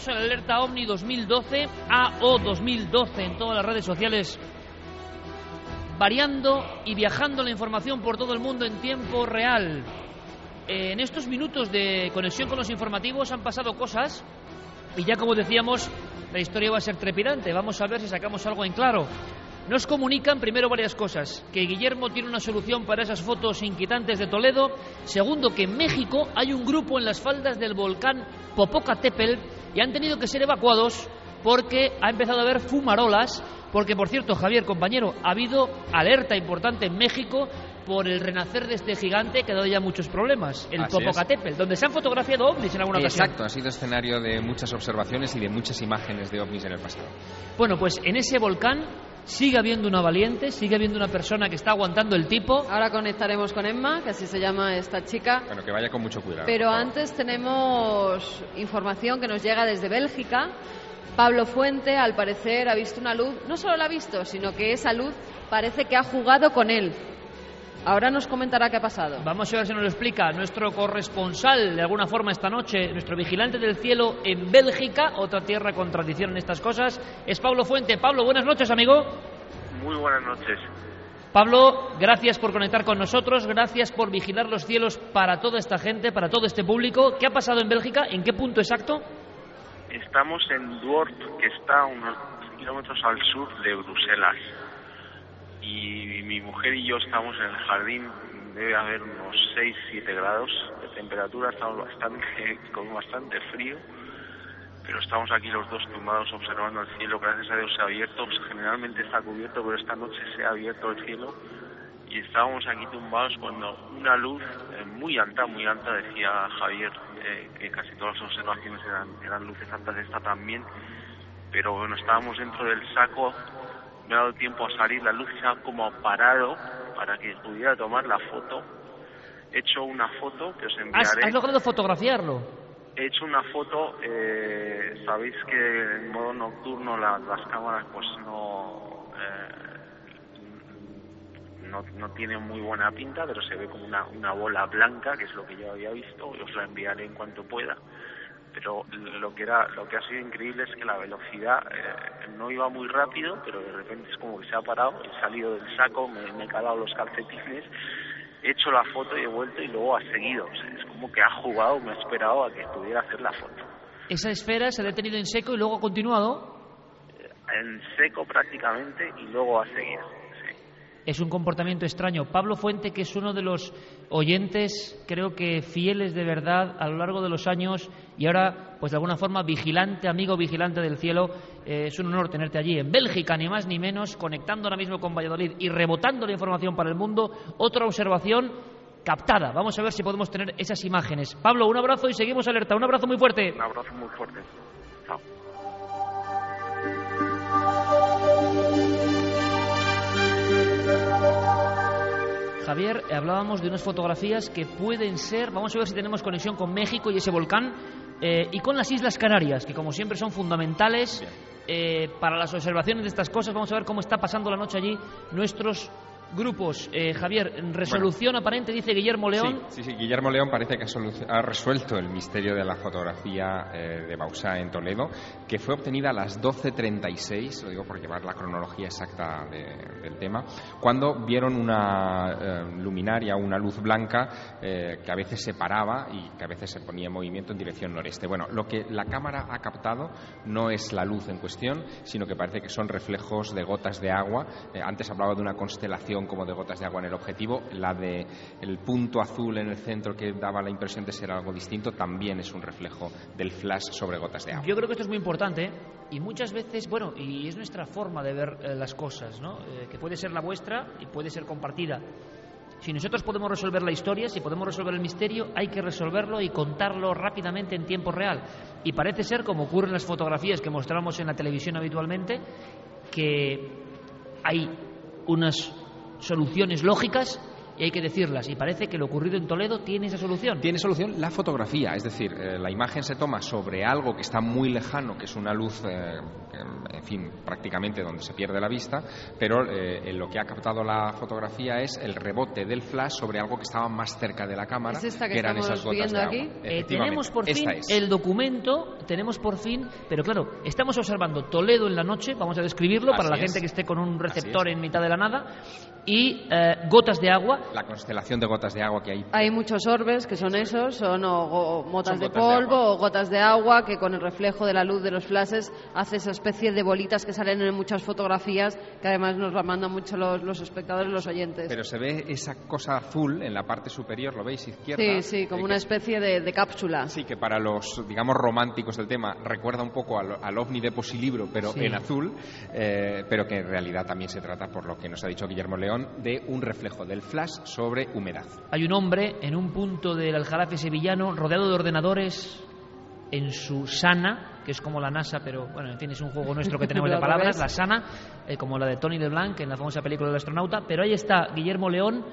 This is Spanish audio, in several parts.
Continuamos en alerta OVNI 2012, AO 2012 en todas las redes sociales, variando y viajando la información por todo el mundo en tiempo real. En estos minutos de conexión con los informativos han pasado cosas y ya como decíamos, la historia va a ser trepidante. Vamos a ver si sacamos algo en claro. Nos comunican primero varias cosas, que Guillermo tiene una solución para esas fotos inquietantes de Toledo, segundo que en México hay un grupo en las faldas del volcán Popocatépetl y han tenido que ser evacuados porque ha empezado a haber fumarolas, porque por cierto, Javier, compañero, ha habido alerta importante en México por el renacer de este gigante que ha dado ya muchos problemas, el Popocatépetl, donde se han fotografiado ovnis en alguna ocasión. Exacto, ha sido escenario de muchas observaciones y de muchas imágenes de ovnis en el pasado. Bueno, pues en ese volcán sigue habiendo una valiente, sigue habiendo una persona que está aguantando el tipo. Ahora conectaremos con Emma, que así se llama esta chica. Bueno, que vaya con mucho cuidado. Pero antes tenemos información que nos llega desde Bélgica. Pablo Fuente, al parecer, ha visto una luz, no solo la ha visto, sino que esa luz parece que ha jugado con él. Ahora nos comentará qué ha pasado. Vamos a ver si nos lo explica nuestro corresponsal de alguna forma esta noche, nuestro vigilante del cielo en Bélgica, otra tierra con tradición en estas cosas, es Pablo Fuente. Pablo, buenas noches, amigo. Muy buenas noches. Pablo, gracias por conectar con nosotros, gracias por vigilar los cielos para toda esta gente, para todo este público. ¿Qué ha pasado en Bélgica? ¿En qué punto exacto? Estamos en Duort, que está a unos kilómetros al sur de Bruselas y mi mujer y yo estamos en el jardín, debe haber unos 6, 7 grados de temperatura, estamos bastante, con bastante frío, pero estamos aquí los dos tumbados observando el cielo, gracias a Dios se ha abierto, pues generalmente está cubierto, pero esta noche se ha abierto el cielo. Y estábamos aquí tumbados cuando una luz eh, muy alta, muy alta, decía Javier, eh, que casi todas las observaciones eran, eran luces altas, esta también, pero bueno, estábamos dentro del saco me ha dado tiempo a salir, la luz se ha como parado para que pudiera tomar la foto. He hecho una foto que os enviaré. ¿Has, logrado fotografiarlo? He hecho una foto, eh, sabéis que en modo nocturno las cámaras pues no, eh, no, no tienen muy buena pinta, pero se ve como una, una bola blanca, que es lo que yo había visto, os la enviaré en cuanto pueda pero lo que era lo que ha sido increíble es que la velocidad eh, no iba muy rápido pero de repente es como que se ha parado he salido del saco me, he calado los calcetines he hecho la foto y he vuelto y luego ha seguido. Es como que ha jugado me ha esperado a que pudiera hacer la foto. Esa esfera se ha detenido en seco y luego ha continuado. En seco prácticamente y luego ha seguido es un comportamiento extraño. Pablo Fuente, que es uno de los oyentes, creo que fieles de verdad a lo largo de los años y ahora, pues de alguna forma, vigilante, amigo vigilante del cielo, eh, es un honor tenerte allí en Bélgica, ni más ni menos, conectando ahora mismo con Valladolid y rebotando la información para el mundo. Otra observación captada. Vamos a ver si podemos tener esas imágenes. Pablo, un abrazo y seguimos alerta. Un abrazo muy fuerte. Un abrazo muy fuerte. Chao. Javier, hablábamos de unas fotografías que pueden ser, vamos a ver si tenemos conexión con México y ese volcán, eh, y con las Islas Canarias, que como siempre son fundamentales eh, para las observaciones de estas cosas. Vamos a ver cómo está pasando la noche allí nuestros grupos. Eh, Javier, resolución aparente, dice Guillermo León. Sí, sí, Guillermo León parece que ha, resuelto el misterio de la fotografía eh, de Bausá en Toledo, que fue obtenida a las 12.36, lo digo por llevar la cronología exacta del tema, cuando vieron una eh, luminaria, una luz blanca que a veces se paraba y que a veces se ponía en movimiento en dirección noreste. Bueno, lo que la cámara ha captado no es la luz en cuestión, sino que parece que son reflejos de gotas de agua. antes hablaba de una constelación como de gotas de agua en el objetivo. La de el punto azul en el centro que daba la impresión de ser algo distinto también es un reflejo del flash sobre gotas de agua. Yo creo que esto es muy importante y muchas veces, bueno, y es nuestra forma de ver eh, las cosas, ¿no? Eh, que puede ser la vuestra y puede ser compartida. Si nosotros podemos resolver la historia, si podemos resolver el misterio, hay que resolverlo y contarlo rápidamente en tiempo real. Y parece ser, como ocurre en las fotografías que mostramos en la televisión habitualmente, que hay unas soluciones lógicas y hay que decirlas. Y parece que lo ocurrido en Toledo tiene esa solución. Tiene solución la fotografía, es decir, eh, la imagen se toma sobre algo que está muy lejano, que es una luz, eh, en fin, prácticamente donde se pierde la vista, pero eh, lo que ha captado la fotografía es el rebote del flash sobre algo que estaba más cerca de la cámara, ¿Es esta que eran estamos esas gotas viendo de aquí? agua. Eh, tenemos por fin es. el documento, tenemos por fin, pero claro, estamos observando Toledo en la noche, vamos a describirlo para la es. gente que esté con un receptor en mitad de la nada, y eh, gotas de agua. La constelación de gotas de agua que hay. Hay muchos orbes que son esos, son o, o motas Son de de polvo agua. o gotas de agua que con el reflejo de la luz de los flashes hace esa especie de bolitas que salen en muchas fotografías que además nos la mandan mucho los, los espectadores, los oyentes. Pero se ve esa cosa azul en la parte superior, ¿lo veis? Izquierda. sí, sí, como eh, una especie de, de cápsula. Sí, que para los, digamos, románticos del tema recuerda un poco al, al ovni de Posilibro, pero Sí. en azul, eh, pero que en realidad también se trata, por lo que nos ha dicho Guillermo León, de un reflejo del flash sobre humedad. Hay un hombre en un punto del Aljarafe sevillano rodeado de ordenadores en su sana, que es como la NASA, pero bueno, en fin, es un juego nuestro que tenemos de Al palabras, la sana, eh, como la de Tony LeBlanc en la famosa película del astronauta, pero ahí está Guillermo León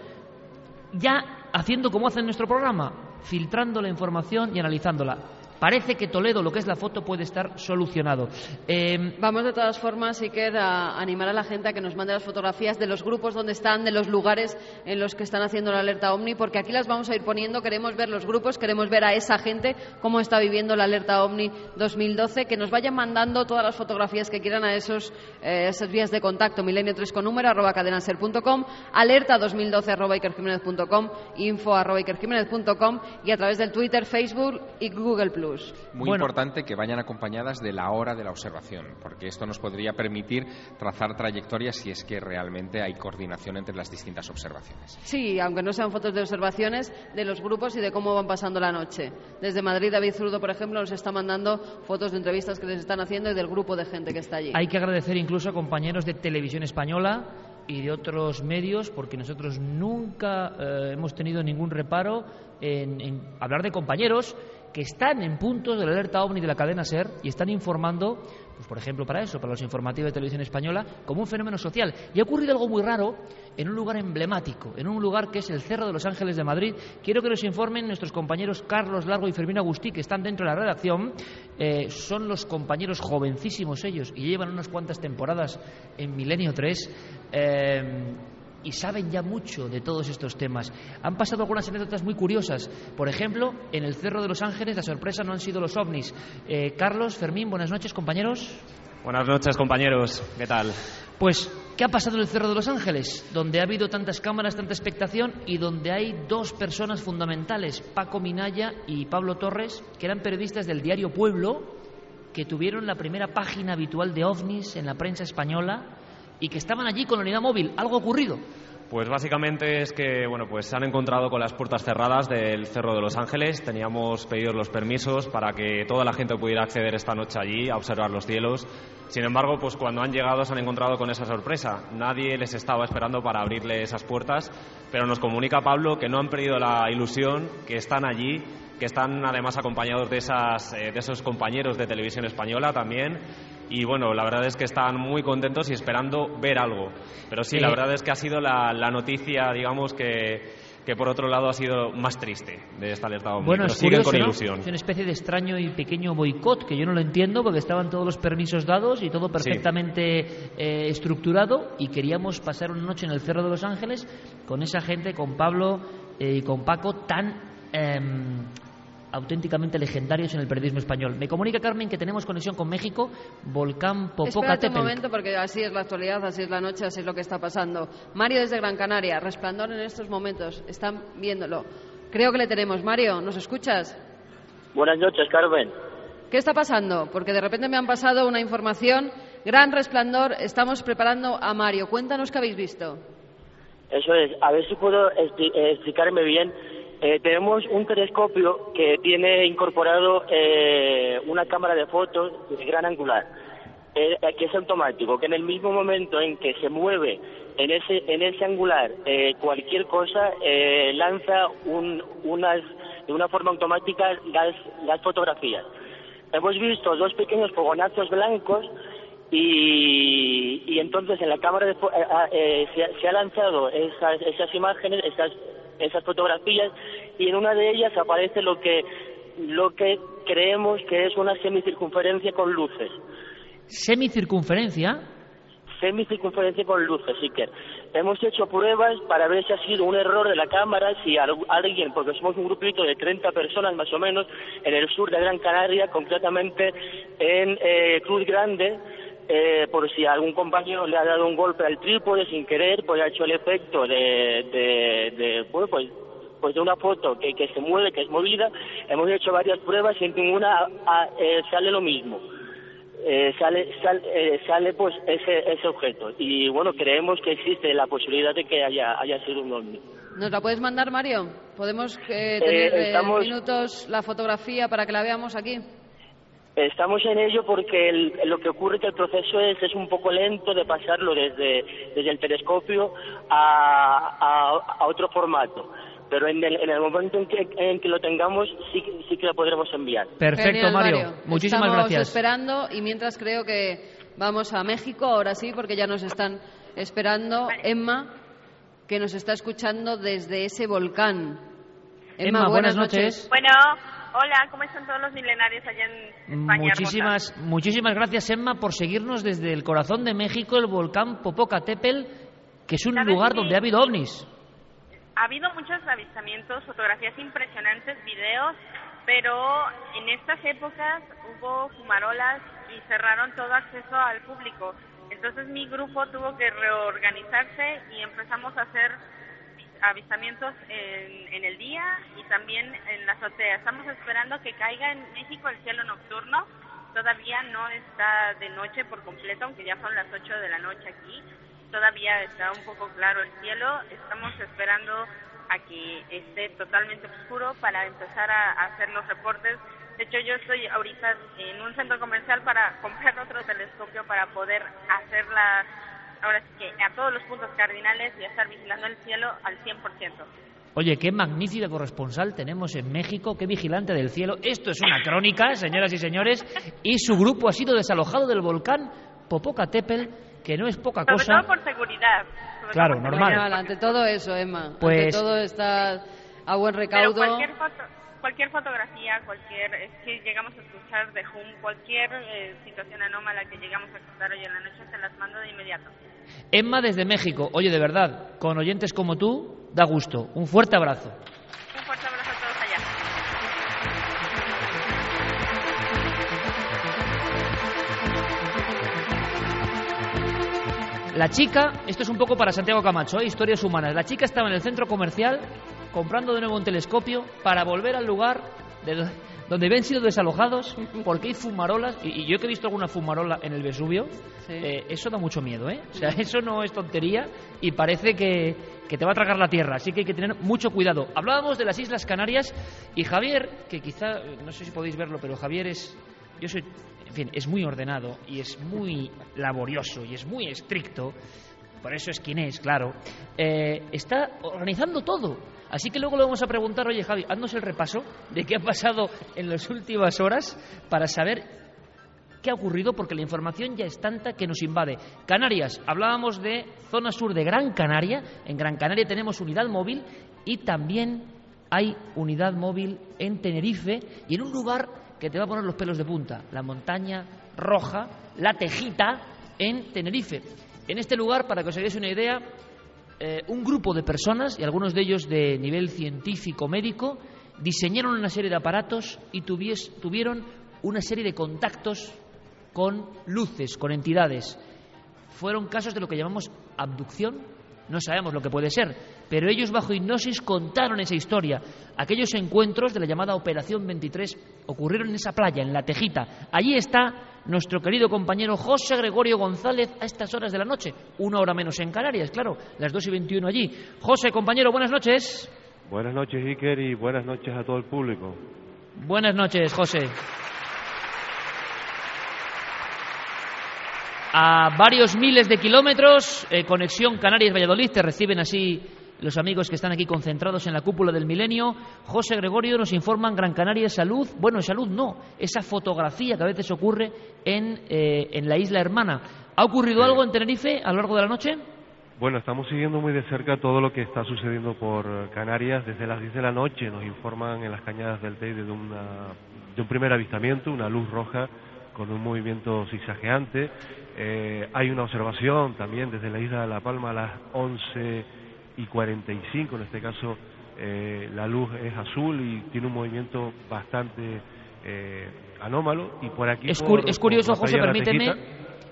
ya haciendo como hace en nuestro programa, filtrando la información y analizándola. Parece que Toledo, lo que es la foto, puede estar solucionado. Eh, Vamos de todas formas, Iker, a animar a la gente a que nos mande las fotografías de los grupos donde están, de los lugares en los que están haciendo la alerta OVNI, porque aquí las vamos a ir poniendo. Queremos ver los grupos, queremos ver a esa gente cómo está viviendo la alerta OVNI 2012, que nos vayan mandando todas las fotografías que quieran a esos, eh, esas vías de contacto, milenio 3 con número, arroba cadenaser.com, alerta 2012 arroba info arroba y a través del Twitter, Facebook y Google. Muy Bueno. importante que vayan acompañadas de la hora de la observación, porque esto nos podría permitir trazar trayectorias si es que realmente hay coordinación entre las distintas observaciones. Sí, aunque no sean fotos de observaciones de los grupos y de cómo van pasando la noche. Desde Madrid, David Zurdo, por ejemplo, nos está mandando fotos de entrevistas que les están haciendo y del grupo de gente que está allí. Hay que agradecer incluso a compañeros de televisión española y de otros medios, porque nosotros nunca eh, hemos tenido ningún reparo en, en hablar de compañeros que están en puntos de la alerta OVNI de la cadena SER y están informando, pues por ejemplo para eso, para los informativos de televisión española, como un fenómeno social. Y ha ocurrido algo muy raro en un lugar emblemático, en un lugar que es el Cerro de los Ángeles de Madrid. Quiero que nos informen nuestros compañeros Carlos Largo y Fermín Agustí, que están dentro de la redacción. Eh, son los compañeros jovencísimos ellos y llevan unas cuantas temporadas en Milenio 3. eh, y saben ya mucho de todos estos temas. Han pasado algunas anécdotas muy curiosas. Por ejemplo, en el Cerro de los Ángeles la sorpresa no han sido los ovnis. Eh, Carlos, Fermín, buenas noches, compañeros. Buenas noches, compañeros. ¿Qué tal? Pues, ¿qué ha pasado en el Cerro de los Ángeles? Donde ha habido tantas cámaras, tanta expectación y donde hay dos personas fundamentales, Paco Minaya y Pablo Torres, que eran periodistas del diario Pueblo, que tuvieron la primera página habitual de ovnis en la prensa española y que estaban allí con la unidad móvil. ¿Algo ocurrido? Pues básicamente es que bueno, pues se han encontrado con las puertas cerradas del Cerro de los Ángeles. Teníamos pedidos los permisos para que toda la gente pudiera acceder esta noche allí a observar los cielos. Sin embargo, pues cuando han llegado se han encontrado con esa sorpresa. Nadie les estaba esperando para abrirle esas puertas, pero nos comunica Pablo que no han perdido la ilusión, que están allí, que están además acompañados de, esas, eh, de esos compañeros de televisión española también. Y bueno, la verdad es que están muy contentos y esperando ver algo. Pero sí, la Eh, verdad es que ha sido la, la noticia, digamos, que, que por otro lado ha sido más triste de esta alerta OVNI. Bueno, pero es siguen curioso, con ¿no? ilusión. Es una especie de extraño y pequeño boicot que yo no lo entiendo porque estaban todos los permisos dados y todo perfectamente eh, estructurado y queríamos pasar una noche en el Cerro de los Ángeles con esa gente, con Pablo eh, y con Paco tan em, auténticamente legendarios en el periodismo español. Me comunica Carmen que tenemos conexión con México, Volcán Espérate un Popocatépetl. momento porque así es la actualidad, así es la noche, así es lo que está pasando. Mario desde Gran Canaria, resplandor en estos momentos, están viéndolo. Creo que le tenemos. Mario, ¿nos escuchas? Buenas noches, Carmen. ¿Qué está pasando? Porque de repente me han pasado una información. Gran resplandor, estamos preparando a Mario. Cuéntanos qué habéis visto. Eso es, a ver si puedo expli- eh, explicarme bien. Eh, tenemos un telescopio que tiene incorporado eh, una cámara de fotos de gran angular, eh, que es automático, que en el mismo momento en que se mueve en ese, en ese angular eh, cualquier cosa, eh, lanza un, unas, de una forma automática las, las fotografías. Hemos visto dos pequeños fogonazos blancos y, y entonces en la cámara de eh, ah, se, se ha lanzado esas, esas imágenes, esas, esas fotografías y en una de ellas aparece lo que lo que creemos que es una semicircunferencia con luces. Semicircunferencia. Semicircunferencia con luces, sí que hemos hecho pruebas para ver si ha sido un error de la cámara, si al- alguien, porque somos un grupito de 30 personas más o menos en el sur de Gran Canaria, concretamente en eh, Cruz Grande, eh, por si algún compañero le ha dado un golpe al trípode sin querer, pues ha hecho el efecto de, de, de, bueno, pues pues de una foto que, que se mueve, que es movida, hemos hecho varias pruebas y en ninguna ah, eh, sale lo mismo. Eh, sale sal- eh, sale pues ese ese objeto y bueno creemos que existe la posibilidad de que haya haya sido un ovni ¿Nos la puedes mandar, Mario? ¿Podemos eh, Eh, tener eh, estamos- minutos la fotografía para que la veamos aquí? Estamos en ello porque el- lo que ocurre que el proceso es, es un poco lento de pasarlo desde, desde el telescopio a, a- a otro formato. Pero en el, en el momento en que, en que lo tengamos, sí, que- sí que lo podremos enviar. Perfecto, Genial, Mario. Muchísimas Estamos gracias. esperando y mientras creo que vamos a México, ahora sí, porque ya nos están esperando. Emma, que nos está escuchando desde ese volcán. Emma, buenas noches. Bueno, hola, ¿cómo están todos los milenarios allá en España? Muchísimas, muchísimas gracias, Emma, por seguirnos desde el corazón de México, el volcán Popocatépetl, que es un ¿Sabes lugar donde ha habido ovnis. Ha habido muchos avistamientos, fotografías impresionantes, videos, pero en estas épocas hubo fumarolas y cerraron todo acceso al público. Entonces mi grupo tuvo que reorganizarse y empezamos a hacer avistamientos en, en el día y también en la azotea. Estamos esperando que caiga en México el cielo nocturno. Todavía no está de noche por completo, aunque ya son las 8 de la noche aquí. Todavía está un poco claro el cielo. Estamos esperando a que esté totalmente oscuro para empezar a, a hacer los reportes. De hecho, yo estoy ahorita en un centro comercial para comprar otro telescopio para poder hacer la, ahora sí que a todos los puntos cardinales y estar vigilando el cielo al 100%. Oye, qué magnífica corresponsal tenemos en México, qué vigilante del cielo. Esto es una crónica, señoras y señores, y su grupo ha sido desalojado del volcán Popocatépetl, que no es poca Sobre cosa. todo por seguridad. sobre Claro, todo por normal. ante todo eso, Emma. Pues- Ante todo está a buen Pero recaudo. cualquier, foto, cualquier fotografía, cualquier, es que llegamos a escuchar de Hum, cualquier eh, situación anómala que llegamos a escuchar hoy en la noche, se las mando de inmediato. Emma desde México. Oye, de verdad, con oyentes como tú, da gusto. Un fuerte abrazo. Un fuerte abrazo a todos allá. La chica, esto es un poco para Santiago Camacho, ¿eh? historias humanas. La chica estaba en el centro comercial comprando de nuevo un telescopio para volver al lugar de do- donde habían sido desalojados porque hay fumarolas. Y, y yo que he visto alguna fumarola en el Vesubio, Sí. eh, eso da mucho miedo, ¿eh? O sea, eso no es tontería y parece que, que te va a tragar la tierra. Así que hay que tener mucho cuidado. Hablábamos de las Islas Canarias y Javier, que quizá, no sé si podéis verlo, pero Javier es. Yo soy. En fin, es muy ordenado y es muy laborioso y es muy estricto. Por eso es quien es, claro. Eh, está organizando todo. Así que luego le vamos a preguntar, oye Javi, haznos el repaso de qué ha pasado en las últimas horas para saber qué ha ocurrido, porque la información ya es tanta que nos invade. Canarias, hablábamos de zona sur de Gran Canaria. En Gran Canaria tenemos unidad móvil y también hay unidad móvil en Tenerife y en un lugar que te va a poner los pelos de punta, la montaña roja, la Tejita, en Tenerife. En este lugar, para que os hagáis una idea, eh, un grupo de personas, y algunos de ellos de nivel científico médico, diseñaron una serie de aparatos y tuvies- tuvieron una serie de contactos con luces, con entidades. Fueron casos de lo que llamamos abducción no sabemos lo que puede ser, pero ellos bajo hipnosis contaron esa historia. Aquellos encuentros de la llamada Operación 23 ocurrieron en esa playa, en La Tejita. Allí está nuestro querido compañero José Gregorio González a estas horas de la noche, una hora menos en Canarias, claro, las 2 y 21 allí. José, compañero, buenas noches. Buenas noches, Iker, y buenas noches a todo el público. Buenas noches, José. A varios miles de kilómetros, eh, conexión Canarias-Valladolid, te reciben así los amigos que están aquí concentrados en la cúpula del milenio. José Gregorio nos informan Gran Canaria Salud. Bueno, salud no, esa fotografía que a veces ocurre en, eh, en la isla hermana. ¿Ha ocurrido algo en Tenerife a lo largo de la noche? Bueno, estamos siguiendo muy de cerca todo lo que está sucediendo por Canarias. Desde las 10 de la noche nos informan en las cañadas del Teide de, una, de un primer avistamiento, una luz roja con un movimiento zigzagueante. Eh, hay una observación también desde la isla de La Palma a las 11 y 45, en este caso eh, la luz es azul y tiene un movimiento bastante eh, anómalo. Y por aquí. Es, por, es curioso, José, permíteme,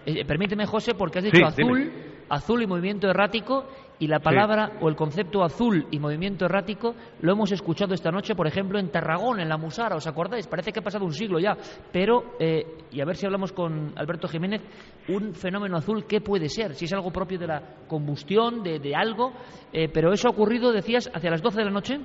eh, permíteme, José, porque has dicho Sí, azul, dime. azul y movimiento errático, y la palabra o el concepto azul y movimiento errático lo hemos escuchado esta noche, por ejemplo, en Tarragón, en la Musara, ¿os acordáis? Parece que ha pasado un siglo ya, pero, eh, y a ver si hablamos con Alberto Jiménez, un fenómeno azul, ¿qué puede ser? Si es algo propio de la combustión, de, de algo, eh, pero eso ha ocurrido, decías, hacia las 12 de la noche.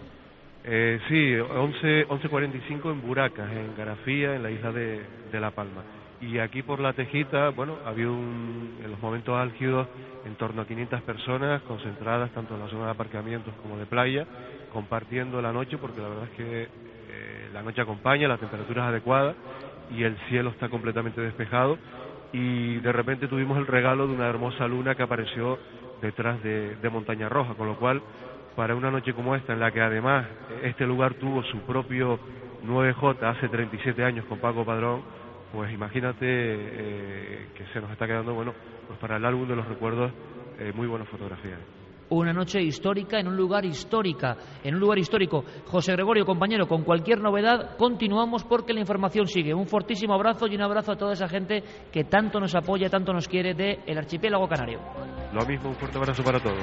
Eh, sí, 11, 11.45 en Buracas, en Garafía, en la isla de, de La Palma. Y aquí por la Tejita, bueno, había un, en los momentos álgidos en torno a 500 personas concentradas tanto en la zona de aparcamientos como de playa, compartiendo la noche, porque la verdad es que eh, la noche acompaña, la temperatura es adecuada y el cielo está completamente despejado. Y de repente tuvimos el regalo de una hermosa luna que apareció detrás de, de Montaña Roja, con lo cual para una noche como esta, en la que además este lugar tuvo su propio 9J hace 37 años con Paco Padrón, pues imagínate eh, que se nos está quedando, bueno, pues para el álbum de los recuerdos, eh, muy buenas fotografías. Una noche histórica en un lugar histórica, en un lugar histórico. José Gregorio, compañero, con cualquier novedad continuamos porque la información sigue. Un fortísimo abrazo y un abrazo a toda esa gente que tanto nos apoya, tanto nos quiere del el archipiélago canario. Lo mismo, un fuerte abrazo para todos.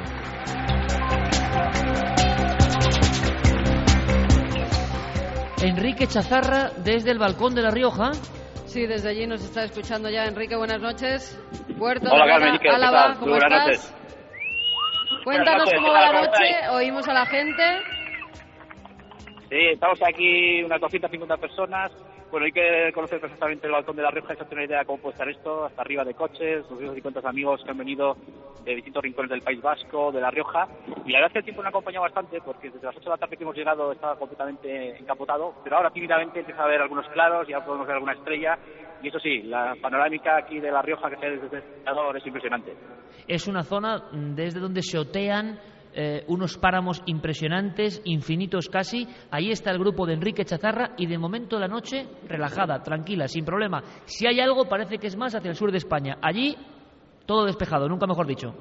Enrique Chazarra desde el balcón de La Rioja. Sí, desde allí nos está escuchando ya Enrique. Buenas noches. Puerto Hola, Carmen, Álava. ¿cómo buenas estás? noches. Cuéntanos Buenas cómo noches, va la ¿qué tal? ¿Cómo noche. Oímos a la gente. Sí, estamos aquí unas 250 personas. Bueno, hay que conocer perfectamente el balcón de la Rioja, y tener idea de cómo puede estar esto, hasta arriba de coches, 250 amigos que han venido de distintos rincones del País Vasco, de La Rioja. Y la verdad es que el tiempo nos ha acompañado bastante, porque desde las 8 de la tarde que hemos llegado estaba completamente encapotado, pero ahora tímidamente empieza a haber algunos claros, ya podemos ver alguna estrella. Y eso sí, la panorámica aquí de La Rioja que se ve desde es impresionante. Es una zona desde donde se otean eh, unos páramos impresionantes, infinitos casi. Ahí está el grupo de Enrique Chazarra y de momento la noche relajada, tranquila, sin problema. Si hay algo, parece que es más hacia el sur de España. Allí, todo despejado, nunca mejor dicho.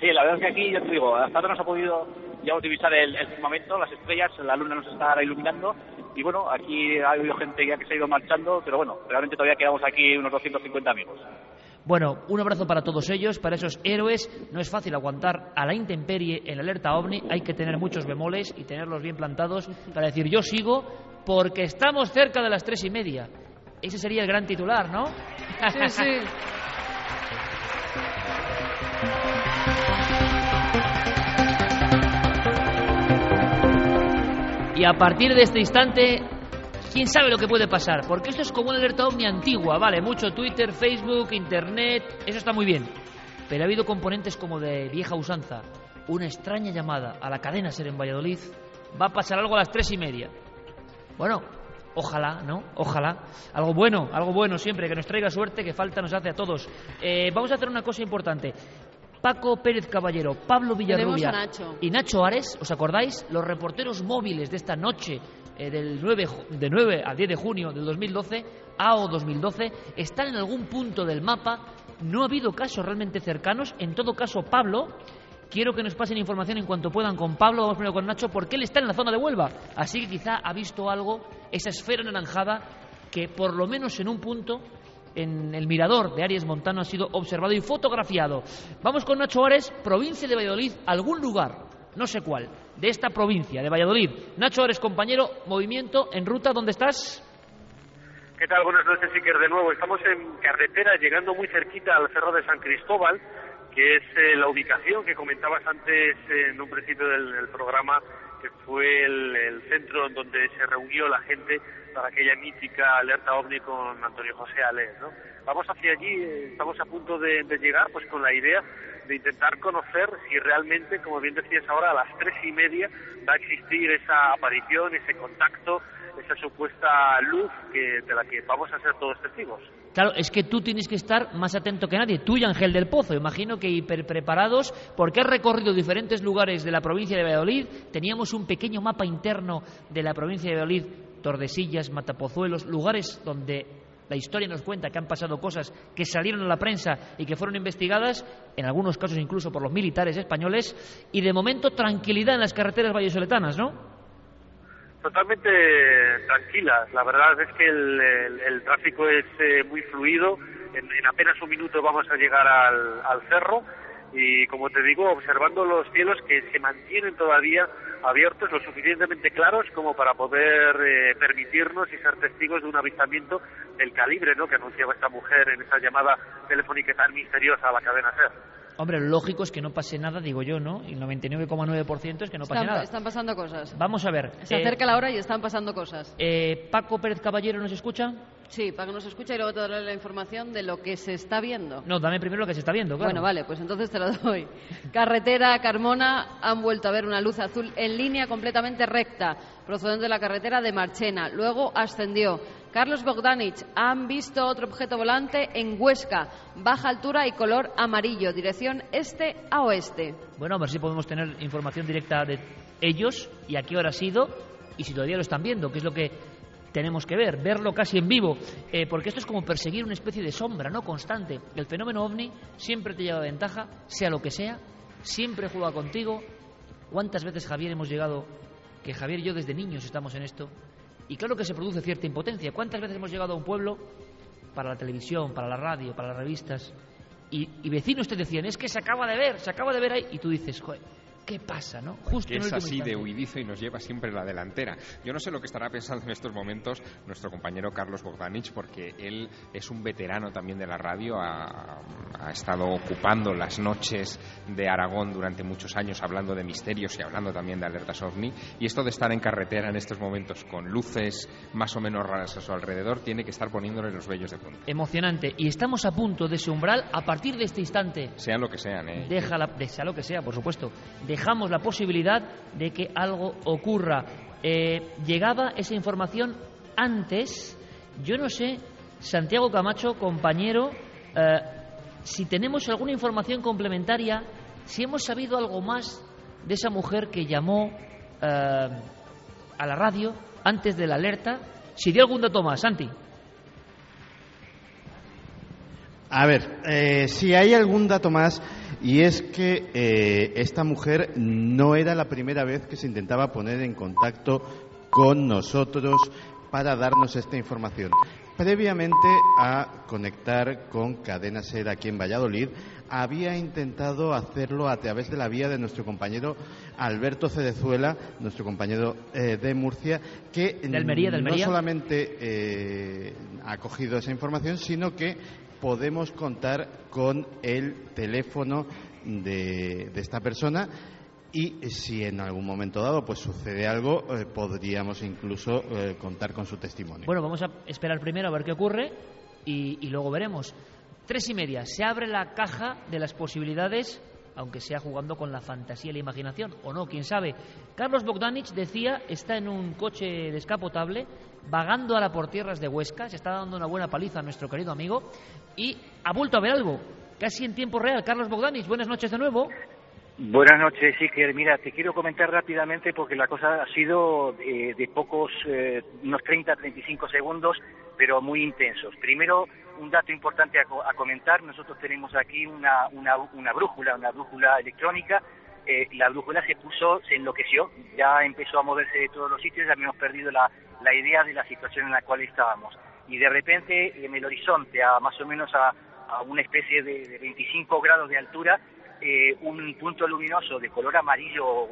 Sí, la verdad es que aquí, ya te digo, hasta ahora no se ha podido ya utilizar el, el firmamento, las estrellas, la luna nos está ahora iluminando y bueno, aquí ha habido gente ya que se ha ido marchando, pero bueno, realmente todavía quedamos aquí unos 250 amigos. Bueno, un abrazo para todos ellos, para esos héroes. No es fácil aguantar a la intemperie en la alerta ovni. Hay que tener muchos bemoles y tenerlos bien plantados para decir yo sigo porque estamos cerca de las tres y media. Ese sería el gran titular, ¿no? Sí, sí. Y a partir de este instante, quién sabe lo que puede pasar, porque esto es como una alerta ovni antigua, vale, mucho Twitter, Facebook, Internet, eso está muy bien. Pero ha habido componentes como de vieja usanza, una extraña llamada a la cadena Ser en Valladolid, va a pasar algo a las tres y media. Bueno, ojalá, ¿no? Ojalá. Algo bueno, algo bueno siempre, que nos traiga suerte, que falta nos hace a todos. Eh, vamos a hacer una cosa importante. Paco Pérez Caballero, Pablo Villarrubia Nacho. y Nacho Ares, ¿os acordáis? Los reporteros móviles de esta noche eh, del 9, ju- de 9 a 10 de junio del 2012, AO 2012, están en algún punto del mapa. No ha habido casos realmente cercanos. En todo caso, Pablo, quiero que nos pasen información en cuanto puedan con Pablo. Vamos primero con Nacho, porque él está en la zona de Huelva. Así que quizá ha visto algo, esa esfera anaranjada, que por lo menos en un punto en el mirador de Aries Montano ha sido observado y fotografiado. Vamos con Nacho Ares, provincia de Valladolid, algún lugar, no sé cuál, de esta provincia de Valladolid. Nacho Ares, compañero, movimiento en ruta, ¿dónde estás? ¿Qué tal? Buenas noches, Iker, de nuevo. Estamos en carretera, llegando muy cerquita al Cerro de San Cristóbal, que es eh, la ubicación que comentabas antes eh, en un principio del programa, que fue el, centro en donde se reunió la gente para aquella mítica alerta ovni con Antonio José Alés, ¿no? Vamos hacia allí, estamos a punto de, de llegar, pues con la idea de intentar conocer si realmente, como bien decías ahora, a las tres y media va a existir esa aparición, ese contacto, esa supuesta luz que, de la que vamos a ser todos testigos. Claro, es que tú tienes que estar más atento que nadie. Tú y Ángel del Pozo, imagino que hiper preparados, porque has recorrido diferentes lugares de la provincia de Valladolid. Teníamos un pequeño mapa interno de la provincia de Valladolid, Tordesillas, Matapozuelos, lugares donde la historia nos cuenta que han pasado cosas que salieron a la prensa y que fueron investigadas, en algunos casos incluso por los militares españoles, y de momento tranquilidad en las carreteras vallesoletanas, ¿no? Totalmente tranquilas. La verdad es que el, el, tráfico es eh, muy fluido. En, en, apenas un minuto vamos a llegar al, al cerro y, como te digo, observando los cielos que se mantienen todavía abiertos, lo suficientemente claros como para poder eh, permitirnos y ser testigos de un avistamiento del calibre ¿no? que anunciaba esta mujer en esa llamada telefónica tan misteriosa a la cadena SER. Hombre, lo lógico es que no pase nada, digo yo, ¿no? Y el 99,9% es que no pase están, nada. Están pasando cosas. Vamos a ver. Se eh, acerca la hora y están pasando cosas. Eh, Paco Pérez Caballero nos escucha. Sí, Paco nos escucha y luego te daré la información de lo que se está viendo. No, dame primero lo que se está viendo, claro. Bueno, vale, pues entonces te lo doy. Carretera Carmona han vuelto a ver una luz azul en línea completamente recta, procedente de la carretera de Marchena. Luego ascendió. Carlos Bogdanich, han visto otro objeto volante en Huesca, baja altura y color amarillo, dirección este a oeste. Bueno, a ver si podemos tener información directa de ellos y a qué hora ha sido y si todavía lo están viendo, que es lo que tenemos que ver, verlo casi en vivo, eh, porque esto es como perseguir una especie de sombra, ¿no? Constante. El fenómeno ovni siempre te lleva ventaja, sea lo que sea, siempre juega contigo. ¿Cuántas veces, Javier, hemos llegado, que Javier y yo desde niños estamos en esto, y claro que se produce cierta impotencia. ¿Cuántas veces hemos llegado a un pueblo para la televisión, para la radio, para las revistas, y, y vecinos te decían, es que se acaba de ver, se acaba de ver ahí, y tú dices, joder, ¿Qué pasa, no? Justo es así de huidizo y nos lleva siempre la delantera. Yo no sé lo que estará pensando en estos momentos nuestro compañero Carlos Bogdanich, porque él es un veterano también de la radio, ha, ha, estado ocupando las noches de Aragón durante muchos años hablando de misterios y hablando también de alertas ovni. Y esto de estar en carretera en estos momentos con luces más o menos raras a su alrededor tiene que estar poniéndole los vellos de punta. Emocionante. Y estamos a punto de ese umbral a partir de este instante. Sean lo que sean, ¿eh? Sea lo que sea, por supuesto dejamos la posibilidad de que algo ocurra. Eh, llegaba esa información antes, yo no sé, Santiago Camacho, compañero, eh, si tenemos alguna información complementaria, si hemos sabido algo más de esa mujer que llamó eh, a la radio antes de la alerta, si dio algún dato más, Santi. A ver, si hay algún dato más, y es que eh, esta mujer no era la primera vez que se intentaba poner en contacto con nosotros para darnos esta información. Previamente a conectar con Cadena Ser aquí en Valladolid, había intentado hacerlo a través de la vía de nuestro compañero Alberto Cedezuela, nuestro compañero eh, de Murcia, que de Almería, de Almería. no solamente eh, ha cogido esa información, sino que podemos contar con el teléfono de, de esta persona y si en algún momento dado pues sucede algo eh, podríamos incluso eh, contar con su testimonio. Bueno, vamos a esperar primero a ver qué ocurre y, y, luego veremos. Tres y media, se abre la caja de las posibilidades, aunque sea jugando con la fantasía y la imaginación, o no, quién sabe. Carlos Bogdanich decía, está en un coche descapotable, vagando ahora por tierras de Huesca, se está dando una buena paliza a nuestro querido amigo, y ha vuelto a ver algo, casi en tiempo real. Carlos Bogdanich, buenas noches de nuevo. Buenas noches, Iker. Mira, te quiero comentar rápidamente porque la cosa ha sido eh, de pocos, eh, unos 30, 35 segundos, pero muy intensos. Primero, un dato importante a, a comentar. Nosotros tenemos aquí una, una, una brújula, una brújula electrónica. Eh, la brújula se puso, se enloqueció, ya empezó a moverse de todos los sitios, ya habíamos perdido la, la idea de la situación en la cual estábamos. y de repente en el horizonte, a más o menos a, una especie de, 25 grados de altura, eh, un punto luminoso de color amarillo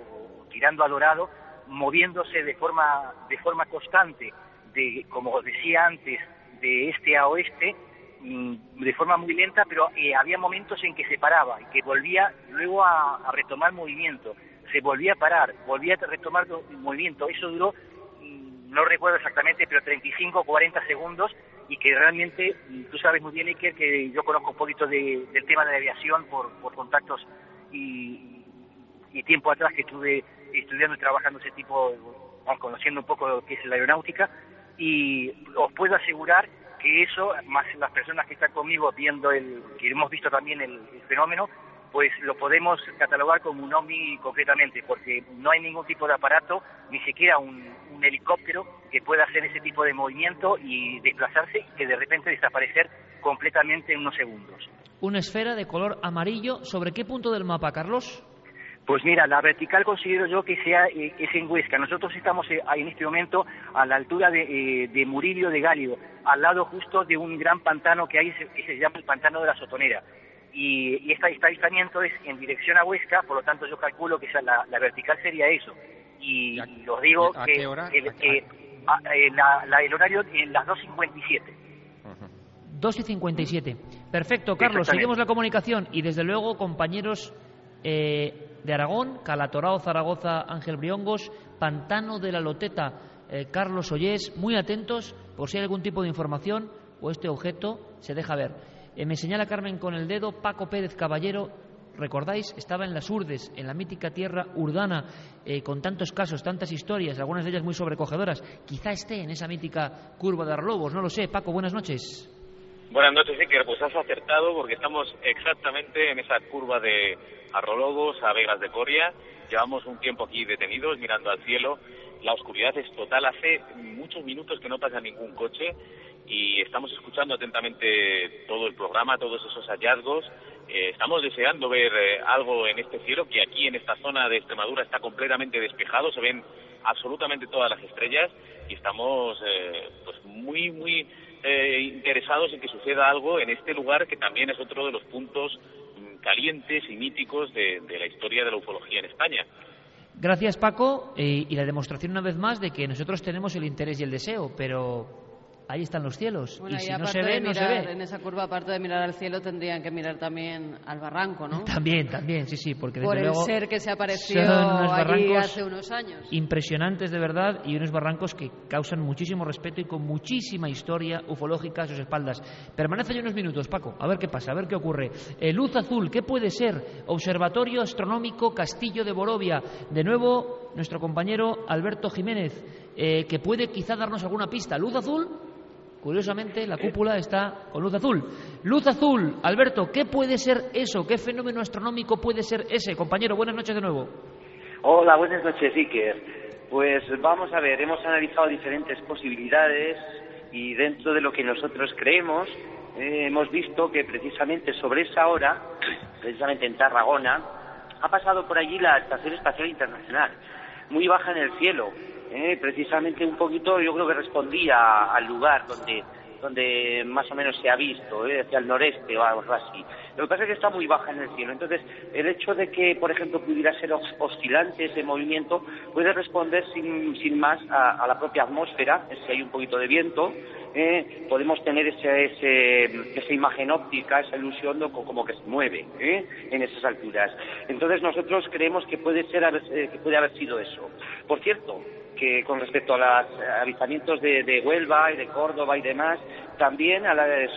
tirando a dorado, moviéndose de forma, de forma constante, de, como decía antes, de este a oeste, mm, de forma muy lenta, pero eh, había momentos en que se paraba y que volvía luego a, retomar movimiento. Se volvía a parar, volvía a retomar movimiento. Eso duró, mm, no recuerdo exactamente, pero 35 o 40 segundos y que realmente, tú sabes muy bien, Iker, que yo conozco un poquito del tema de la aviación por, por contactos y, y tiempo atrás que estuve estudiando y trabajando ese tipo, conociendo un poco lo que es la aeronáutica, y os puedo asegurar que eso, más las personas que están conmigo viendo el, que hemos visto también el, fenómeno, pues lo podemos catalogar como un OVNI concretamente, porque no hay ningún tipo de aparato, ni siquiera un, un, helicóptero que pueda hacer ese tipo de movimiento y desplazarse y que de repente desaparecer completamente en unos segundos. Una esfera de color amarillo, ¿sobre qué punto del mapa, Carlos? Pues mira, la vertical considero yo que sea eh, es en Huesca. Nosotros estamos eh, en este momento a la altura de, eh, Murillo de Gálido, al lado justo de un gran pantano que hay que se llama el pantano de la Sotonera. Y, y este avistamiento es en dirección a Huesca, por lo tanto yo calculo que la, vertical sería eso. Y, os digo que, El, horario en las 2.57. 2 y 57. Perfecto, Carlos. Seguimos la comunicación y desde luego, compañeros, eh, de Aragón, Calatorao, Zaragoza, Ángel Briongos, Pantano de la Loteta, eh, Carlos Ollés, muy atentos por si hay algún tipo de información o este objeto se deja ver. Eh, me señala Carmen con el dedo, Paco Pérez Caballero, recordáis, estaba en las Urdes, en la mítica tierra urdana, eh, con tantos casos, tantas historias, algunas de ellas muy sobrecogedoras. Quizá esté en esa mítica curva de Arlobos, no lo sé. Paco, buenas noches. Buenas noches, Iker. Pues has acertado porque estamos exactamente en esa curva de Arrologos a Vegas de Coria. Llevamos un tiempo aquí detenidos mirando al cielo. La oscuridad es total. Hace muchos minutos que no pasa ningún coche y estamos escuchando atentamente todo el programa, todos esos hallazgos. Eh, estamos deseando ver eh, algo en este cielo que aquí en esta zona de Extremadura está completamente despejado. Se ven absolutamente todas las estrellas y estamos eh, pues muy, muy eh, interesados en que suceda algo en este lugar que también es otro de los puntos mm, calientes y míticos de, la historia de la ufología en España. Gracias Paco y la demostración una vez más de que nosotros tenemos el interés y el deseo, pero ahí están los cielos. y si no se ve, no se ve. En esa curva, aparte de mirar al cielo, tendrían que mirar también al barranco, ¿no? También, también, sí, sí, porque Por el ser que se apareció allí hace unos años. Impresionantes de verdad y unos barrancos que causan muchísimo respeto y con muchísima historia ufológica a sus espaldas. Permanece ya unos minutos, Paco, a ver qué pasa, a ver qué ocurre. Eh, luz azul, ¿qué puede ser? Observatorio Astronómico Castillo de Borovia. De nuevo, nuestro compañero Alberto Jiménez, eh, que puede quizá darnos alguna pista. ¿Luz azul? Curiosamente, la cúpula está con luz azul. Luz azul, Alberto, ¿qué puede ser eso? ¿Qué fenómeno astronómico puede ser ese? Compañero, buenas noches de nuevo. Hola, buenas noches, Iker. Pues vamos a ver, hemos analizado diferentes posibilidades y dentro de lo que nosotros creemos, eh, hemos visto que precisamente sobre esa hora, precisamente en Tarragona, ha pasado por allí la Estación Espacial Internacional, muy baja en el cielo, eh, precisamente un poquito yo creo que respondía al lugar donde donde más o menos se ha visto, eh, hacia el noreste o algo así. Lo que pasa es que está muy baja en el cielo. Entonces, el hecho de que, por ejemplo, pudiera ser oscilante ese movimiento puede responder sin, sin más a, la propia atmósfera, si hay un poquito de viento. Eh, podemos tener ese, ese, esa imagen óptica, esa ilusión de, como que se mueve eh, en esas alturas. Entonces, nosotros creemos que puede, ser, que puede haber sido eso. Por cierto, que con respecto a los avistamientos de, Huelva y de Córdoba y demás, también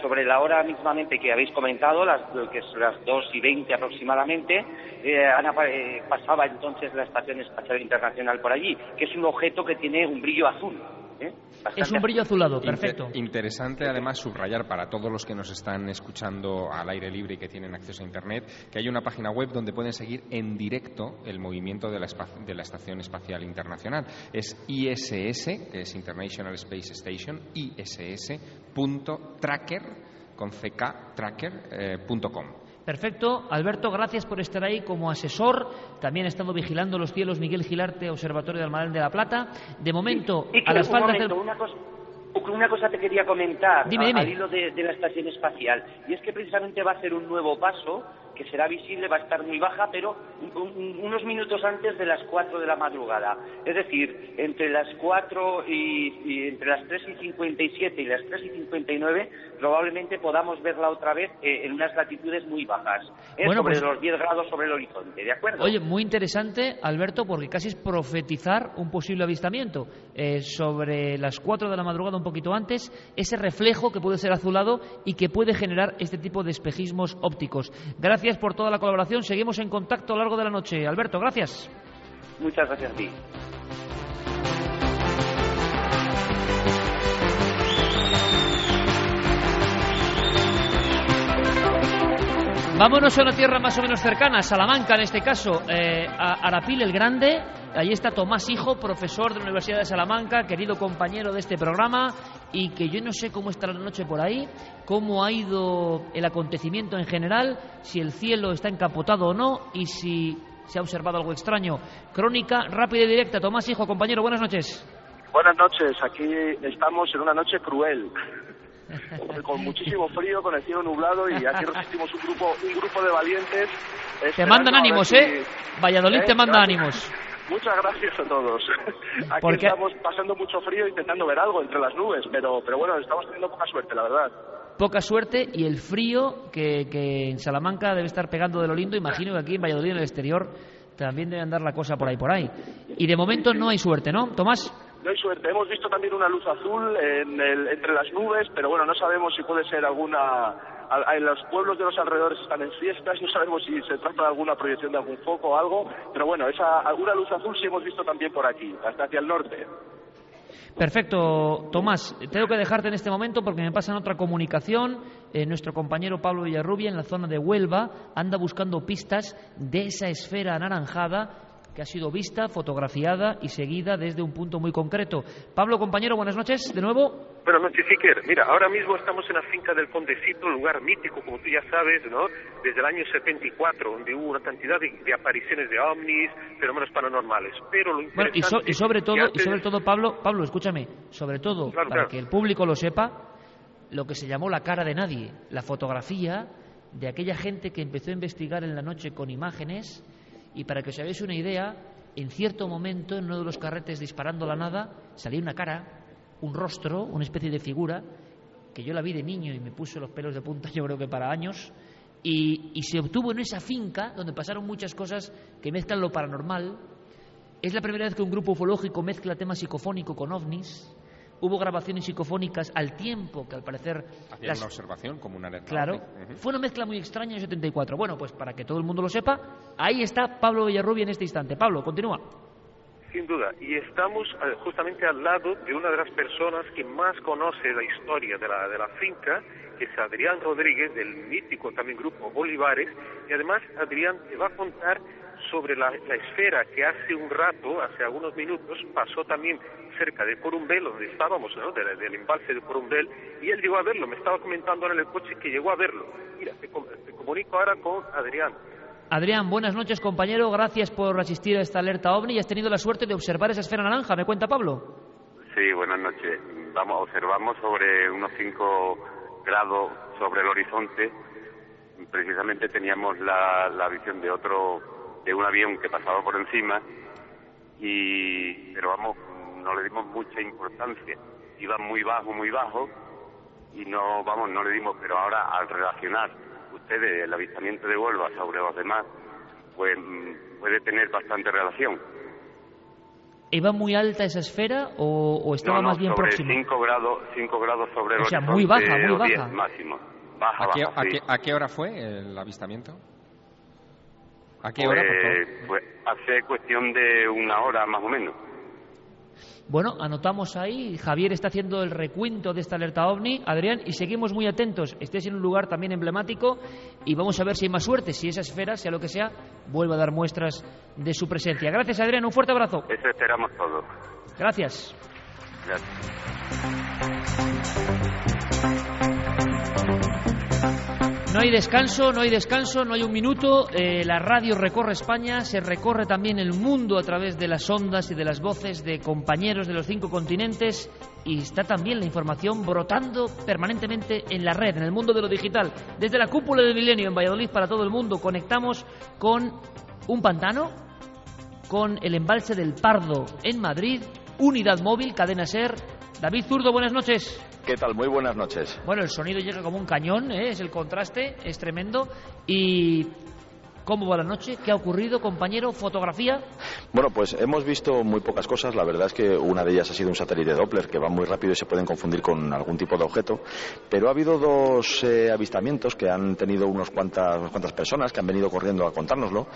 sobre la hora mismamente que habéis comentado, las, que es las 2 y 20 aproximadamente, eh, eh, pasaba entonces la Estación Espacial Internacional por allí, que es un objeto que tiene un brillo azul. ¿Eh? es un brillo azulado, perfecto. interesante además subrayar para todos los que nos están escuchando al aire libre y que tienen acceso a Internet que hay una página web donde pueden seguir en directo el movimiento de la, de la Estación Espacial Internacional. Es ISS, que es International Space Station, iss.tracker con ck, tracker.com. Eh, Perfecto. Alberto, gracias por estar ahí como asesor. También ha estado vigilando los cielos Miguel Gilarte, Observatorio de Almadén de la Plata. De momento, a las faldas del... Una cosa te quería comentar Dime, dime. al hilo de, de la estación espacial, y es que precisamente va a ser un nuevo paso que será visible, va a estar muy baja, pero un- un- unos minutos antes de las 4 de la madrugada. Es decir, entre las 4 y, y entre las 3 y 57 y las 3 y 59 probablemente podamos verla otra vez eh, en unas latitudes muy bajas, eh, Bueno, sobre pues- los 10 grados sobre el horizonte, ¿de acuerdo? Oye, muy interesante, Alberto, porque casi es profetizar un posible avistamiento. Eh, sobre las 4 de la madrugada, un poquito antes, ese reflejo que puede ser azulado y que puede generar este tipo de espejismos ópticos. Gracias por toda la colaboración. Seguimos en contacto a lo largo de la noche. Alberto, gracias. Muchas gracias a ti. Vámonos a una tierra más o menos cercana, Salamanca en este caso, eh, a Arapil el Grande. Allí está Tomás Hijo, profesor de la Universidad de Salamanca, querido compañero de este programa, y que yo no sé cómo está la noche por ahí, cómo ha ido el acontecimiento en general, si el cielo está encapotado o no, y si se ha observado algo extraño. Crónica rápida y directa. Tomás Hijo, compañero, buenas noches. Buenas noches, aquí estamos en una noche cruel, con muchísimo frío, con el cielo nublado y aquí resistimos un grupo, un grupo de valientes. Te mandan ánimos, si- ¿eh? Valladolid ¿Eh? te manda Gracias. ánimos. Muchas gracias a todos. Aquí Porque- estamos pasando mucho frío intentando ver algo entre las nubes, pero, pero bueno, estamos teniendo poca suerte, la verdad. poca suerte y el frío que, que en Salamanca debe estar pegando de lo lindo, imagino que aquí en Valladolid, en el exterior, también debe andar la cosa por ahí, por ahí. Y de momento no hay suerte, ¿no, Tomás? No hay suerte. Hemos visto también una luz azul en el- entre las nubes, pero bueno, no sabemos si puede ser alguna. En los pueblos de los alrededores están en fiestas, no sabemos si se trata de alguna proyección de algún foco o algo, pero bueno, esa alguna luz azul sí hemos visto también por aquí, hasta hacia el norte. Perfecto, Tomás. Tengo que dejarte en este momento porque me pasan otra comunicación. Eh, nuestro compañero Pablo Villarrubia en la zona de Huelva anda buscando pistas de esa esfera anaranjada que ha sido vista, fotografiada y seguida desde un punto muy concreto. Pablo, compañero, buenas noches de nuevo. Buenas noches, Iker. Mira, ahora mismo estamos en la finca del Condecito, lugar mítico, como tú ya sabes, ¿no? Desde el año 74, donde hubo una cantidad de, de apariciones de ovnis, fenómenos paranormales. Pero lo Bueno, y, so- y sobre todo, y sobre todo, Pablo, Pablo, escúchame, sobre todo, Claro, para claro. que el público lo sepa, lo que se llamó la cara de nadie, la fotografía de aquella gente que empezó a investigar en la noche con imágenes y para que os hagáis una idea, en cierto momento, en uno de los carretes disparando la nada, salía una cara, un rostro, una especie de figura, que yo la vi de niño y me puso los pelos de punta, yo creo que para años, y, y se obtuvo en esa finca donde pasaron muchas cosas que mezclan lo paranormal. Es la primera vez que un grupo ufológico mezcla tema psicofónico con ovnis. Hubo grabaciones psicofónicas al tiempo que al parecer Hacían las- una observación como una alerta. Claro, ovni. Ujú. fue una mezcla muy extraña en el 74. Bueno, pues para que todo el mundo lo sepa, ahí está Pablo Villarrubia en este instante. Pablo, continúa. Sin duda, y estamos eh, justamente al lado de una de las personas que más conoce la historia de la, de la finca, que es Adrián Rodríguez, del mítico también grupo Bolívares, y además Adrián te va a contar sobre la, la esfera que hace un rato, hace algunos minutos, pasó también cerca de Corumbel, donde estábamos, ¿no? Del, del embalse de Corumbel, y él llegó a verlo, me estaba comentando en el coche que llegó a verlo. Mira, te, com- te comunico ahora con Adrián. Adrián, buenas noches, compañero. Gracias por asistir a esta alerta ovni y has tenido la suerte de observar esa esfera naranja. ¿Me cuenta Pablo? Sí, buenas noches. Vamos, observamos sobre unos 5 grados sobre el horizonte. Precisamente teníamos la, la visión de otro, de un avión que pasaba por encima, y, pero vamos, no le dimos mucha importancia. Iba muy bajo, muy bajo, y no, vamos, no le dimos, pero ahora al relacionar ustedes el avistamiento de Huelva sobre los demás, pues mm, puede tener bastante relación. ¿Iba muy alta esa esfera o, o estaba no, no, más bien sobre próxima? 5 grados, 5 grados sobre el O sea, muy baja, muy o 10 baja. máximo. Baja, ¿A qué, baja, a sí. qué- a qué hora fue el avistamiento? ¿A qué hora, por favor? Pues, pues hace cuestión de una hora más o menos. Bueno, anotamos ahí. Javier está haciendo el recuento de esta alerta ovni. Adrián, y seguimos muy atentos. Estés en un lugar también emblemático y vamos a ver si hay más suerte. Si esa esfera, sea lo que sea, vuelve a dar muestras de su presencia. Gracias, Adrián. Un fuerte abrazo. Eso esperamos todos. Gracias. Gracias. No hay descanso, no hay descanso, no hay un minuto. Eh, la radio recorre España, se recorre también el mundo a través de las ondas y de las voces de compañeros de los cinco continentes y está también la información brotando permanentemente en la red, en el mundo de lo digital. Desde la cúpula del milenio en Valladolid para todo el mundo conectamos con un pantano, con el embalse del Pardo en Madrid, unidad móvil, cadena ser. David Zurdo, buenas noches. ¿Qué tal? Muy buenas noches. Bueno, el sonido llega como un cañón, ¿eh? es el contraste, es tremendo. Y ¿Cómo va la noche? ¿Qué ha ocurrido, compañero? ¿Fotografía? Bueno, pues hemos visto muy pocas cosas. La verdad es que una de ellas ha sido un satélite Doppler que va muy rápido y se pueden confundir con algún tipo de objeto. Pero ha habido dos eh, avistamientos que han tenido unos cuantas, unas cuantas personas que han venido corriendo a contárnoslo.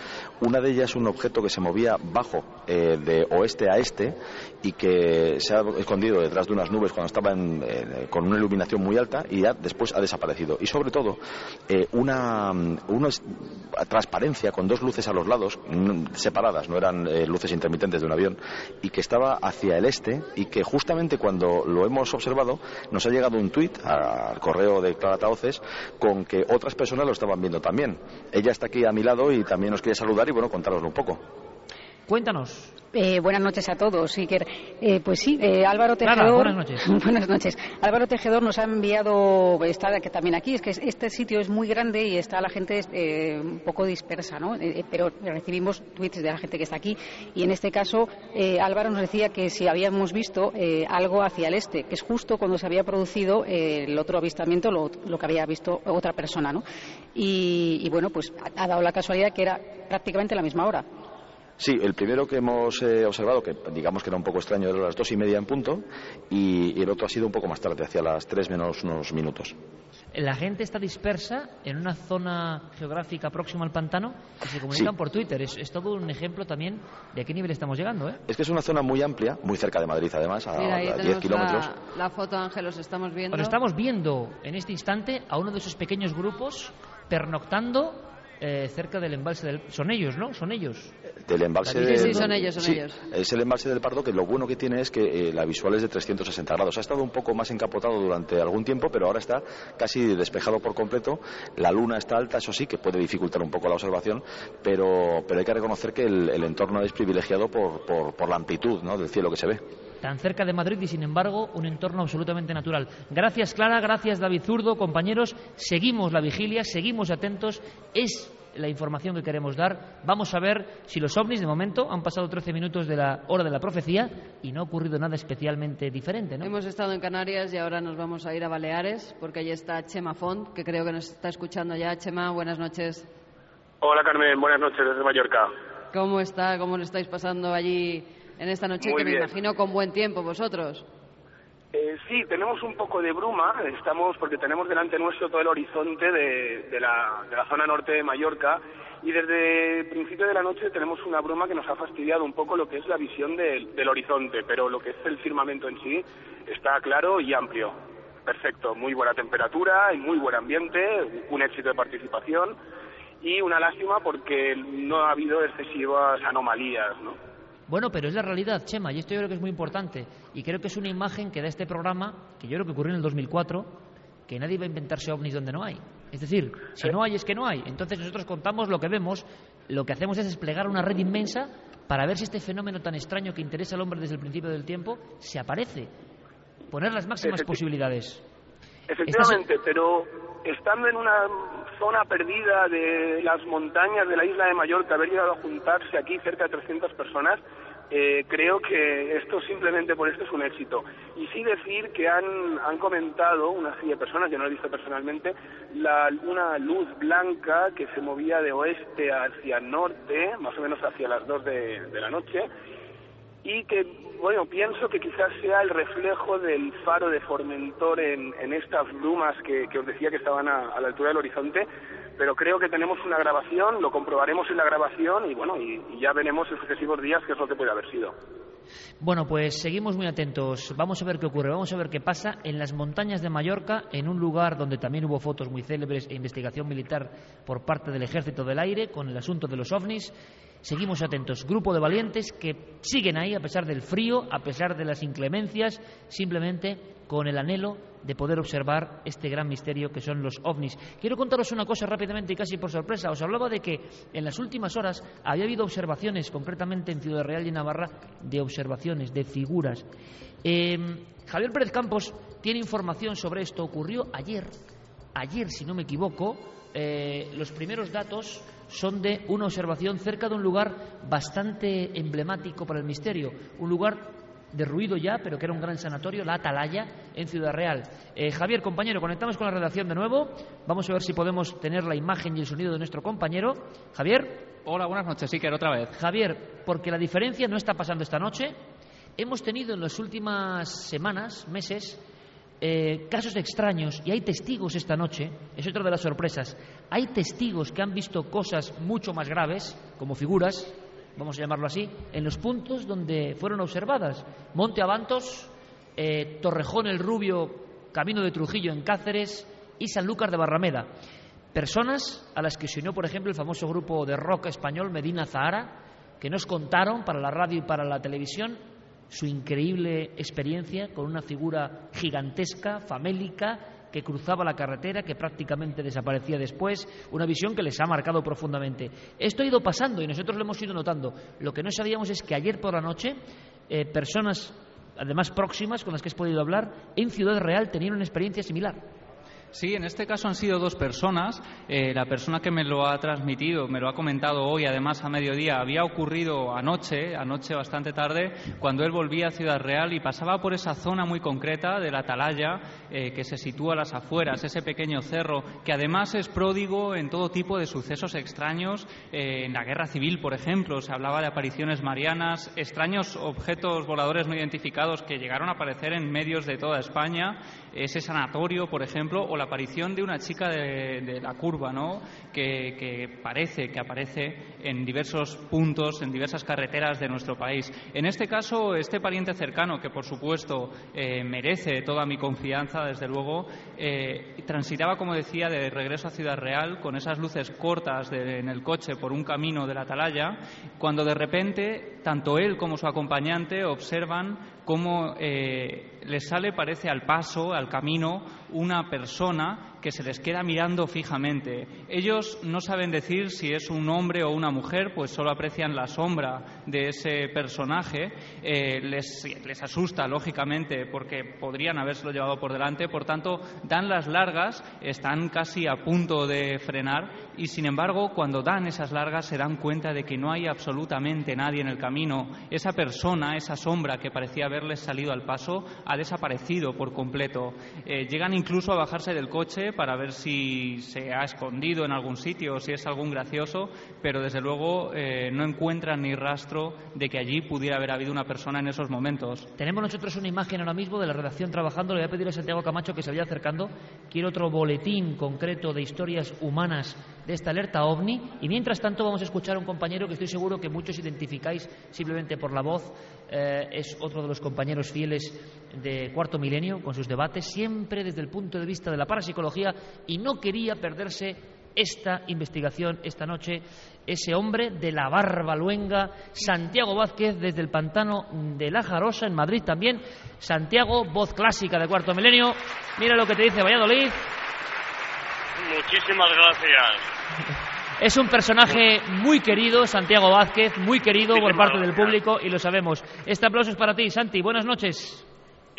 Una de ellas es un objeto que se movía bajo, eh, de oeste a este, y que se ha escondido detrás de unas nubes cuando estaba eh, con una iluminación muy alta y después ha desaparecido. Y sobre todo, una, una con dos luces a los lados, separadas, no eran eh, luces intermitentes de un avión, y que estaba hacia el este y que justamente cuando lo hemos observado nos ha llegado un tuit al correo de Clara Taoces con que otras personas lo estaban viendo también. Ella está aquí a mi lado y también nos quiere saludar y bueno, contároslo un poco. Cuéntanos. Eh, buenas noches a todos, Iker. Eh, pues sí, eh, Álvaro Tejedor. buenas noches. buenas noches. Álvaro Tejedor nos ha enviado, está que también aquí, es que este sitio es muy grande y está la gente un poco dispersa, ¿no? pero recibimos tweets de la gente que está aquí y en este caso Álvaro nos decía que si habíamos visto algo hacia el este, que es justo cuando se había producido el otro avistamiento, lo, que había visto otra persona, ¿no? Y, y bueno, pues ha dado la casualidad que era prácticamente la misma hora. Sí, el primero que hemos eh, observado, que digamos que era un poco extraño, era las dos y media en punto, y, el otro ha sido un poco más tarde, hacia las tres menos unos minutos. La gente está dispersa en una zona geográfica próxima al pantano y se comunican por Twitter. Es, todo un ejemplo también de a qué nivel estamos llegando. ¿eh? Es que es una zona muy amplia, muy cerca de Madrid además, a, 10 kilómetros. La, la, foto, Ángelos, estamos viendo. Bueno, estamos viendo en este instante a uno de esos pequeños grupos pernoctando eh, cerca del embalse del... Son ellos, ¿no? Son ellos. Del embalse sí, sí, son ellos, son ellos. Es el embalse del Pardo que lo bueno que tiene es que eh, la visual es de 360 grados. Ha estado un poco más encapotado durante algún tiempo, pero ahora está casi despejado por completo. La luna está alta, eso sí, que puede dificultar un poco la observación, pero, pero hay que reconocer que el, entorno es privilegiado por, por, por la amplitud ¿no? del cielo que se ve tan cerca de Madrid y sin embargo un entorno absolutamente natural. Gracias Clara, gracias David Zurdo, compañeros, seguimos la vigilia, seguimos atentos, es la información que queremos dar. Vamos a ver si los ovnis, de momento, han pasado 13 minutos de la hora de la profecía y no ha ocurrido nada especialmente diferente. ¿no? Hemos estado en Canarias y ahora nos vamos a ir a Baleares porque allí está Chema Font, que creo que nos está escuchando ya. Chema, buenas noches. Hola Carmen, buenas noches desde Mallorca. ¿Cómo está? ¿Cómo lo estáis pasando allí en esta noche que me imagino con buen tiempo vosotros. Eh, sí, tenemos un poco de bruma, estamos porque tenemos delante nuestro todo el horizonte de, la, zona norte de Mallorca y desde el principio de la noche tenemos una bruma que nos ha fastidiado un poco lo que es la visión del, del horizonte, pero lo que es el firmamento en sí está claro y amplio. Perfecto, muy buena temperatura y muy buen ambiente, un éxito de participación y una lástima porque no ha habido excesivas anomalías, ¿no? Bueno, pero es la realidad, Chema, y esto yo creo que es muy importante. Y creo que es una imagen que da este programa, que yo creo que ocurrió en el 2004, que nadie va a inventarse ovnis donde no hay. Es decir, si no hay, es que no hay. Entonces nosotros contamos lo que vemos, lo que hacemos es desplegar una red inmensa para ver si este fenómeno tan extraño que interesa al hombre desde el principio del tiempo se aparece. Poner las máximas posibilidades. Efectivamente, pero estando en una zona perdida de las montañas de la isla de Mallorca, haber llegado a juntarse aquí cerca de 300 personas, eh, creo que esto simplemente por esto es un éxito. Y sí decir que han, han comentado una serie de personas, yo no lo he visto personalmente, la, una luz blanca que se movía de oeste hacia norte, más o menos hacia las 2 de, de la noche, y que, bueno, pienso que quizás sea el reflejo del faro de Formentor en, estas brumas que, que, os decía que estaban a, la altura del horizonte, pero creo que tenemos una grabación, lo comprobaremos en la grabación y, bueno, y, y ya veremos en sucesivos días qué es lo que puede haber sido. Bueno, pues seguimos muy atentos. Vamos a ver qué ocurre. Vamos a ver qué pasa en las montañas de Mallorca, en un lugar donde también hubo fotos muy célebres e investigación militar por parte del Ejército del Aire con el asunto de los ovnis. Seguimos atentos. Grupo de valientes que siguen ahí a pesar del frío, a pesar de las inclemencias, simplemente con el anhelo de poder observar este gran misterio que son los ovnis. Quiero contaros una cosa rápidamente y casi por sorpresa. Os hablaba de que en las últimas horas había habido observaciones, concretamente en Ciudad Real y Navarra, de observaciones, de figuras. Eh, Javier Pérez Campos tiene información sobre esto. Ocurrió ayer, ayer si no me equivoco, eh, los primeros datos son de una observación cerca de un lugar bastante emblemático para el misterio, un lugar derruido ya, pero que era un gran sanatorio, la Atalaya, en Ciudad Real. Eh, Javier, compañero, conectamos con la redacción de nuevo. Vamos a ver si podemos tener la imagen y el sonido de nuestro compañero. Javier. Hola, buenas noches, Iker, otra vez. Javier, porque la diferencia no está pasando esta noche. Hemos tenido en las últimas semanas, meses, eh, casos extraños y hay testigos esta noche, es otra de las sorpresas, hay testigos que han visto cosas mucho más graves, como figuras, vamos a llamarlo así, en los puntos donde fueron observadas. Monte Avantos, eh, Torrejón el Rubio, Camino de Trujillo en Cáceres y Sanlúcar de Barrameda. Personas a las que se unió, por ejemplo, el famoso grupo de rock español Medina Zahara, que nos contaron para la radio y para la televisión su increíble experiencia con una figura gigantesca, famélica, que cruzaba la carretera, que prácticamente desaparecía después, una visión que les ha marcado profundamente. Esto ha ido pasando y nosotros lo hemos ido notando. Lo que no sabíamos es que ayer por la noche eh, personas, además próximas, con las que has podido hablar, en Ciudad Real tenían una experiencia similar. Sí, en este caso han sido dos personas. Eh, la persona que me lo ha transmitido, me lo ha comentado hoy, además a mediodía, había ocurrido anoche, anoche bastante tarde, cuando él volvía a Ciudad Real y pasaba por esa zona muy concreta de la Atalaya, eh, que se sitúa a las afueras, ese pequeño cerro, que además es pródigo en todo tipo de sucesos extraños. Eh, en la guerra civil, por ejemplo, se hablaba de apariciones marianas, extraños objetos voladores no identificados que llegaron a aparecer en medios de toda España, ese sanatorio, por ejemplo, o la aparición de una chica de, la curva, ¿no? Que, parece que aparece en diversos puntos, en diversas carreteras de nuestro país. En este caso, este pariente cercano, que por supuesto eh, merece toda mi confianza, desde luego, eh, transitaba, como decía, de regreso a Ciudad Real con esas luces cortas en el coche por un camino de la Atalaya, cuando de repente tanto él como su acompañante observan cómo eh, les sale, parece, al paso, al camino, una persona que se les queda mirando fijamente. Ellos no saben decir si es un hombre o una mujer, pues solo aprecian la sombra de ese personaje. Eh, les, les, asusta, lógicamente, porque podrían habérselo llevado por delante. Por tanto, dan las largas, están casi a punto de frenar y, sin embargo, cuando dan esas largas se dan cuenta de que no hay absolutamente nadie en el camino. Esa persona, esa sombra que parecía haberles salido al paso, ha desaparecido por completo. Eh, llegan incluso a bajarse del coche para ver si se ha escondido en algún sitio o si es algún gracioso, pero desde luego eh, no encuentran ni rastro de que allí pudiera haber habido una persona en esos momentos. Tenemos nosotros una imagen ahora mismo de la redacción trabajando. Le voy a pedir a Santiago Camacho que se vaya acercando. Quiero otro boletín concreto de historias humanas de esta alerta ovni. Y mientras tanto vamos a escuchar a un compañero que estoy seguro que muchos identificáis simplemente por la voz. Eh, es otro de los compañeros fieles de Cuarto Milenio con sus debates, siempre desde el punto de vista de la parapsicología y no quería perderse esta investigación esta noche. Ese hombre de la barba luenga, Santiago Vázquez, desde el pantano de La Jarosa, en Madrid también. Santiago, voz clásica de Cuarto Milenio. Mira lo que te dice Valladolid. Muchísimas gracias. Es un personaje muy querido, Santiago Vázquez, muy querido por parte del público y lo sabemos. Este aplauso es para ti, Santi. Buenas noches.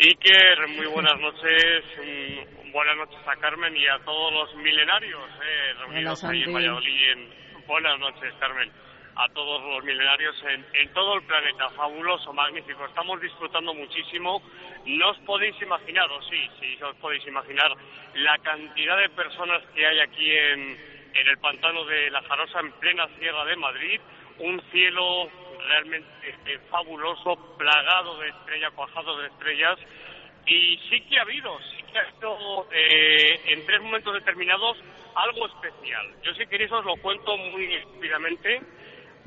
Iker, muy buenas noches. buenas noches a Carmen y a todos los milenarios eh, reunidos ahí en Valladolid. buenas noches, Carmen. A todos los milenarios en, en todo el planeta. Fabuloso, magnífico. Estamos disfrutando muchísimo. No os podéis imaginar, o sí, sí os podéis imaginar, la cantidad de personas que hay aquí en, en el pantano de La Jarosa, en plena Sierra de Madrid. Un cielo realmente eh, fabuloso, plagado de estrellas, cuajado de estrellas. Y sí que ha habido, sí que ha habido eh, en tres momentos determinados algo especial. Yo si queréis os lo cuento muy rápidamente,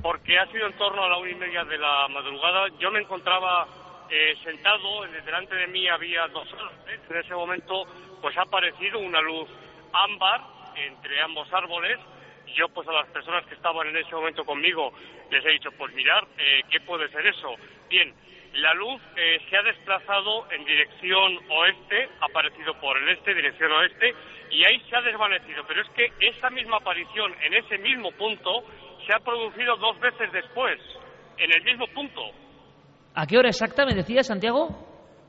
porque ha sido en torno a la una y media de la madrugada. Yo me encontraba eh, sentado, delante de mí había dos árboles. En ese momento pues ha aparecido una luz ámbar entre ambos árboles yo pues a las personas que estaban en ese momento conmigo les he dicho, pues mirar, eh, ¿qué puede ser eso? Bien, la luz eh, se ha desplazado en dirección oeste, ha aparecido por el este, dirección oeste, y ahí se ha desvanecido. Pero es que esa misma aparición en ese mismo punto se ha producido dos veces después, en el mismo punto. ¿A qué hora exacta me decía Santiago?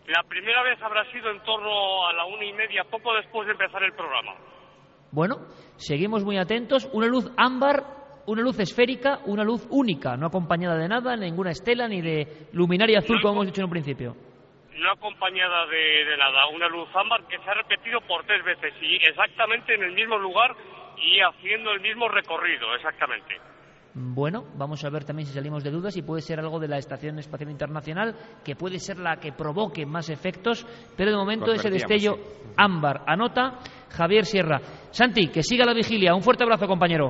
La primera vez habrá sido en torno a la una y media, poco después de empezar el programa. Bueno, seguimos muy atentos. Una luz ámbar, una luz esférica, una luz única, no acompañada de nada, ninguna estela ni de luminaria azul, como hemos dicho en un principio. No acompañada de, de nada, una luz ámbar que se ha repetido por tres veces y exactamente en el mismo lugar y haciendo el mismo recorrido, exactamente. Bueno, vamos a ver también si salimos de dudas y puede ser algo de la Estación Espacial Internacional, que puede ser la que provoque más efectos, pero de momento ese destello ámbar. Anota Javier Sierra. Santi, que siga la vigilia. Un fuerte abrazo, compañero.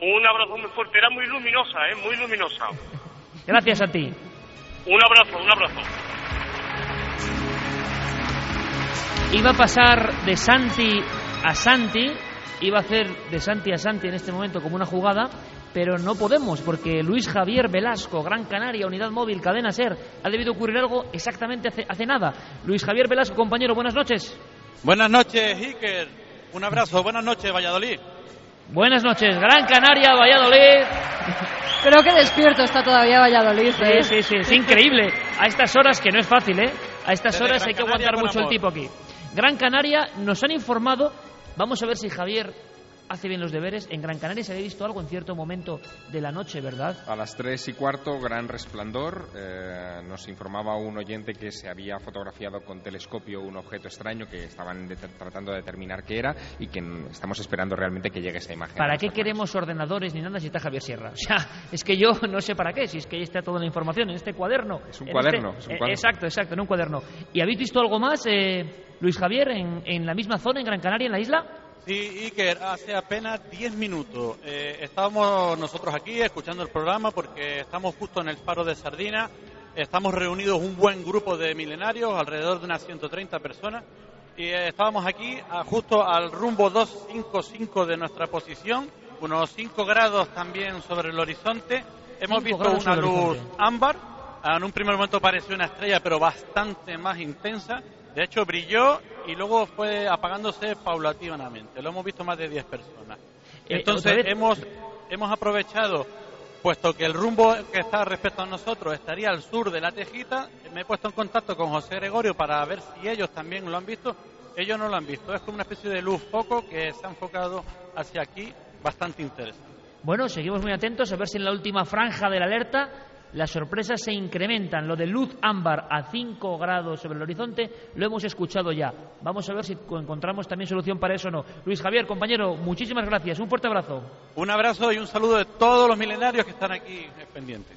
Un abrazo muy fuerte, era muy luminosa, ¿eh? muy luminosa. Gracias, Santi. Un abrazo, un abrazo. Iba a pasar de Santi a Santi, iba a hacer de Santi a Santi en este momento como una jugada, pero no podemos porque Luis Javier Velasco, Gran Canaria, Unidad Móvil, Cadena Ser, ha debido ocurrir algo exactamente hace, hace nada. Luis Javier Velasco, compañero, buenas noches. Buenas noches, Iker. Un abrazo. Buenas noches, Valladolid. Buenas noches, Gran Canaria, Valladolid. Creo que despierto está todavía Valladolid. Sí, ¿eh? sí, sí, es increíble. A estas horas, que no es fácil, ¿eh? A estas Desde horas Gran hay que Canaria aguantar mucho el tipo aquí. Gran Canaria nos han informado, vamos a ver si Javier hace bien los deberes. En Gran Canaria se había visto algo en cierto momento de la noche, ¿verdad? A las tres y cuarto, gran resplandor. Eh, nos informaba un oyente que se había fotografiado con telescopio un objeto extraño que estaban de- tratando de determinar qué era y que estamos esperando realmente que llegue esa imagen. ¿Para qué queremos ordenadores ni nada si está Javier Sierra? O sea, es que yo no sé para qué, si es que ahí está toda la información en este cuaderno. Es un cuaderno, es un cuaderno. Exacto, exacto, en un cuaderno. ¿Y habéis visto algo más, eh, Luis Javier, en, en la misma zona, en Gran Canaria, en la isla? Sí, Iker, hace apenas 10 minutos eh, estábamos nosotros aquí escuchando el programa porque estamos justo en el faro de Sardina. Estamos reunidos un buen grupo de milenarios, alrededor de unas 130 personas. Y eh, estábamos aquí a- justo al rumbo 255 de nuestra posición, unos 5 grados también sobre el horizonte. Hemos visto una luz ámbar. En un primer momento pareció una estrella, pero bastante más intensa. De hecho, brilló y luego fue apagándose paulatinamente. Lo hemos visto más de 10 personas. Eh, Entonces, hemos, hemos aprovechado, puesto que el rumbo que está respecto a nosotros estaría al sur de la Tejita, me he puesto en contacto con José Gregorio para ver si ellos también lo han visto. Ellos no lo han visto. Es como una especie de luz foco que se ha enfocado hacia aquí, bastante interesante. Bueno, seguimos muy atentos a ver si en la última franja de la alerta las sorpresas se incrementan. Lo de luz ámbar a 5 grados sobre el horizonte lo hemos escuchado ya. Vamos a ver si co- encontramos también solución para eso o no. Luis Javier, compañero, muchísimas gracias. Un fuerte abrazo. Un abrazo y un saludo de todos los milenarios que están aquí pendientes.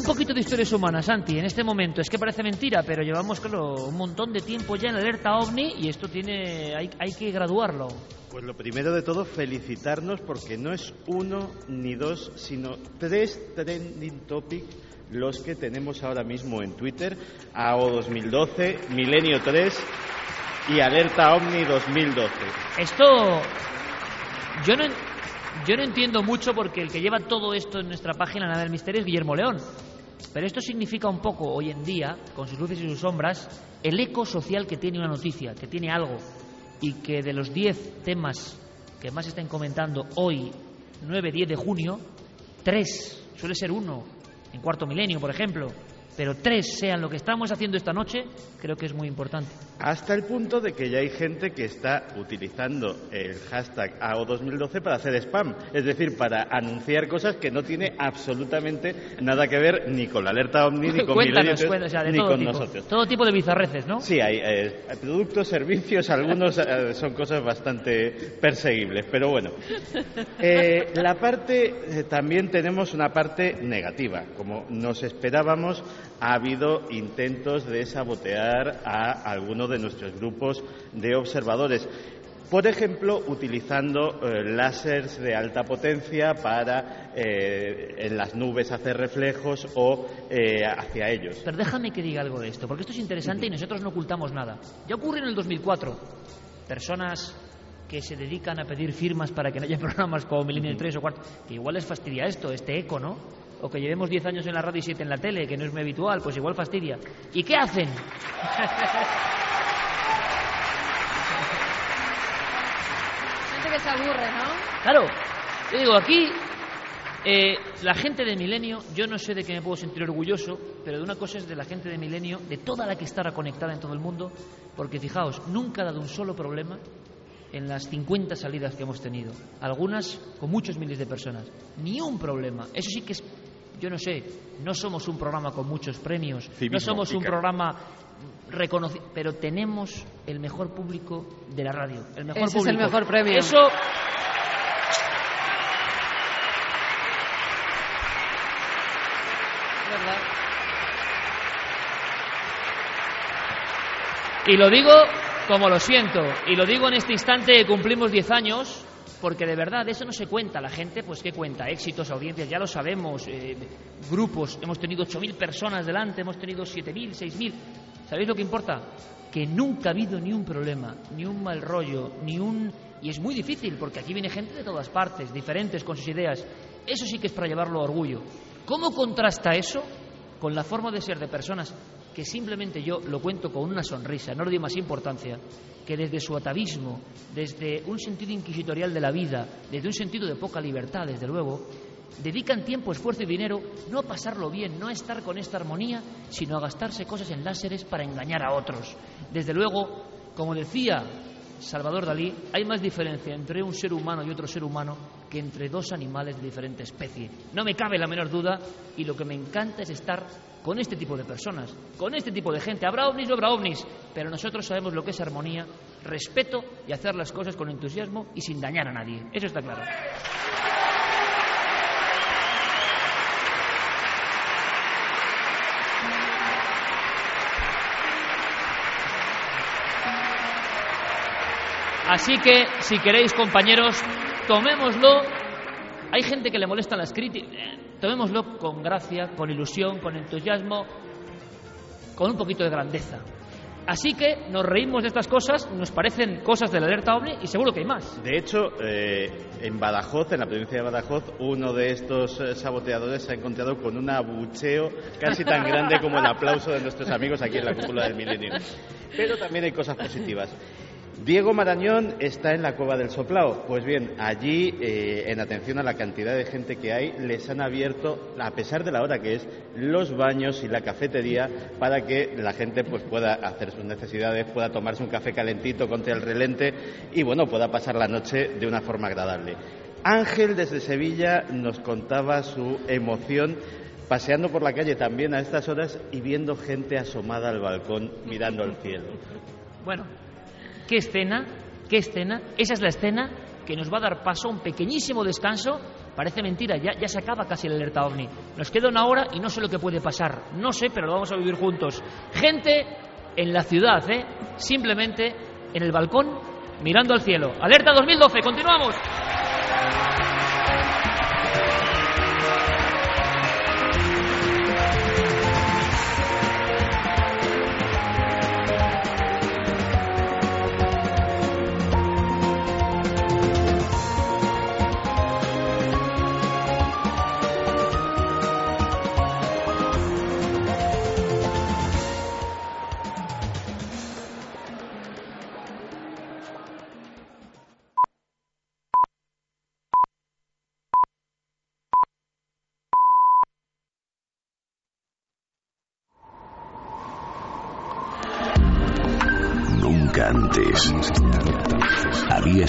Un poquito de historias humanas, Santi, en este momento. Es que parece mentira, pero llevamos, claro, un montón de tiempo ya en alerta OVNI y esto tiene... hay, hay que graduarlo. Pues lo primero de todo, felicitarnos porque no es uno ni dos, sino tres trending topics los que tenemos ahora mismo en Twitter. AO 2012, Milenio 3 y Alerta OVNI 2012. Esto yo no, yo no entiendo mucho porque el que lleva todo esto en nuestra página Nada del Misterio es Guillermo León. Pero esto significa un poco hoy en día, con sus luces y sus sombras, el eco social que tiene una noticia, que tiene algo. Y que de los 10 temas que más estén comentando hoy, 9-10 de junio, tres, suele ser uno, en cuarto milenio, por ejemplo, pero tres sean lo que estamos haciendo esta noche, creo que es muy importante. Hasta el punto de que ya hay gente que está utilizando el hashtag AO2012 para hacer spam, es decir, para anunciar cosas que no tiene absolutamente nada que ver ni con la alerta OVNI, ni con Cuéntanos, 3, cuéntanos, o sea, de ni todo con tipo. nosotros. Todo tipo de bizarreces, ¿no? Sí, hay eh, productos, servicios, algunos eh, son cosas bastante perseguibles, pero bueno. Eh, la parte, eh, también tenemos una parte negativa. Como nos esperábamos, ha habido intentos de sabotear a algunos de nuestros grupos de observadores. Por ejemplo, utilizando eh, láseres de alta potencia para eh, en las nubes hacer reflejos o eh, hacia ellos. Pero déjame que diga algo de esto, porque esto es interesante y nosotros no ocultamos nada. Ya ocurre en el 2004. Personas que se dedican a pedir firmas para que no haya programas como Milenio 3 o 4, que igual les fastidia esto, este eco, ¿no? O que llevemos 10 años en la radio y 7 en la tele, que no es muy habitual, pues igual fastidia. ¿Y qué hacen? Gente que se aburre, ¿no? Claro, yo digo, aquí eh, la gente de Milenio, yo no sé de qué me puedo sentir orgulloso, pero de una cosa es de la gente de Milenio, de toda la que estará conectada en todo el mundo, porque fijaos, nunca ha dado un solo problema en las 50 salidas que hemos tenido, algunas con muchos miles de personas. Ni un problema. Eso sí que es, yo no sé, no somos un programa con muchos premios, no somos un programa reconocido, pero tenemos el mejor público de la radio. El mejor Ese es el público. mejor premio. Eso ¿Verdad? Y lo digo como lo siento, y lo digo en este instante que cumplimos 10 años, porque de verdad eso no se cuenta. La gente, pues, ¿qué cuenta? Éxitos, audiencias, ya lo sabemos. eh, grupos, hemos tenido 8.000 personas delante, hemos tenido 7.000, 6.000. ¿Sabéis lo que importa? Que nunca ha habido ni un problema, ni un mal rollo, ni un. Y es muy difícil, porque aquí viene gente de todas partes, diferentes con sus ideas. Eso sí que es para llevarlo a orgullo. ¿Cómo contrasta eso con la forma de ser de personas que simplemente yo lo cuento con una sonrisa, no le doy más importancia, que desde su atavismo, desde un sentido inquisitorial de la vida, desde un sentido de poca libertad, desde luego, dedican tiempo, esfuerzo y dinero no a pasarlo bien, no a estar con esta armonía, sino a gastarse cosas en láseres para engañar a otros. Desde luego, como decía Salvador Dalí, hay más diferencia entre un ser humano y otro ser humano que entre dos animales de diferente especie. No me cabe la menor duda y lo que me encanta es estar con este tipo de personas, con este tipo de gente. Habrá ovnis o habrá ovnis, pero nosotros sabemos lo que es armonía, respeto y hacer las cosas con entusiasmo y sin dañar a nadie. Eso está claro. Así que, si queréis, compañeros, tomémoslo. Hay gente que le molestan las críticas. Tomémoslo con gracia, con ilusión, con entusiasmo, con un poquito de grandeza. Así que nos reímos de estas cosas, nos parecen cosas de la alerta OVNI y seguro que hay más. De hecho, eh, en Badajoz, en la provincia de Badajoz, uno de estos eh, saboteadores se ha encontrado con un abucheo casi tan grande como el aplauso de nuestros amigos aquí en la cúpula del milenio. Pero también hay cosas positivas. Diego Marañón está en la cueva del Soplao. Pues bien, allí, eh, en atención a la cantidad de gente que hay, les han abierto, a pesar de la hora que es, los baños y la cafetería para que la gente pues pueda hacer sus necesidades, pueda tomarse un café calentito contra el relente y bueno, pueda pasar la noche de una forma agradable. Ángel desde Sevilla nos contaba su emoción paseando por la calle también a estas horas y viendo gente asomada al balcón mirando al cielo. Bueno, ¿qué escena? ¿Qué escena? Esa es la escena que nos va a dar paso a un pequeñísimo descanso. Parece mentira, ya, ya se acaba casi la alerta ovni. Nos queda una hora y no sé lo que puede pasar. No sé, pero lo vamos a vivir juntos. Gente en la ciudad, ¿eh? Simplemente en el balcón mirando al cielo. Alerta 2012, continuamos.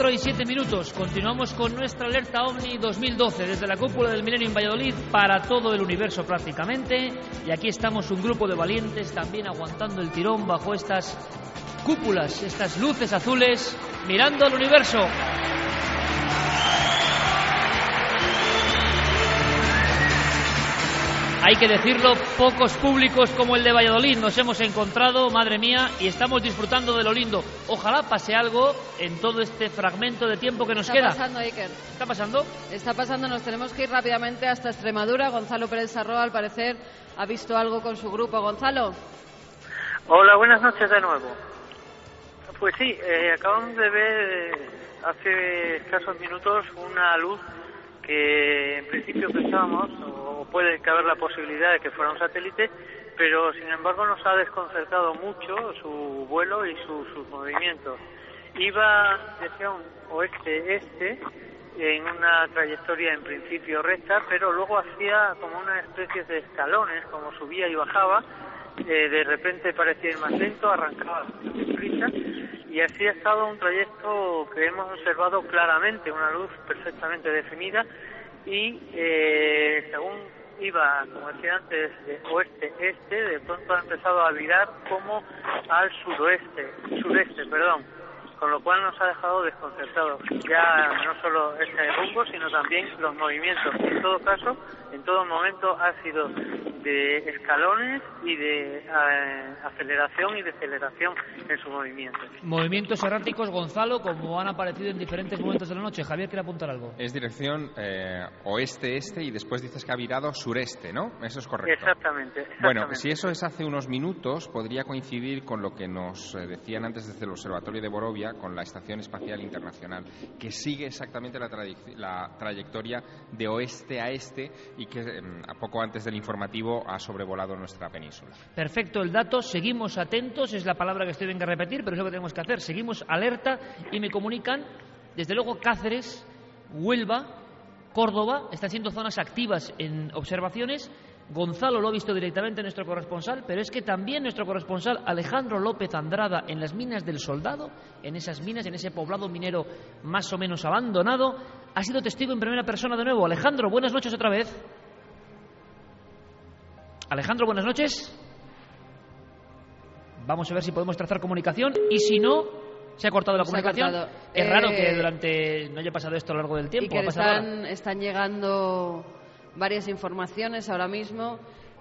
4 y 7 minutos. Continuamos con nuestra alerta OVNI 2012 desde la cúpula del Milenio en Valladolid para todo el universo prácticamente. Y aquí estamos un grupo de valientes también aguantando el tirón bajo estas cúpulas, estas luces azules, mirando al universo. Hay que decirlo, pocos públicos como el de Valladolid nos hemos encontrado, madre mía, y estamos disfrutando de lo lindo. Ojalá pase algo en todo este fragmento de tiempo que nos Está queda. pasando, Iker. ¿Está pasando? Está pasando, nos tenemos que ir rápidamente hasta Extremadura. Gonzalo Pérez Sarroa, al parecer, ha visto algo con su grupo. Gonzalo. Hola, buenas noches de nuevo. Pues sí, eh, acabamos de ver eh, hace escasos minutos una luz que en principio pensábamos, o puede caber la posibilidad de que fuera un satélite, pero sin embargo nos ha desconcertado mucho su vuelo y su- sus movimientos. Iba un oeste-este en una trayectoria en principio recta, pero luego hacía como una especie de escalones, como subía y bajaba, eh, de repente parecía ir más lento, arrancaba prisa y así ha estado un trayecto que hemos observado claramente, una luz perfectamente definida y eh, según iba, como decía antes, de oeste-este, de pronto ha empezado a virar como al suroeste, sureste, perdón, con lo cual nos ha dejado desconcertados. Ya no solo ese rumbo, sino también los movimientos. En todo caso, en todo momento ha sido de escalones y de eh, aceleración y deceleración en su movimiento. Movimientos erráticos, Gonzalo, como han aparecido en diferentes momentos de la noche. Javier quiere apuntar algo. Es dirección eh, oeste-este y después dices que ha virado sureste, ¿no? Eso es correcto. Exactamente. Bueno, exactamente. si eso es hace unos minutos, podría coincidir con lo que nos eh, decían antes desde el Observatorio de Borovia, con la Estación Espacial Internacional, que sigue exactamente la, trayectoria de oeste a este y que em, poco antes del informativo ha sobrevolado nuestra península. Perfecto el dato, seguimos atentos, es la palabra que estoy venga a repetir, pero es lo que tenemos que hacer. Seguimos alerta y me comunican, desde luego, Cáceres, Huelva, Córdoba, están siendo zonas activas en observaciones. Gonzalo lo ha visto directamente nuestro corresponsal, pero es que también nuestro corresponsal Alejandro López Andrada en las minas del Soldado, en esas minas, en ese poblado minero más o menos abandonado, ha sido testigo en primera persona de nuevo. Alejandro, buenas noches otra vez. Alejandro, buenas noches. Vamos a ver si podemos trazar comunicación y si no, se ha cortado la Se comunicación. cortado. Es Eh, raro que durante no haya pasado esto a lo largo del Y tiempo. que ha pasado ahora. están, están llegando varias informaciones ahora mismo.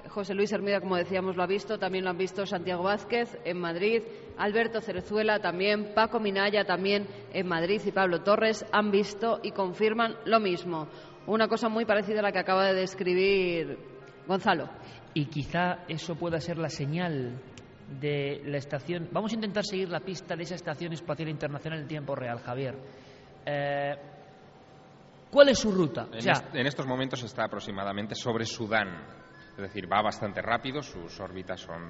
José Luis Hermida, como decíamos, lo ha visto. También lo han visto Santiago Vázquez en Madrid. Alberto Cerezuela también. Paco Minaya también en Madrid. Y Pablo Torres han visto y confirman lo mismo. Una cosa muy parecida a la que acaba de describir Gonzalo. Y quizá eso pueda ser la señal de la estación. Vamos a intentar seguir la pista de esa estación espacial internacional en tiempo real, Javier. Eh, ¿Cuál es su ruta? O En, sea, est- en estos momentos está aproximadamente sobre Sudán. Es decir, va bastante rápido, sus órbitas son,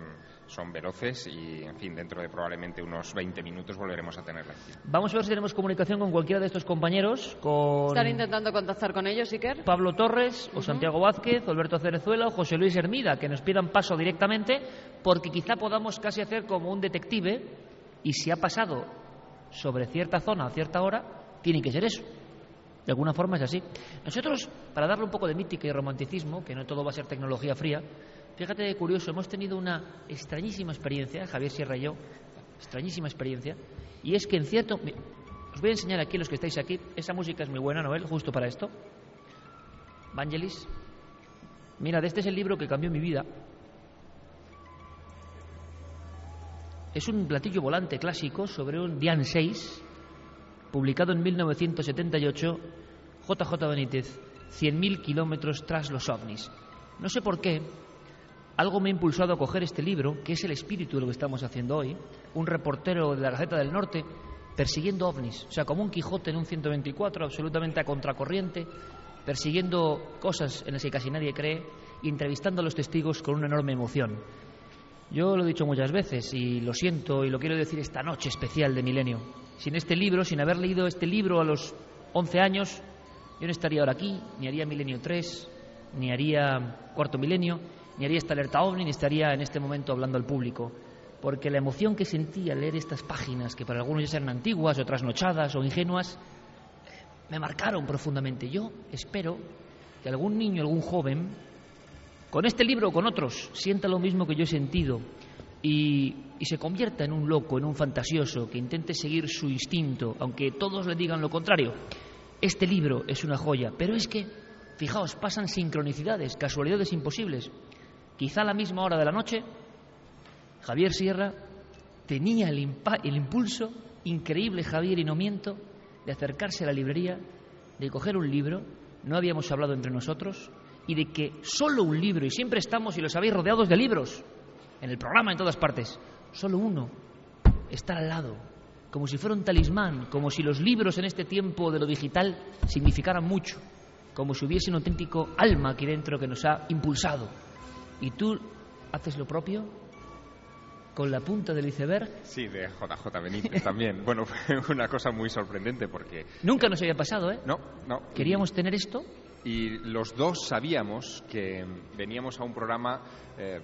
son veloces y, en fin, dentro de probablemente unos 20 minutos volveremos a tenerla encima. vamos a ver si tenemos comunicación con cualquiera de estos compañeros, con Están intentando contactar con ellos, Iker. Pablo Torres, o Santiago Vázquez, o Alberto Cerezuela, o José Luis Hermida, que nos pidan paso directamente, porque quizá podamos casi hacer como un detective, y si ha pasado sobre cierta zona a cierta hora, tiene que ser eso. De alguna forma es así. Nosotros, para darle un poco de mítica y romanticismo, que no todo va a ser tecnología fría, fíjate que curioso, hemos tenido una extrañísima experiencia, Javier Sierra y yo, extrañísima experiencia, y es que en cierto... Os voy a enseñar aquí, los que estáis aquí, esa música es muy buena, Noel, justo para esto. Vangelis. Mira, este es el libro que cambió mi vida. Es un platillo volante clásico sobre un Dian 6, publicado en 1978, JJ Benítez, 100.000 kilómetros tras los ovnis. No sé por qué, algo me ha impulsado a coger este libro, que es el espíritu de lo que estamos haciendo hoy, un reportero de la Gaceta del Norte persiguiendo ovnis, o sea, como un Quijote en un 124, absolutamente a contracorriente, persiguiendo cosas en las que casi nadie cree entrevistando a los testigos con una enorme emoción. Yo lo he dicho muchas veces y lo siento y lo quiero decir esta noche especial de Milenio. Sin este libro, sin haber leído este libro a los 11 años, yo no estaría ahora aquí, ni haría Milenio 3, ni haría Cuarto Milenio, ni haría esta alerta OVNI, ni estaría en este momento hablando al público. porque la emoción que sentí al leer estas páginas, que para algunos ya sean antiguas o trasnochadas o ingenuas, me marcaron profundamente. Yo espero que algún niño, algún joven, con este libro o con otros, sienta lo mismo que yo he sentido y se convierta en un loco, en un fantasioso, que intente seguir su instinto, aunque todos le digan lo contrario. Este libro es una joya, pero es que, fijaos, pasan sincronicidades, casualidades imposibles. Quizá a la misma hora de la noche, Javier Sierra tenía el, el impulso increíble, Javier, y no miento, de acercarse a la librería, de coger un libro, no habíamos hablado entre nosotros, y de que solo un libro, y siempre estamos, y lo sabéis, rodeados de libros, en el programa, en todas partes, solo uno, estar al lado, como si fuera un talismán, como si los libros en este tiempo de lo digital significaran mucho, como si hubiese un auténtico alma aquí dentro que nos ha impulsado. ¿Y tú haces lo propio? ¿Con la punta del iceberg? Sí, de JJ Benítez también. Bueno, fue una cosa muy sorprendente porque... Nunca nos había pasado, ¿eh? No, no. Queríamos tener esto Y los dos sabíamos que veníamos a un programa eh,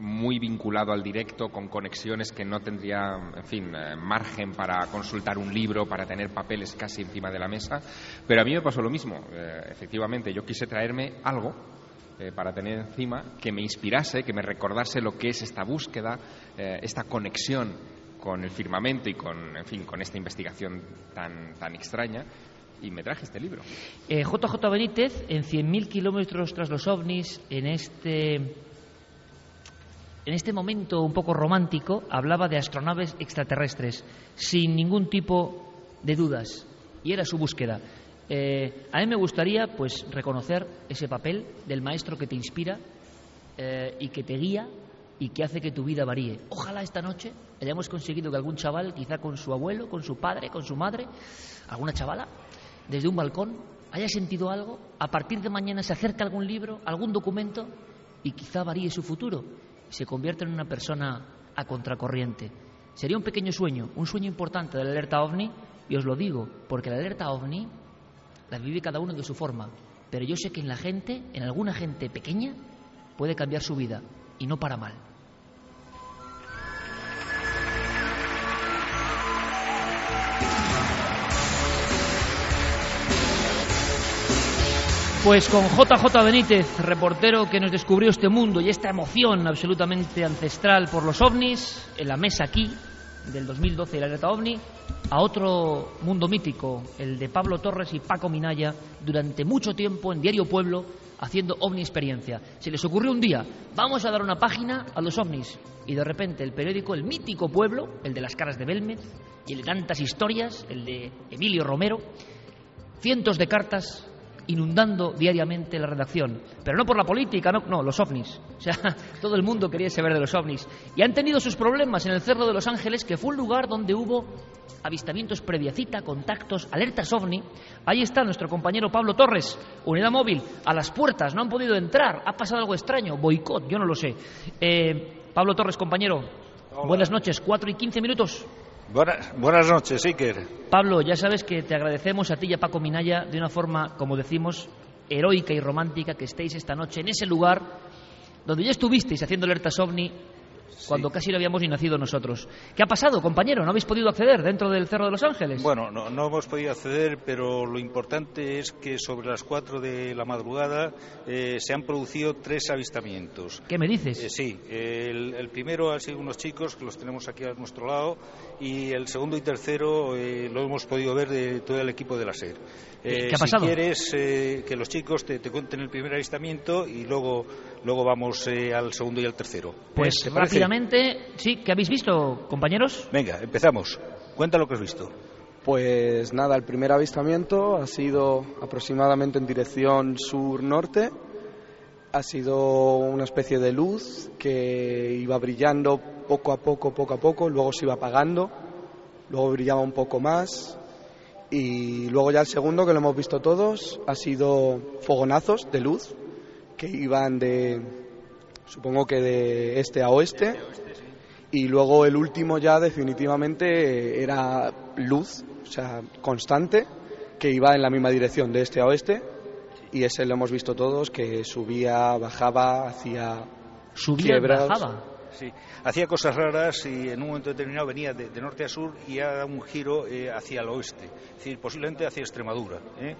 muy vinculado al directo, con conexiones que no tendría, en fin, eh, margen para consultar un libro, para tener papeles casi encima de la mesa. Pero a mí me pasó lo mismo. Eh, efectivamente, yo quise traerme algo eh, para tener encima que me inspirase, que me recordase lo que es esta búsqueda, esta conexión con el firmamento y con, en fin, con esta investigación tan, tan extraña. Y me traje este libro. Eh, JJ Benítez, en 100.000 kilómetros tras los ovnis, en este, en este momento un poco romántico, hablaba de astronaves extraterrestres, sin ningún tipo de dudas. Y era su búsqueda. Eh, a mí me gustaría pues reconocer ese papel del maestro que te inspira eh, y que te guía y que hace que tu vida varíe. Ojalá esta noche hayamos conseguido que algún chaval, quizá con su abuelo, con su padre, con su madre, alguna chavala, desde un balcón, haya sentido algo, a partir de mañana se acerca algún libro, algún documento y quizá varíe su futuro se convierta en una persona a contracorriente. Sería un pequeño sueño, un sueño importante de la alerta ovni y os lo digo porque la alerta ovni la vive cada uno de su forma, pero yo sé que en la gente, en alguna gente pequeña, puede cambiar su vida y no para mal. Pues con JJ Benítez, reportero que nos descubrió este mundo y esta emoción absolutamente ancestral por los ovnis, en la mesa aquí del 2012 de la alerta ovni, a otro mundo mítico, el de Pablo Torres y Paco Minaya, durante mucho tiempo en Diario Pueblo, haciendo ovni experiencia. Se les ocurrió un día, vamos a dar una página a los ovnis. Y de repente el periódico, el mítico Pueblo, el de las caras de Belmez, y el de tantas historias, el de Emilio Romero, cientos de cartas inundando diariamente la redacción. Pero no por la política, no, no, los ovnis. O sea, todo el mundo quería saber de los ovnis. Y han tenido sus problemas en el Cerro de los Ángeles, que fue un lugar donde hubo avistamientos previa cita, contactos, alertas ovni. Ahí está nuestro compañero Pablo Torres, unidad móvil, a las puertas, no han podido entrar, ha pasado algo extraño, boicot, yo no lo sé. Eh, Pablo Torres, compañero, buenas noches, cuatro y quince minutos. Buenas, buenas noches, Iker. Pablo, ya sabes que te agradecemos a ti y a Paco Minaya de una forma, como decimos, heroica y romántica que estéis esta noche en ese lugar donde ya estuvisteis haciendo alertas ovni cuando casi no habíamos ni nacido nosotros. ¿Qué ha pasado, compañero? ¿No habéis podido acceder dentro del Cerro de los Ángeles? Bueno, no, no hemos podido acceder, pero lo importante es que sobre las 4 de la madrugada eh, se han producido tres avistamientos. ¿Qué me dices? Eh, sí, el, el primero han sido unos chicos que los tenemos aquí a nuestro lado y el segundo y tercero eh, lo hemos podido ver de todo el equipo de la SER. Eh, ¿Qué ha pasado? Si quieres eh, que los chicos te, te cuenten el primer avistamiento y luego, luego vamos eh, al segundo y al tercero. Pues ¿Eh? ¿Te rápidamente, sí, ¿qué habéis visto, compañeros? Venga, empezamos. Cuenta lo que has visto. Pues nada, el primer avistamiento ha sido aproximadamente en dirección sur-norte. Ha sido una especie de luz que iba brillando poco a poco, poco a poco, luego se iba apagando, luego brillaba un poco más. Y luego ya el segundo, que lo hemos visto todos, ha sido fogonazos de luz que iban de, supongo que de este a oeste. Y luego el último ya definitivamente era luz, o sea, constante, que iba en la misma dirección de este a oeste. Y ese lo hemos visto todos, que subía, bajaba, hacía Subía y quiebras. bajaba. Sí, hacía cosas raras y en un momento determinado venía de, de norte a sur y ha dado un giro eh, hacia el oeste, es decir, posiblemente hacia Extremadura. ¿eh?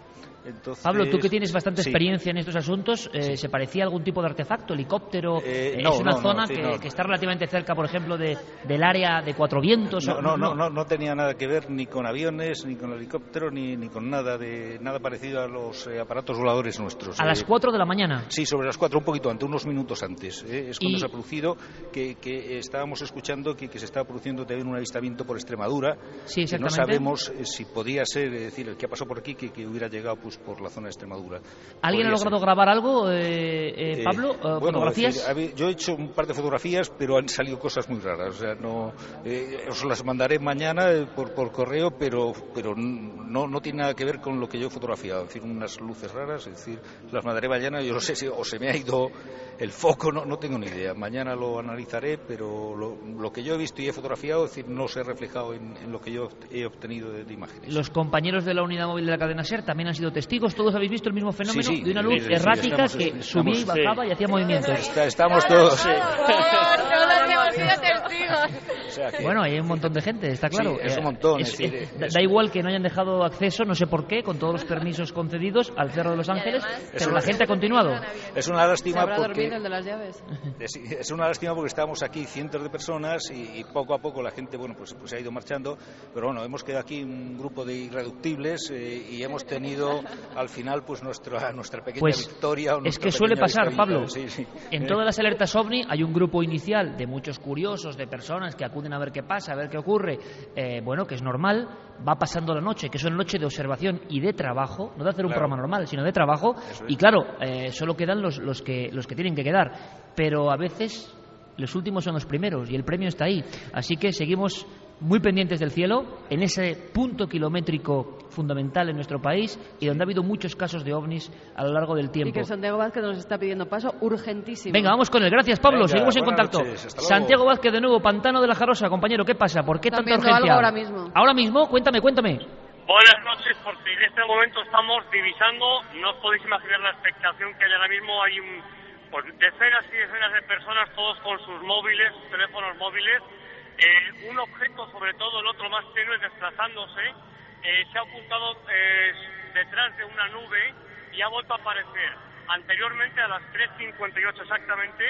Entonces, Pablo, tú que tienes bastante sí. experiencia en estos asuntos, eh, ¿se parecía a algún tipo de artefacto, helicóptero? Eh, Eh, no, ¿Es una no, no, zona sí, que, no. que está relativamente cerca, por ejemplo, de, del área de Cuatro Vientos? No, no, no, no, no tenía nada que ver ni con aviones, ni con helicópteros, ni, ni con nada de nada parecido a los eh, aparatos voladores nuestros. A las Eh, 4 de la mañana. Sí, sobre las cuatro, un poquito antes, unos minutos antes. ¿eh? Es cuando Y- se ha producido que, que estábamos escuchando que, que se estaba produciendo también un avistamiento por Extremadura. Sí, que no exactamente. sabemos si podía ser, es decir, el que ha pasado por aquí, que, que hubiera llegado pues por la zona de Extremadura. ¿Alguien ha Podría logrado ser. grabar algo, eh, eh, Eh, Pablo? Eh, bueno, ¿Fotografías? decir, yo he hecho un par de fotografías, pero han salido cosas muy raras. O sea, no, eh, os las mandaré mañana por, por correo, pero, pero no, no tiene nada que ver con lo que yo he fotografiado. Es decir, unas luces raras, es decir, las mandaré mañana. Yo no sé si o se me ha ido el foco, no, no tengo ni idea. Mañana lo analizaré, pero lo, lo que yo he visto y he fotografiado, es decir, no se ha reflejado en, en lo que yo he obtenido de, de imágenes. Los compañeos de la unidad móvil de la cadena SER también han sido testigos. Todos habéis visto el mismo fenómeno Sí, sí, de una luz sí, errática estamos- que estamos- subía y bajaba sí. y hacía movimientos. Está- estamos todos. Todos hemos sido testigos. O sea que- Bueno, hay un montón de gente, está claro. Sí, es un Eh, montón, es- es decir, eh, es- da- da igual que no hayan dejado acceso, no sé por qué, con todos los permisos concedidos al Cerro de los Ángeles, pero la gente ha continuado. Es una lástima porque dormido el de las llaves. Es, es una lástima porque estábamos aquí cientos de personas y, y poco a poco la gente bueno pues, pues se ha ido marchando pero bueno hemos quedado aquí un grupo de irreductibles eh, y hemos tenido al final pues nuestra nuestra pequeña Pues victoria o es nuestra que suele pasar. Pablo. Sí, sí. En Eh, todas las alertas OVNI hay un grupo inicial de muchos curiosos, de personas que acuden a ver qué pasa, a ver qué ocurre. Eh, bueno, que es normal, va pasando la noche, que es una noche de observación y de trabajo, no de hacer un Claro. programa normal, sino de trabajo. Es. Y claro, eh, solo quedan los, los, que, los que tienen que quedar. Pero a veces los últimos son los primeros y el premio está ahí. Así que seguimos muy pendientes del cielo, en ese punto kilométrico fundamental en nuestro país y donde ha habido muchos casos de ovnis a lo largo del Y tiempo. que Santiago Vázquez nos está pidiendo paso urgentísimo. Venga, vamos con él. Gracias, Pablo. Venga, Seguimos en contacto. noches. Santiago Vázquez de nuevo, Pantano de la Jarosa. Compañero, ¿qué pasa? ¿Por qué tanta urgencia? algo ahora mismo. Ahora mismo, cuéntame, cuéntame. Buenas noches, porque en este momento estamos divisando, no os podéis imaginar la expectación que hay ahora mismo, hay un, pues, decenas y decenas de personas, todos con sus móviles, sus teléfonos móviles, eh, un objeto, sobre todo el otro más tenue, desplazándose, eh, se ha ocultado eh, detrás de una nube y ha vuelto a aparecer. Anteriormente, a las 3.58 exactamente,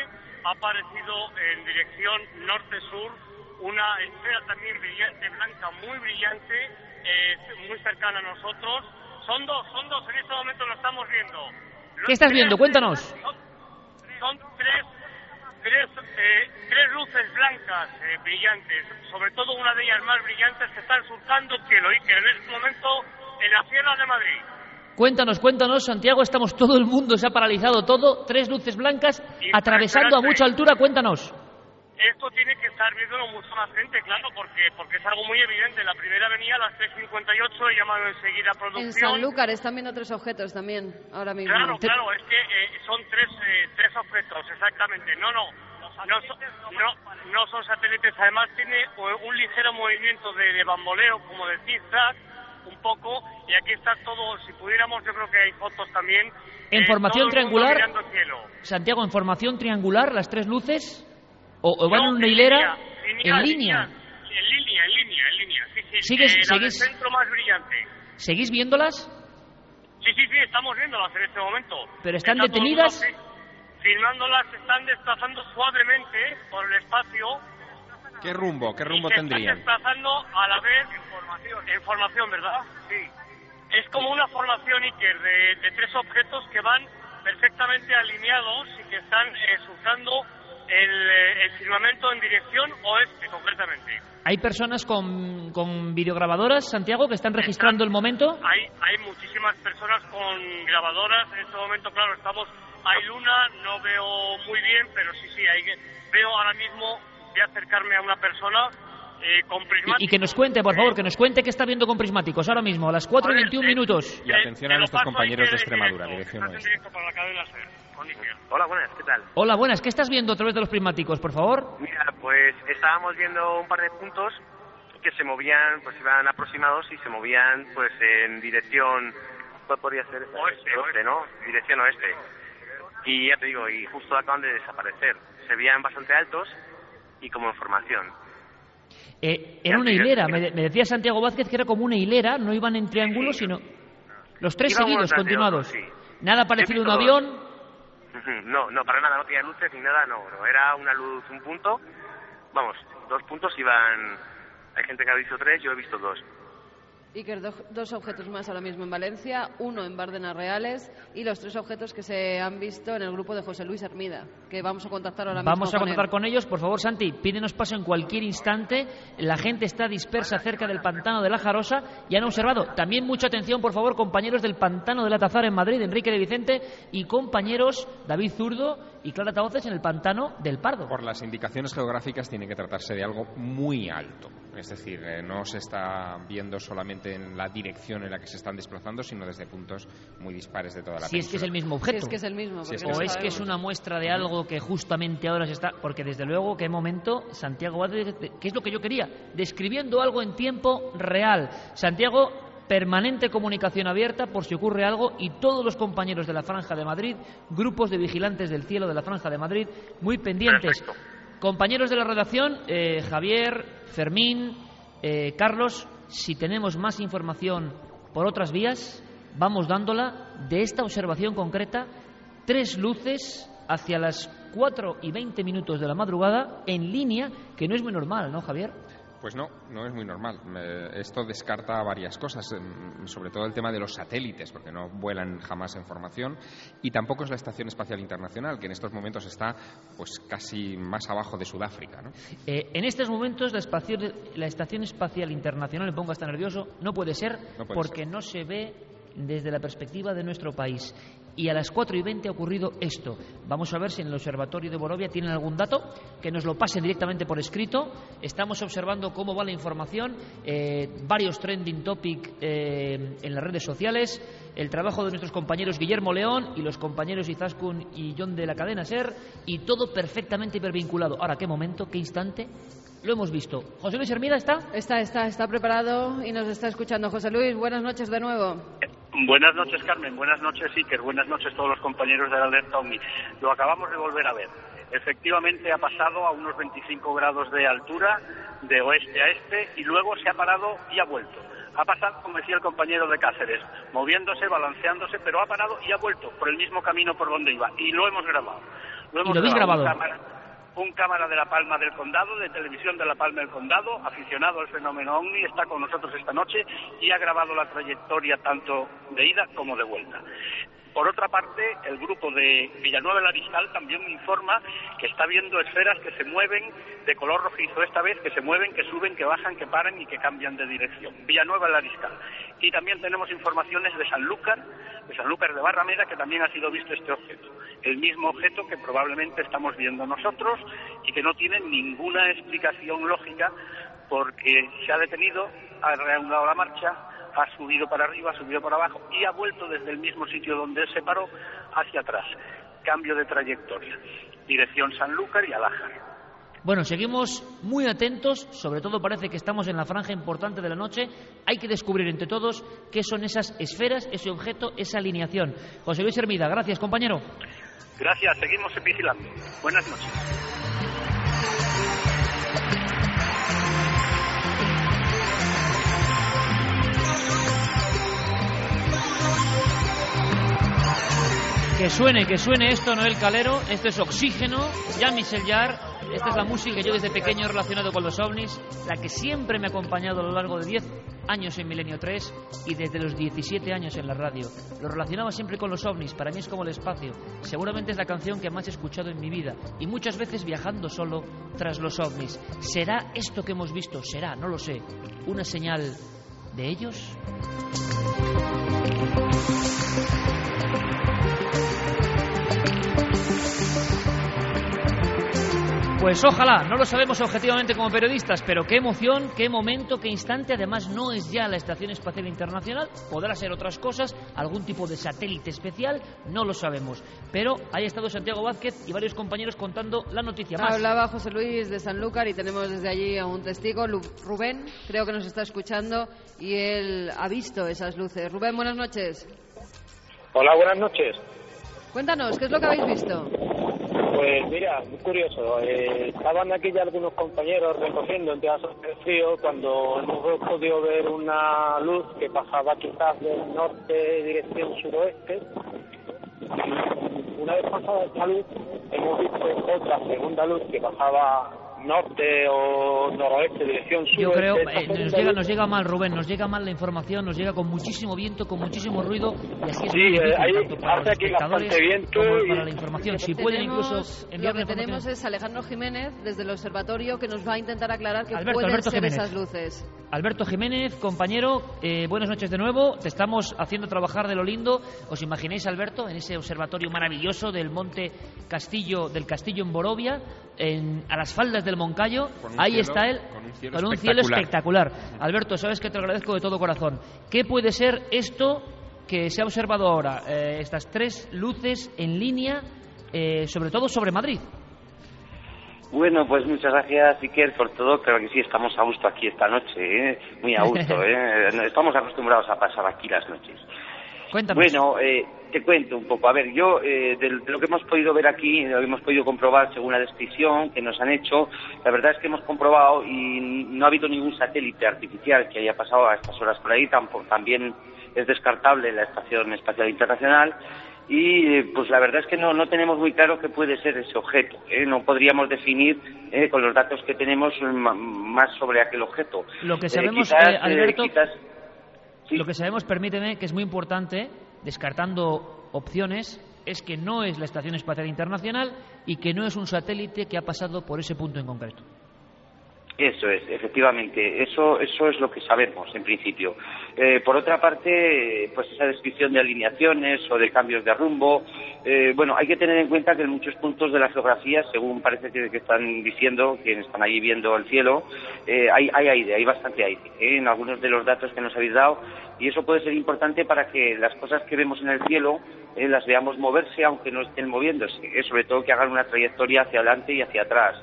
ha aparecido en dirección norte-sur una esfera también brillante, blanca, muy brillante, eh, muy cercana a nosotros. Son dos, son dos, en este momento lo estamos viendo. ¿Qué estás viendo? Cuéntanos. Son, son tres, tres, eh, tres luces blancas eh, brillantes, sobre todo una de ellas más brillantes que están surcando el cielo y que en este momento en la Sierra de Madrid. Cuéntanos, cuéntanos, Santiago. Estamos todo el mundo, se ha paralizado todo. Tres luces blancas atravesando a mucha altura. Cuéntanos. Esto tiene que estar viéndolo mucho más gente, claro, porque porque es algo muy evidente. La primera venía a las 3.58 y llaman enseguida a En producción. Sanlúcar están viendo tres objetos también, ahora mismo. Claro, claro, es que eh, son tres, eh, tres objetos, exactamente. No, no, no, son- no, no son satélites. Además tiene eh, un ligero movimiento de, de bamboleo, como de zigzag, un poco. Y aquí está todo, si pudiéramos, yo creo que hay fotos también. En eh, formación triangular. mirando el cielo. Santiago, en formación triangular, las tres luces. O, o van No, en una en hilera. línea, en línea. En línea, en línea, en línea. Sí, sí, ¿Sigues- eh, sigues- centro más brillante. ¿Seguís viéndolas? Sí, sí, sí, estamos viéndolas en este momento. ¿Pero están Está todo el mundo detenidas? fi- Filmándolas, están desplazando suavemente por el espacio. ¿Qué rumbo? ¿Qué rumbo y se tendrían? Están desplazando a la vez en formación, en formación ¿verdad? Sí. Es como una formación Iker de, de tres objetos que van perfectamente alineados y que están eh, surcando el, eh, el firmamento en dirección oeste, concretamente. Hay personas con, con videograbadoras, Santiago, que están registrando el momento. Hay, hay muchísimas personas con grabadoras. En este momento, claro, estamos. Hay luna, no veo muy bien, pero sí, sí, hay, veo ahora mismo. Voy a acercarme a una persona eh, con Y, prismáticos. y que nos cuente, por favor, que nos cuente qué está viendo con prismáticos ahora mismo, a las 4 y 21 minutos. Y atención a nuestros compañeros de Extremadura, dirección oeste. directo para la cadena SER, con Iker. Hola, buenas, ¿qué tal? Hola, buenas, ¿qué estás viendo a través de los prismáticos, por favor? Mira, pues estábamos viendo un par de puntos que se movían, pues iban aproximados y se movían pues en dirección, ¿cuál podría ser? Oeste, oeste, ¿no? Dirección oeste. Y ya te digo, y justo acaban de desaparecer. Se veían bastante altos y como información. Eh, era una hilera, me, me, decía Santiago Vázquez que era como una hilera, no iban en triángulos, sino los tres seguidos, continuados. Nada parecido a un avión. No, no, para nada, no tenía luces ni nada, no, no, era una luz, un punto, vamos, dos puntos iban, hay gente que ha visto tres, yo he visto dos. Iker, dos objetos más ahora mismo en Valencia, uno en Bárdenas Reales y los tres objetos que se han visto en el grupo de José Luis Hermida, que vamos a contactar ahora mismo. Vamos a contactar con, ellos. Por favor, Santi, pídenos paso en cualquier instante. La gente está dispersa cerca del pantano de la Jarosa y han observado. También mucha atención, por favor, compañeros del pantano de la Tazara en Madrid, Enrique de Vicente, y compañeros David Zurdo y Clara Taoces en el pantano del Pardo. Por las indicaciones geográficas tiene que tratarse de algo muy alto. Es decir, eh, no se está viendo solamente en la dirección en la que se están desplazando, sino desde puntos muy dispares de toda la Si es que es el mismo objeto. Si es que es el mismo. o es que es una muestra de algo que justamente ahora se está. Porque desde luego, qué momento, Santiago ¿qué es lo que yo quería? Describiendo algo en tiempo real. Santiago, permanente comunicación abierta por si ocurre algo y todos los compañeros de la Franja de Madrid, grupos de vigilantes del cielo de la Franja de Madrid, muy pendientes. Compañeros de la redacción, eh, Javier, Fermín, eh, Carlos, si tenemos más información por otras vías, vamos dándola de esta observación concreta, tres luces hacia las 4 y 20 minutos de la madrugada en línea, que no es muy normal, ¿no, Javier? Pues no, no es muy normal. esto descarta varias cosas, sobre todo el tema de los satélites, porque no vuelan jamás en formación, y tampoco es la Estación Espacial Internacional, que en estos momentos está pues casi más abajo de Sudáfrica. ¿no? Eh, en estos momentos la, Estación Espacial Internacional, me pongo hasta nervioso, no puede ser porque no se ve desde la perspectiva de nuestro país y a las 4 y 20 ha ocurrido esto. Vamos a ver si en el Observatorio de Borovia tienen algún dato, que nos lo pasen directamente por escrito. Estamos observando cómo va la información, eh, varios trending topic eh, en las redes sociales, el trabajo de nuestros compañeros Guillermo León y los compañeros Izaskun y John de la cadena SER, y todo perfectamente hipervinculado. Ahora, ¿qué momento, qué instante? Lo hemos visto. ¿José Luis Hermida está? Está, está, está preparado y nos está escuchando. José Luis, buenas noches de nuevo. Buenas noches, Carmen. Buenas noches, Iker. Buenas noches, todos los compañeros de la Alerta Omni. Lo acabamos de volver a ver. Efectivamente, ha pasado a unos 25 grados de altura, de oeste a este, y luego se ha parado y ha vuelto. Ha pasado, como decía el compañero de Cáceres, moviéndose, balanceándose, pero ha parado y ha vuelto por el mismo camino por donde iba. Y lo hemos grabado. Lo hemos grabado un cámara de la Palma del Condado, de televisión de la Palma del Condado, aficionado al fenómeno OVNI, está con nosotros esta noche y ha grabado la trayectoria tanto de ida como de vuelta. Por otra parte, el grupo de Villanueva del Aristal también informa que está viendo esferas que se mueven de color rojizo esta vez, que se mueven, que suben, que bajan, que paran y que cambian de dirección. Villanueva del Aristal. Y también tenemos informaciones de Sanlúcar, de Sanlúcar de Barrameda, que también ha sido visto este objeto. El mismo objeto que probablemente estamos viendo nosotros y que no tiene ninguna explicación lógica porque se ha detenido, ha reanudado la marcha, ha subido para arriba, ha subido para abajo y ha vuelto desde el mismo sitio donde se paró hacia atrás. Cambio de trayectoria. Dirección Sanlúcar y Alájar. Bueno, seguimos muy atentos, sobre todo parece que estamos en la franja importante de la noche. Hay que descubrir entre todos qué son esas esferas, ese objeto, esa alineación. José Luis Hermida, gracias, compañero. Gracias, seguimos vigilando. Buenas noches. Que suene, que suene esto, Noel Calero. Esto es Oxígeno, ya Michel Yar. Esta es la música que yo desde pequeño he relacionado con los ovnis, la que siempre me ha acompañado a lo largo de 10 años en Milenio 3 y desde los 17 años en la radio. Lo relacionaba siempre con los ovnis, para mí es como el espacio. Seguramente es la canción que más he escuchado en mi vida y muchas veces viajando solo tras los ovnis. ¿Será esto que hemos visto? Será, no lo sé, una señal de ellos? Pues ojalá, no lo sabemos objetivamente como periodistas, pero qué emoción, qué momento, qué instante. Además, no es ya la Estación Espacial Internacional, podrá ser otras cosas, algún tipo de satélite especial, no lo sabemos. Pero ahí ha estado Santiago Vázquez y varios compañeros contando la noticia más. Hablaba José Luis de Sanlúcar y tenemos desde allí a un testigo, Rubén, creo que nos está escuchando y él ha visto esas luces. Rubén, buenas noches. Hola, buenas noches. Cuéntanos, ¿qué es lo que habéis visto? Pues mira, muy curioso. Eh, estaban aquí ya algunos compañeros recogiendo en Teatro del Frío cuando hemos podido ver una luz que pasaba quizás del norte dirección suroeste. Una vez pasada esta luz, hemos visto otra segunda luz que pasaba norte o noroeste, dirección sur. Yo creo, eh, nos, llega, nos llega mal, Rubén, nos llega mal la información, nos llega con muchísimo viento, con muchísimo ruido, y así es Sí, difícil, eh, hay- tanto para los hace aquí espectadores bastante viento como y- para la información. Si pueden Tenemos- lo que tenemos es Alejandro Jiménez desde el observatorio que nos va a intentar aclarar qué Alberto, pueden Alberto ser Jiménez. esas luces. Alberto Jiménez, compañero, eh, buenas noches de nuevo. Te estamos haciendo trabajar de lo lindo. ¿Os imagináis, Alberto, en ese observatorio maravilloso del Monte Castillo, del Castillo en Borovia, en- a las faldas del Moncayo? Ahí cielo- está él, con un cielo cielo espectacular. espectacular. Alberto, sabes que te lo agradezco de todo corazón. ¿Qué puede ser esto que se ha observado ahora? Eh, estas tres luces en línea, eh, sobre todo sobre Madrid. Bueno, pues muchas gracias, Iker, por todo. Creo que sí, estamos a gusto aquí esta noche, ¿eh? muy a gusto. ¿eh? Estamos acostumbrados a pasar aquí las noches. Cuéntanos. Bueno, eh, te cuento un poco. A ver, yo, eh, de lo que hemos podido ver aquí, lo que hemos podido comprobar según la descripción que nos han hecho, la verdad es que hemos comprobado y no ha habido ningún satélite artificial que haya pasado a estas horas por ahí. Tampoco, también es descartable la Estación Espacial Internacional. Y eh, pues la verdad es que no, no tenemos muy claro qué puede ser ese objeto. ¿eh? No podríamos definir eh, con los datos que tenemos más sobre aquel objeto. Lo que sabemos, quizás, Alberto, quizás- lo que sabemos, permíteme, que es muy importante, descartando opciones, es que no es la Estación Espacial Internacional y que no es un satélite que ha pasado por ese punto en concreto. Eso es, efectivamente, eso, eso es lo que sabemos en principio. Eh, por otra parte, pues esa descripción de alineaciones o de cambios de rumbo, eh, bueno, hay que tener en cuenta que en muchos puntos de la geografía, según parece que, están diciendo, quienes están allí viendo el cielo, eh, hay, hay aire, hay bastante aire eh, en algunos de los datos que nos habéis dado y eso puede ser importante para que las cosas que vemos en el cielo eh, las veamos moverse aunque no estén moviéndose, eh, sobre todo que hagan una trayectoria hacia adelante y hacia atrás.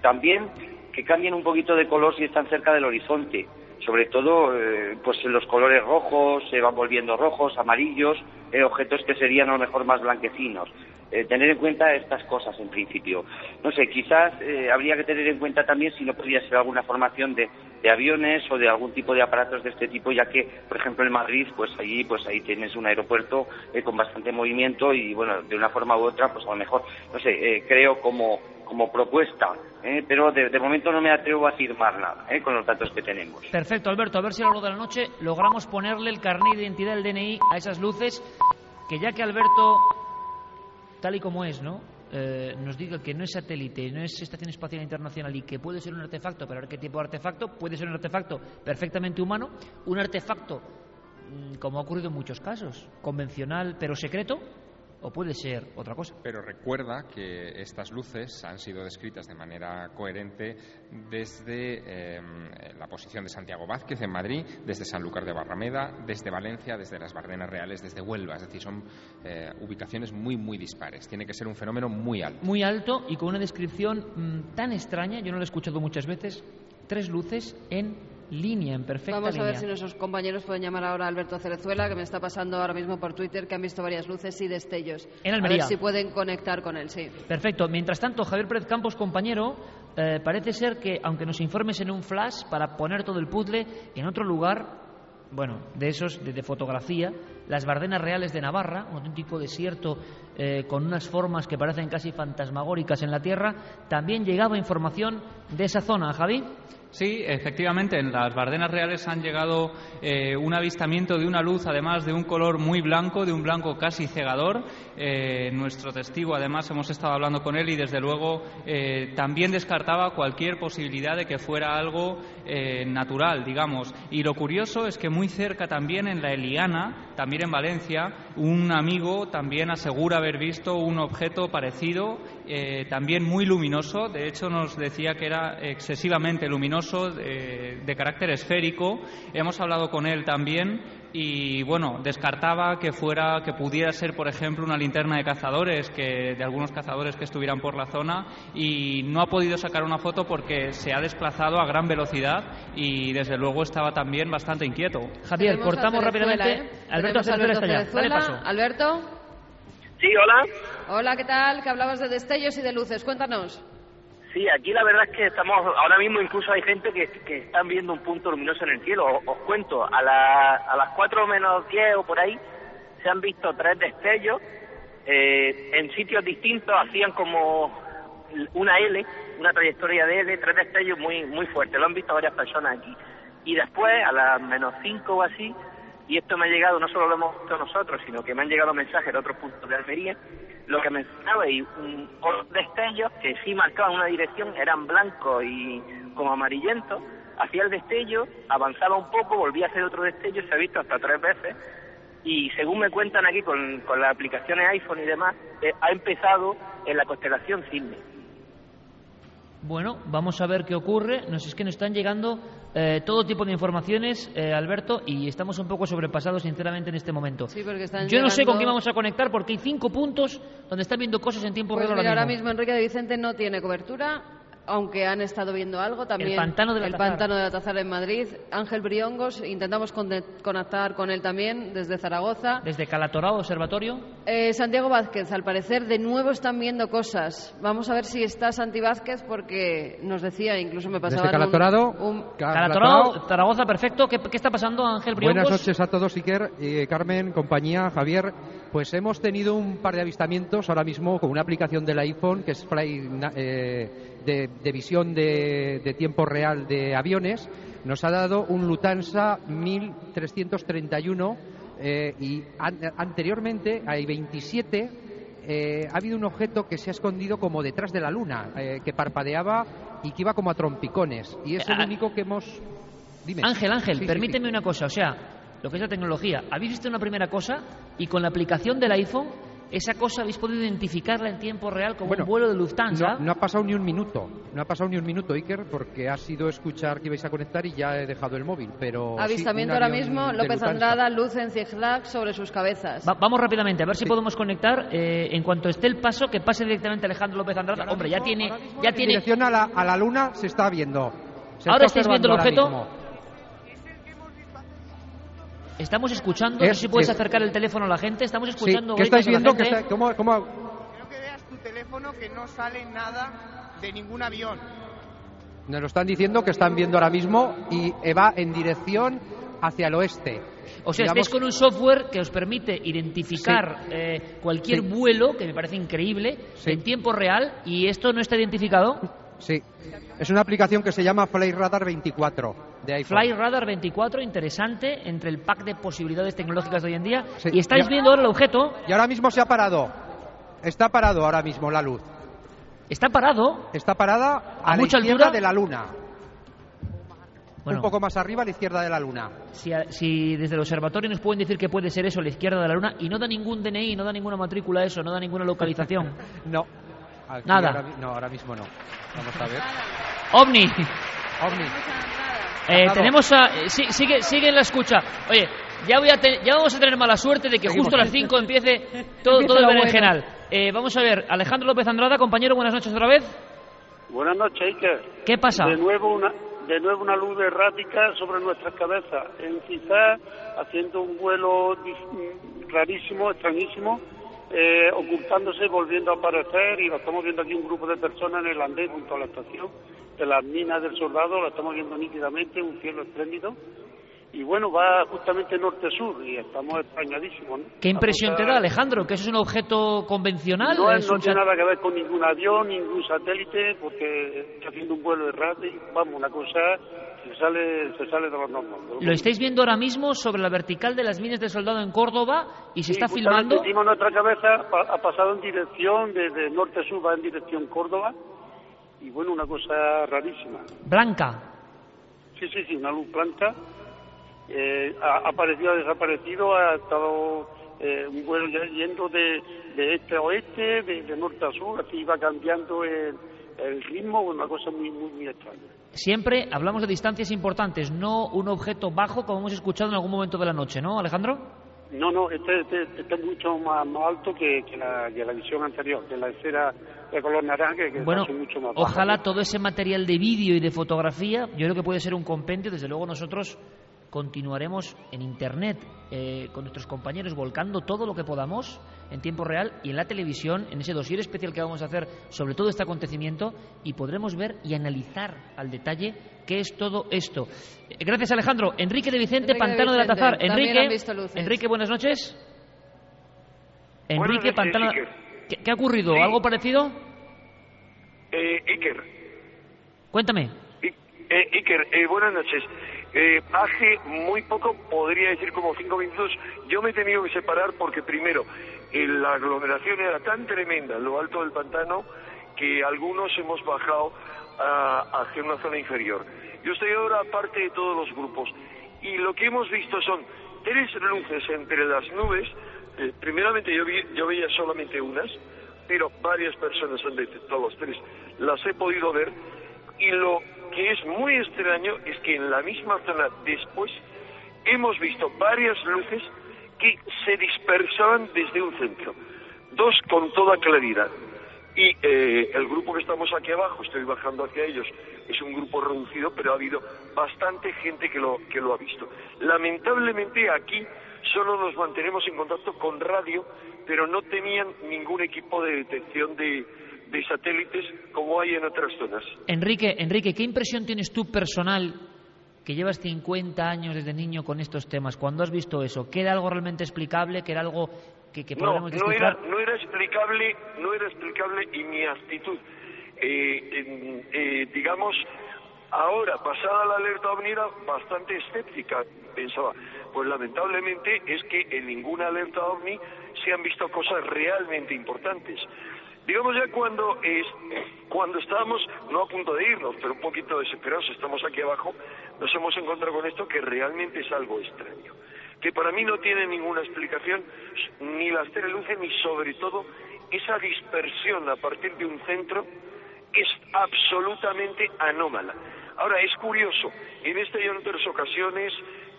También que cambien un poquito de color si están cerca del horizonte. Sobre todo, eh, pues los colores rojos se van volviendo rojos, amarillos, eh, objetos que serían a lo mejor más blanquecinos. Eh, tener en cuenta estas cosas en principio. No sé, quizás eh, habría que tener en cuenta también si no podría ser alguna formación de, de aviones o de algún tipo de aparatos de este tipo, ya que, por ejemplo, en Madrid, pues allí, pues ahí tienes un aeropuerto eh, con bastante movimiento y, bueno, de una forma u otra, pues a lo mejor, no sé, eh, creo como, como propuesta, eh, pero de, momento no me atrevo a afirmar nada eh, con los datos que tenemos. Perfecto, Alberto, a ver si a lo largo de la noche logramos ponerle el carnet de identidad del DNI a esas luces, que ya que Alberto, tal y como es, ¿no? Eh, nos diga que no es satélite, no es Estación Espacial Internacional y que puede ser un artefacto, pero a ver qué tipo de artefacto, puede ser un artefacto perfectamente humano, un artefacto, mm, como ha ocurrido en muchos casos, convencional pero secreto, o puede ser otra cosa. Pero recuerda que estas luces han sido descritas de manera coherente desde eh, la posición de Santiago Vázquez en Madrid, desde Sanlúcar de Barrameda, desde Valencia, desde las Bardenas Reales, desde Huelva. Es decir, son eh, ubicaciones muy, muy dispares. Tiene que ser un fenómeno muy alto. Muy alto y con una descripción mm, tan extraña, yo no lo he escuchado muchas veces, tres luces en línea, en perfecta Vamos a línea. ver si nuestros compañeros pueden llamar ahora a Alberto Cerezuela, que me está pasando ahora mismo por Twitter, que han visto varias luces y destellos. En A Almería. ver si pueden conectar con él, sí. Perfecto. Mientras tanto, Javier Pérez Campos, compañero, eh, parece ser que, aunque nos informes en un flash para poner todo el puzzle en otro lugar, bueno, de esos, de, de fotografía, las Bardenas Reales de Navarra, un auténtico desierto eh, con unas formas que parecen casi fantasmagóricas en la tierra, también llegaba información de esa zona, Javi. Sí, efectivamente, en las Bardenas Reales han llegado eh, un avistamiento de una luz, además de un color muy blanco, de un blanco casi cegador. Eh, nuestro testigo, además, hemos estado hablando con él y, desde luego, eh, también descartaba cualquier posibilidad de que fuera algo eh, natural, digamos. Y lo curioso es que muy cerca también, en la Eliana, también en Valencia, un amigo también asegura haber visto un objeto parecido, eh, también muy luminoso. De hecho, nos decía que era excesivamente luminoso, de carácter esférico. Hemos hablado con él también y bueno, descartaba que fuera, que pudiera ser, por ejemplo, una linterna de cazadores, que, de algunos cazadores que estuvieran por la zona, y no ha podido sacar una foto porque se ha desplazado a gran velocidad y desde luego estaba también bastante inquieto. Javier, cortamos rápidamente. ¿eh? Alberto Tenemos a Cerezuela está ya. Dale paso. Alberto. Sí, hola. Hola, ¿qué tal? Que hablabas de destellos y de luces. Cuéntanos. Sí, aquí la verdad es que estamos, ahora mismo incluso hay gente que, que están viendo un punto luminoso en el cielo. Os, cuento, a, la, a las 4 menos 10 o por ahí se han visto tres destellos eh, en sitios distintos, hacían como una L, una trayectoria de L, tres destellos muy, muy fuertes. Lo han visto varias personas aquí. Y después, a las menos 5 o así, y esto me ha llegado, no solo lo hemos visto nosotros, sino que me han llegado mensajes de otros puntos de Almería, lo que mencionaba y un otros destellos que sí marcaban una dirección, eran blancos y como amarillentos, hacía el destello, avanzaba un poco, volvía a hacer otro destello, se ha visto hasta tres veces, y según me cuentan aquí con, con las aplicaciones iPhone y demás, eh, ha empezado en la constelación Cisne. Bueno, vamos a ver qué ocurre. Nos es que nos están llegando eh, todo tipo de informaciones, eh, Alberto, y estamos un poco sobrepasados, sinceramente, en este momento. Sí, porque están Yo no sé con quién vamos a conectar porque hay cinco puntos donde están viendo cosas en tiempo Pues real ahora ahora mismo Enrique de Vicente no tiene cobertura, aunque han estado viendo algo también. El pantano de la el Tazara. pantano de la Tazara en Madrid. Ángel Briongos, intentamos conectar con él también desde Zaragoza. Desde Calatorao Observatorio. Eh, Santiago Vázquez, al parecer de nuevo están viendo cosas. Vamos a ver si está Santi Vázquez porque nos decía, incluso me pasaba Desde Calatorado, Calatorao, Zaragoza, perfecto. ¿Qué, qué está pasando, Ángel Briongos? Buenas noches a todos, Iker, eh, Carmen, compañía, Javier. Pues hemos tenido un par de avistamientos ahora mismo con una aplicación del iPhone que es Fly, eh, de, de visión de, de tiempo real de aviones. Nos ha dado un Lufthansa 1331 eh, y an- anteriormente hay 27. eh, ha habido un objeto que se ha escondido como detrás de la luna, eh, que parpadeaba y que iba como a trompicones. Y es el Ah, único que hemos. Dime. Ángel, Ángel, Sí, sí, permíteme una cosa. O sea, lo que es la tecnología. Habéis visto una primera cosa y con la aplicación del iPhone, esa cosa habéis podido identificarla en tiempo real como Bueno, un vuelo de Lufthansa. No, no ha pasado ni un minuto, no ha pasado ni un minuto, Iker, porque ha sido escuchar que ibais a conectar y ya he dejado el móvil. Pero sí, Avistamiento un ahora mismo, López. Andrada, luz en zigzag sobre sus cabezas. Va- vamos rápidamente, a ver si podemos conectar. eh, en cuanto esté el paso, que pase directamente Alejandro López Andrada. Hombre, ya tiene. Ya En tiene dirección a la, a la luna se está viendo. Se Ahora está estáis viendo el objeto. ahora mismo. Estamos escuchando, no sé si puedes es- acercar el teléfono a la gente. Estamos Sí, escuchando. ¿qué estáis viendo? ¿Qué gente. está- cómo- cómo- tu teléfono que no sale nada de ningún avión. Nos lo están diciendo que están viendo ahora mismo y va en dirección hacia el oeste. O sea, Digamos- estáis con un software que os permite identificar eh, cualquier Sí. vuelo, que me parece increíble, en tiempo real, y esto no está identificado. Sí, es una aplicación que se llama Fly Radar 24 de iPhone. Fly Radar 24, interesante, entre el pack de posibilidades tecnológicas de hoy en día. Sí. Y estáis viendo ahora el objeto. Y ahora mismo se ha parado. Está parado ahora mismo la luz. ¿Está parado? Está parada a, ¿A la mucha izquierda altura? de la luna. Bueno. Un poco más arriba a la izquierda de la luna. Si, desde el observatorio nos pueden decir que puede ser eso a la izquierda de la luna y no da ningún DNI, no da ninguna matrícula eso, no da ninguna localización. no. Aquí Nada. ahora no, ahora mismo no. Vamos a ver. OVNI. OVNI. Eh, tenemos a... eh, sí- sigue, sigue en la escucha. Oye, ya, voy a te- ya vamos a tener mala suerte de que Seguimos. justo a las 5 empiece todo, todo el berenjenal. Eh, vamos a ver, Alejandro López Andrada, compañero, buenas noches otra vez. Buenas noches, Iker. ¿Qué pasa? De nuevo una, de nuevo una luz errática sobre nuestras cabezas. En quizás haciendo un vuelo dif- rarísimo, extrañísimo, eh, ocultándose volviendo a aparecer. Y lo estamos viendo aquí un grupo de personas en el andén junto a la estación de las minas del soldado. Lo estamos viendo nítidamente, un cielo espléndido. Y bueno, va justamente norte-sur y estamos extrañadísimos. ¿no? ¿Qué impresión te da, Alejandro? ¿Que eso es un objeto convencional? no, ¿Es no tiene nada que ver con ningún avión, ningún satélite, porque está haciendo un vuelo errático, vamos, una cosa se sale, se sale de los normas. Lo estáis viendo ahora mismo sobre la vertical de las minas del soldado en Córdoba y se Sí, está filmando. Encima de nuestra cabeza ha pasado en dirección, desde norte-sur va en dirección Córdoba, y bueno, una cosa rarísima. Blanca. Sí, sí, sí, una luz blanca. Eh, ha aparecido, ha desaparecido, ha estado eh, un vuelo yendo de, de este a oeste, de, de norte a sur, así iba cambiando el, el ritmo, una cosa muy, muy, muy extraña. Siempre hablamos de distancias importantes, no un objeto bajo como hemos escuchado en algún momento de la noche, ¿no, Alejandro? No, no, este, este, este es mucho más, más alto que, que, la, que la visión anterior, de la esfera de color naranja, que, Bueno, es mucho más baja. ojalá todo ese material de vídeo y de fotografía, yo creo que puede ser un compendio, desde luego nosotros continuaremos en Internet eh, con nuestros compañeros volcando todo lo que podamos en tiempo real y en la televisión, en ese dossier especial que vamos a hacer sobre todo este acontecimiento y podremos ver y analizar al detalle qué es todo esto. Eh, Gracias Alejandro. Enrique de Vicente, Enrique de Pantano de la Tazar. Enrique. Enrique, buenas noches. Buenas Enrique noches, Pantano. ¿Qué, qué ha ocurrido? Sí. ¿Algo parecido? Eh, Iker, Cuéntame. eh, Iker eh, buenas noches. Eh, hace muy poco, podría decir como cinco minutos, yo me he tenido que separar porque primero, eh, la aglomeración era tan tremenda en lo alto del pantano que algunos hemos bajado a- hacia una zona inferior. Yo estoy ahora aparte de todos los grupos y lo que hemos visto son tres luces entre las nubes. Eh, primeramente yo, vi- yo veía solamente unas, pero varias personas han detectado los tres. Las he podido ver y lo que es muy extraño es que en la misma zona después hemos visto varias luces que se dispersaban desde un centro, dos con toda claridad. Y eh, el grupo que estamos aquí abajo, estoy bajando hacia ellos, es un grupo reducido, pero ha habido bastante gente que lo, que lo ha visto. Lamentablemente aquí solo nos mantenemos en contacto con radio, pero no tenían ningún equipo de detección de, de satélites como hay en otras zonas. Enrique, Enrique, ¿qué impresión tienes tú personal que llevas 50 años desde niño con estos temas? Cuando has visto eso, ¿que era algo realmente explicable? ¿Que era algo que, que No, no era, no era explicable, no era explicable y mi actitud, eh, eh, digamos, ahora pasada la alerta ovni era bastante escéptica, pensaba. Pues lamentablemente es que en ninguna alerta ovni se han visto cosas realmente importantes. Digamos ya cuando es, cuando estábamos no a punto de irnos, pero un poquito desesperados, estamos aquí abajo, nos hemos encontrado con esto que realmente es algo extraño que para mí no tiene ninguna explicación, ni las tres luces, ni sobre todo esa dispersión a partir de un centro es absolutamente anómala. Ahora, es curioso, en esta y en otras ocasiones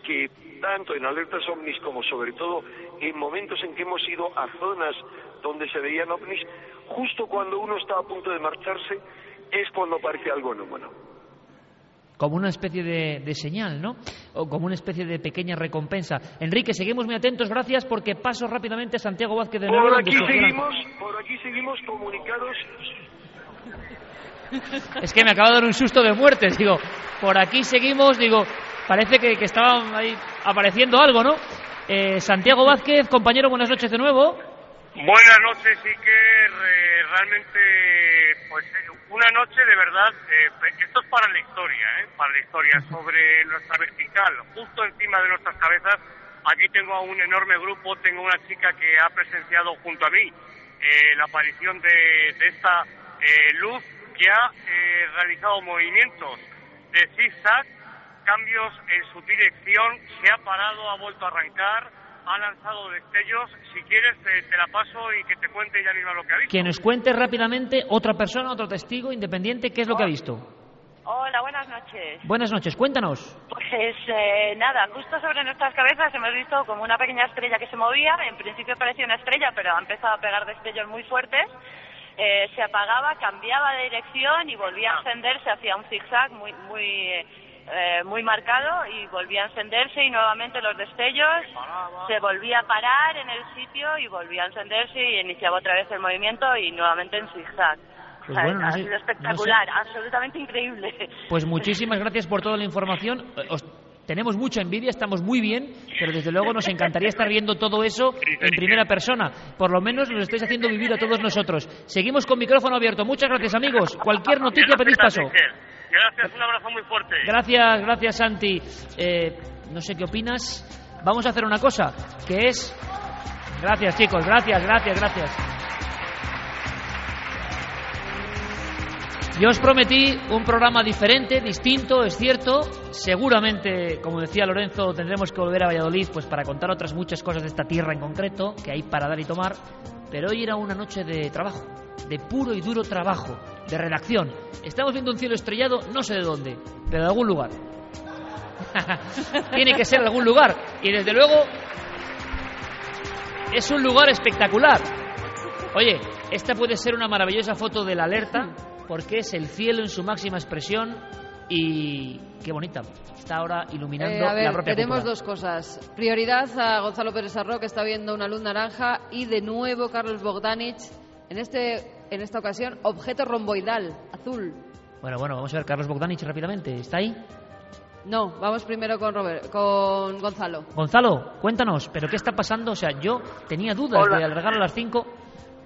que tanto en alertas ovnis como sobre todo en momentos en que hemos ido a zonas donde se veían ovnis, justo cuando uno está a punto de marcharse es cuando aparece algo anómalo. Como una especie de, de señal, ¿no? O como una especie de pequeña recompensa. Enrique, seguimos muy atentos, gracias, porque paso rápidamente a Santiago Vázquez de nuevo. Por aquí seguimos, por aquí seguimos comunicados Es que me acaba de dar un susto de muerte. Digo, por aquí seguimos, digo, parece que, que estaba ahí apareciendo algo, ¿no? Eh, Santiago Vázquez, compañero, buenas noches de nuevo. Buenas noches, Iker. Eh, realmente, pues eh, una noche de verdad, eh, esto es para la historia, ¿eh? para la historia, sobre nuestra vertical, justo encima de nuestras cabezas. Aquí tengo a un enorme grupo, tengo una chica que ha presenciado junto a mí eh, la aparición de, de esta eh, luz que ha realizado movimientos de zigzag, cambios en su dirección, se ha parado, ha vuelto a arrancar, ha lanzado destellos. Si quieres, te, te la paso y que te cuente ella misma lo que ha visto. Que nos cuente rápidamente otra persona, otro testigo independiente, qué es lo que ha visto. Hola, buenas noches. Buenas noches, cuéntanos. Pues eh, nada, justo sobre nuestras cabezas hemos visto como una pequeña estrella que se movía. En principio parecía una estrella, pero ha empezado a pegar destellos muy fuertes. Eh, se apagaba, cambiaba de dirección y volvía a encenderse hacia un zigzag muy muy eh, muy marcado y volvía a encenderse y nuevamente los destellos se volvía a parar en el sitio y volvía a encenderse y iniciaba otra vez el movimiento y nuevamente en zigzag. Pues bueno, no ha sido no espectacular, absolutamente increíble. Pues muchísimas gracias por toda la información. Eh, os- tenemos mucha envidia, estamos muy bien, pero desde luego nos encantaría estar viendo todo eso en primera persona. Por lo menos nos estáis haciendo vivir a todos nosotros. Seguimos con micrófono abierto. Muchas gracias, amigos. Cualquier noticia pedís paso. Gracias, un abrazo muy fuerte. Gracias, gracias, Santi. Eh, no sé qué opinas. Vamos a hacer una cosa, que es... Gracias, chicos, gracias, gracias, gracias. Yo os prometí un programa diferente, distinto, es cierto. Seguramente, como decía Lorenzo, tendremos que volver a Valladolid pues para contar otras muchas cosas de esta tierra en concreto, que hay para dar y tomar. Pero hoy era una noche de trabajo, de puro y duro trabajo, de redacción. Estamos viendo un cielo estrellado, no sé de dónde, pero de algún lugar. Tiene que ser algún lugar. Y desde luego es un lugar espectacular. Oye, esta puede ser una maravillosa foto de la alerta porque es el cielo en su máxima expresión, y qué bonita. Está ahora iluminando Eh, a ver, la propia tenemos cúpula. dos cosas. Prioridad a Gonzalo Pérez Arro, que está viendo una luz naranja, y de nuevo Carlos Bogdanich, en, este, en esta ocasión, objeto romboidal, azul. Bueno, bueno, vamos a ver Carlos Bogdanich rápidamente. ¿Está ahí? No, vamos primero con, Robert, con Gonzalo. Gonzalo, cuéntanos, ¿pero qué está pasando? O sea, yo tenía dudas Hola. de alargar a las 5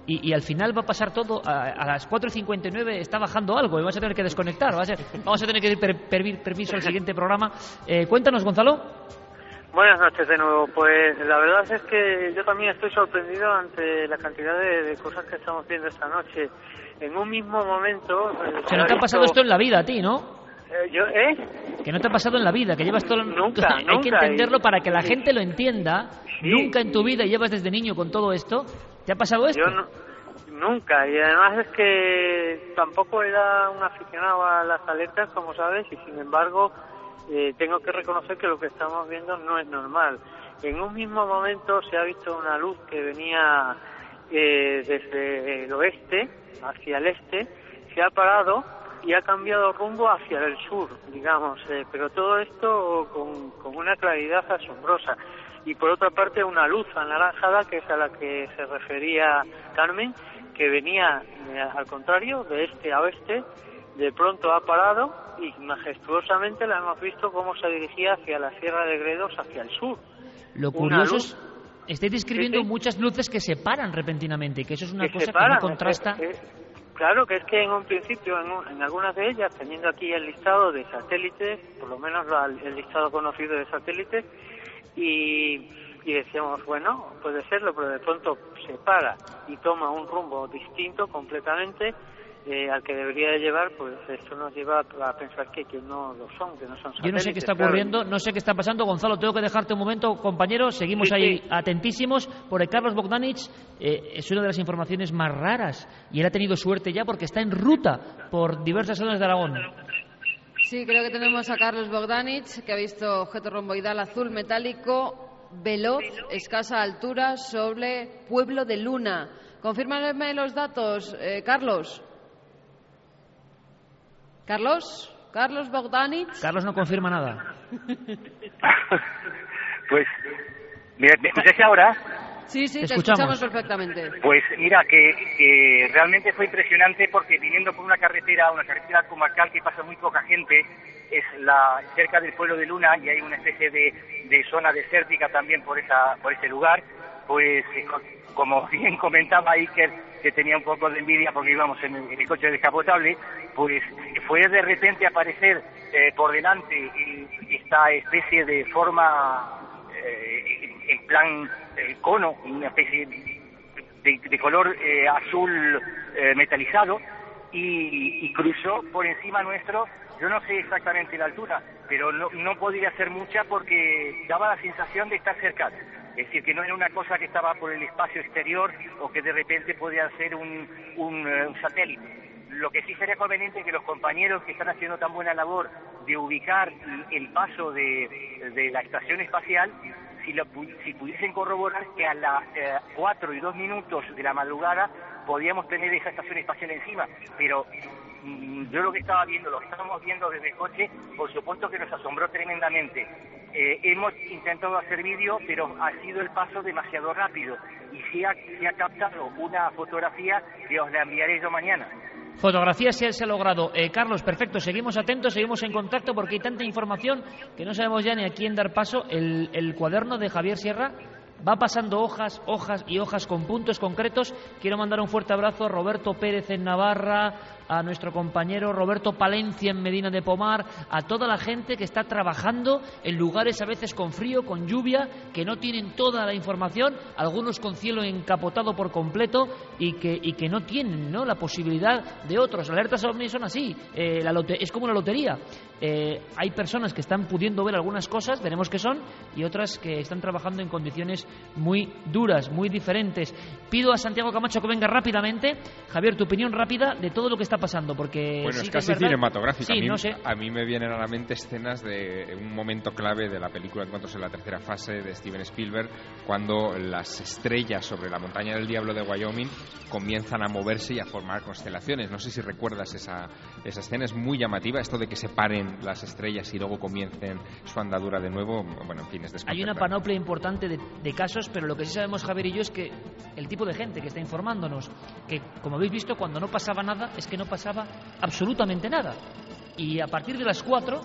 y, y al final va a pasar todo. A, a las 4.59 está bajando algo y vas a tener que desconectar. a vamos a tener que pedir per- per- permiso al siguiente programa. Eh, cuéntanos, Gonzalo. Buenas noches de nuevo. Pues la verdad es que yo también estoy sorprendido ante la cantidad de, de cosas que estamos viendo esta noche. En un mismo momento... Se no ha pasado esto en la vida a ti, ¿no? Eh, yo, ¿Eh? Que no te ha pasado en la vida, que llevas todo... Nunca, Hay que entenderlo y- para que la gente lo entienda. Nunca en tu vida llevas desde niño con todo esto. ¿Te ha pasado esto? Yo no- nunca. Y además es que tampoco era un aficionado a las alertas, como sabes, y sin embargo eh, tengo que reconocer que lo que estamos viendo no es normal. En un mismo momento se ha visto una luz que venía eh, desde el oeste hacia el este, se ha parado y ha cambiado rumbo hacia el sur, digamos, eh, pero todo esto con, con una claridad asombrosa. Y por otra parte una luz anaranjada, que es a la que se refería Carmen, que venía eh, al contrario, de este a oeste, de pronto ha parado y majestuosamente la hemos visto cómo se dirigía hacia la Sierra de Gredos, hacia el sur. Lo curioso es, estáis describiendo Sí, sí. muchas luces que se paran repentinamente, que eso es una que cosa que no contrasta. Claro que es que en un principio, en, un- en algunas de ellas, teniendo aquí el listado de satélites, por lo menos la- el listado conocido de satélites, y, y decíamos, bueno, puede serlo, pero de pronto se para y toma un rumbo distinto completamente eh, al que debería de llevar, pues esto nos lleva a pensar que, que no lo son, que no son satélites. Yo no sé qué está claro. ocurriendo, no sé qué está pasando. Gonzalo, tengo que dejarte un momento, compañero. Seguimos Sí, ahí sí. atentísimos. Porque Carlos Bogdanich eh, es una de las informaciones más raras y él ha tenido suerte ya porque está en ruta por diversas zonas de Aragón. Sí, creo que tenemos a Carlos Bogdanich, que ha visto objeto romboidal azul metálico, veloz, escasa altura, sobre Pueblo de Luna. Confírmame los datos, eh, Carlos. Carlos, Carlos Bogdanich. Carlos no confirma nada. Pues, mira, ¿me escucháis ahora? Sí, sí, Te te escuchamos. escuchamos perfectamente. Pues mira, que, que realmente fue impresionante porque viniendo por una carretera, una carretera comarcal que pasa muy poca gente, es la cerca del pueblo de Luna y hay una especie de, de zona desértica también por esa por ese lugar, pues eh, co- como bien comentaba Iker, que tenía un poco de envidia porque íbamos en el, coche descapotable, pues fue de repente aparecer eh, por delante eh, esta especie de forma eh, en plan eh, cono, una especie de, de color eh, azul eh, metalizado y, y cruzó por encima nuestro. Yo no sé exactamente la altura, pero no, no podría ser mucha porque daba la sensación de estar cerca. Es decir, que no era una cosa que estaba por el espacio exterior o que de repente podía ser un, un, eh, satélite. Lo que sí sería conveniente que los compañeros que están haciendo tan buena labor de ubicar el paso de, de la estación espacial, si, lo si pudiesen corroborar que a las 4 y 2 minutos de la madrugada podíamos tener esa estación espacial encima. Pero yo lo que estaba viendo, lo que estábamos viendo desde el coche, por supuesto que nos asombró tremendamente. Eh, hemos intentado hacer vídeo, pero ha sido el paso demasiado rápido y se ha, se ha captado una fotografía que os la enviaré yo mañana. Fotografía se, se ha logrado. Eh, Carlos, perfecto. Seguimos atentos, seguimos en contacto porque hay tanta información que no sabemos ya ni a quién dar paso. El, el cuaderno de Javier Sierra va pasando hojas, hojas y hojas con puntos concretos. Quiero mandar un fuerte abrazo a Roberto Pérez en Navarra, a nuestro compañero Roberto Palencia en Medina de Pomar, a toda la gente que está trabajando en lugares a veces con frío, con lluvia, que no tienen toda la información, algunos con cielo encapotado por completo y que, y que no tienen ¿no? la posibilidad de otros. Alertas ovnis son así, eh, es como una lotería. Eh, hay personas que están pudiendo ver algunas cosas, veremos qué son, y otras que están trabajando en condiciones muy duras, muy diferentes. Pido a Santiago Camacho que venga rápidamente. Javier, tu opinión rápida de todo lo que está pasando, porque Bueno, sí es casi. Sí, a, mí, no sé. a mí me vienen a la mente escenas de un momento clave de la película Encuentros en la tercera fase de Steven Spielberg, cuando las estrellas sobre la montaña del Diablo de Wyoming comienzan a moverse y a formar constelaciones. No sé si recuerdas esa, esa escena, es muy llamativa, esto de que se paren las estrellas y luego comiencen su andadura de nuevo. Bueno, en fin, es Hay una panoplia importante de, de casos, pero lo que sí sabemos Javier y yo es que el tipo de gente que está informándonos, que como habéis visto, cuando no pasaba nada, es que no pasaba absolutamente nada. Y a partir de las 4,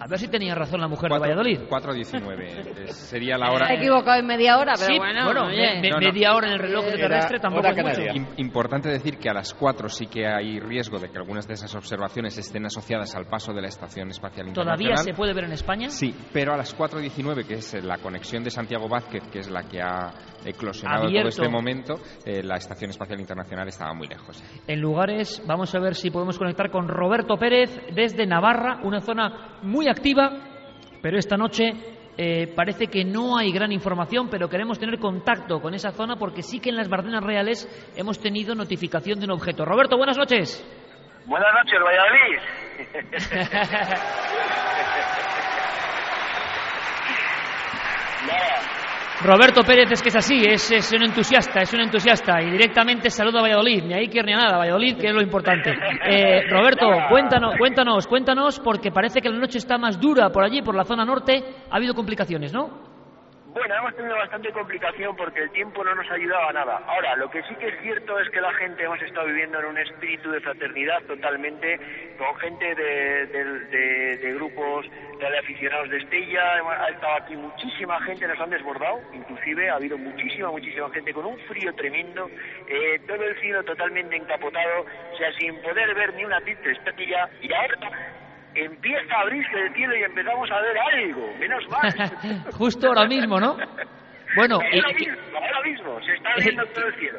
a ver si tenía razón la mujer de Valladolid. 4.19 es- sería la hora. Se ha equivocado en media hora, pero Sí, bueno, bueno, oye. me- me- No, no. media hora en el reloj Era terrestre tampoco es mucho. Im- Importante decir que a las 4 sí que hay riesgo de que algunas de esas observaciones estén asociadas al paso de la Estación Espacial ¿Todavía Internacional. se puede ver en España? Sí, pero a las 4.19, que es eh, la conexión de Santiago Vázquez, que es la que ha eclosionado Abierto. todo este momento, eh, la Estación Espacial Internacional estaba muy lejos. En lugares, vamos a ver si podemos conectar con Roberto Pérez desde Navarra, una zona muy activa, pero esta noche eh, parece que no hay gran información, pero queremos tener contacto con esa zona porque sí que en las Bardenas Reales hemos tenido notificación de un objeto. Roberto, buenas noches. Buenas noches, Valladolid. Roberto Pérez es que es así, es, es un entusiasta, es un entusiasta y directamente saluda a Valladolid, ni que ir ni a nada, Valladolid, que es lo importante. Eh, Roberto, cuéntanos, cuéntanos, cuéntanos, porque parece que la noche está más dura por allí, por la zona norte, ha habido complicaciones, ¿no? Bueno, hemos tenido bastante complicación porque el tiempo no nos ayudaba a nada. Ahora, lo que sí que es cierto es que la gente hemos estado viviendo en un espíritu de fraternidad totalmente, con gente de, de- de- de grupos de aficionados de Estella, ha estado aquí muchísima gente, nos han desbordado, inclusive ha habido muchísima, muchísima gente con un frío tremendo, eh, todo el cielo totalmente encapotado, o sea, sin poder ver ni una triste estrella, y ahora empieza a abrirse el cielo y empezamos a ver algo, menos mal. Justo ahora mismo, ¿no? Bueno, y- ahora mismo, ahora mismo, se está viendo todo el cielo.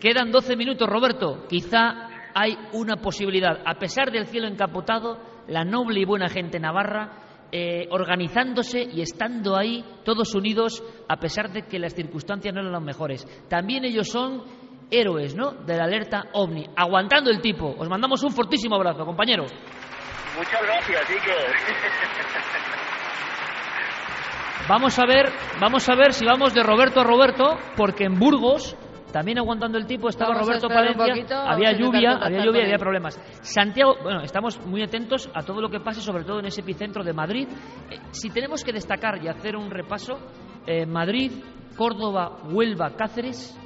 Quedan 12 minutos, Roberto. Quizá hay una posibilidad. A pesar del cielo encapotado, la noble y buena gente navarra eh, organizándose y estando ahí, todos unidos, a pesar de que las circunstancias no eran las mejores. También ellos son héroes, ¿no? De la alerta OVNI, aguantando el tipo. Os mandamos un fortísimo abrazo, compañero. Muchas gracias, Iker. Vamos a ver, vamos a ver si vamos de Roberto a Roberto, porque en Burgos, también aguantando el tipo, estaba Vamos Roberto Palencia, poquito, había lluvia, había lluvia y había problemas. Santiago, bueno, estamos muy atentos a todo lo que pase, sobre todo en ese epicentro de Madrid. Eh, si tenemos que destacar y hacer un repaso, eh, Madrid, Córdoba, Huelva, Cáceres,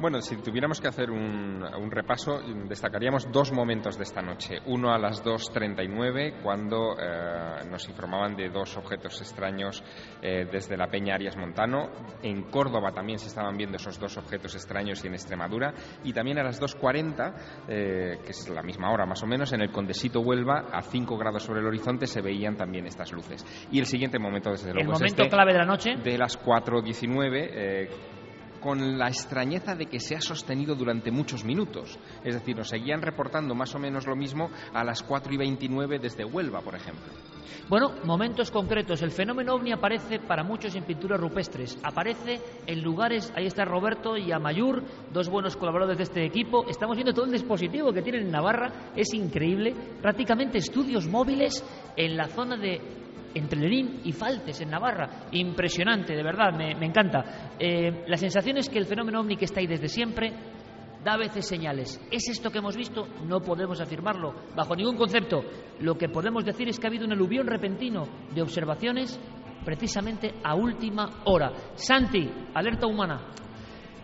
Bueno, si tuviéramos que hacer un, un repaso, destacaríamos dos momentos de esta noche. Uno a las 2.39, cuando eh, nos informaban de dos objetos extraños eh, desde la Peña Arias Montano. En Córdoba también se estaban viendo esos dos objetos extraños y en Extremadura. Y también a las 2.40, eh, que es la misma hora más o menos, en el Condesito Huelva, a 5 grados sobre el horizonte, se veían también estas luces. Y el siguiente momento, desde luego, el es momento este, clave de la noche. de las 4.19, eh, con la extrañeza de que se ha sostenido durante muchos minutos. Es decir, nos seguían reportando más o menos lo mismo a las 4 y 29 desde Huelva, por ejemplo. Bueno, momentos concretos. El fenómeno ovni aparece para muchos en pinturas rupestres. Aparece en lugares, ahí está Roberto y Amayur, dos buenos colaboradores de este equipo. Estamos viendo todo el dispositivo que tienen en Navarra. Es increíble. Prácticamente estudios móviles en la zona de entre Lerín y Faltes, en Navarra. Impresionante, de verdad, me, encanta. Eh, la sensación es que el fenómeno ovni que está ahí desde siempre da a veces señales. ¿Es esto que hemos visto? No podemos afirmarlo bajo ningún concepto. Lo que podemos decir es que ha habido un aluvión repentino de observaciones precisamente a última hora. Santi, alerta humana.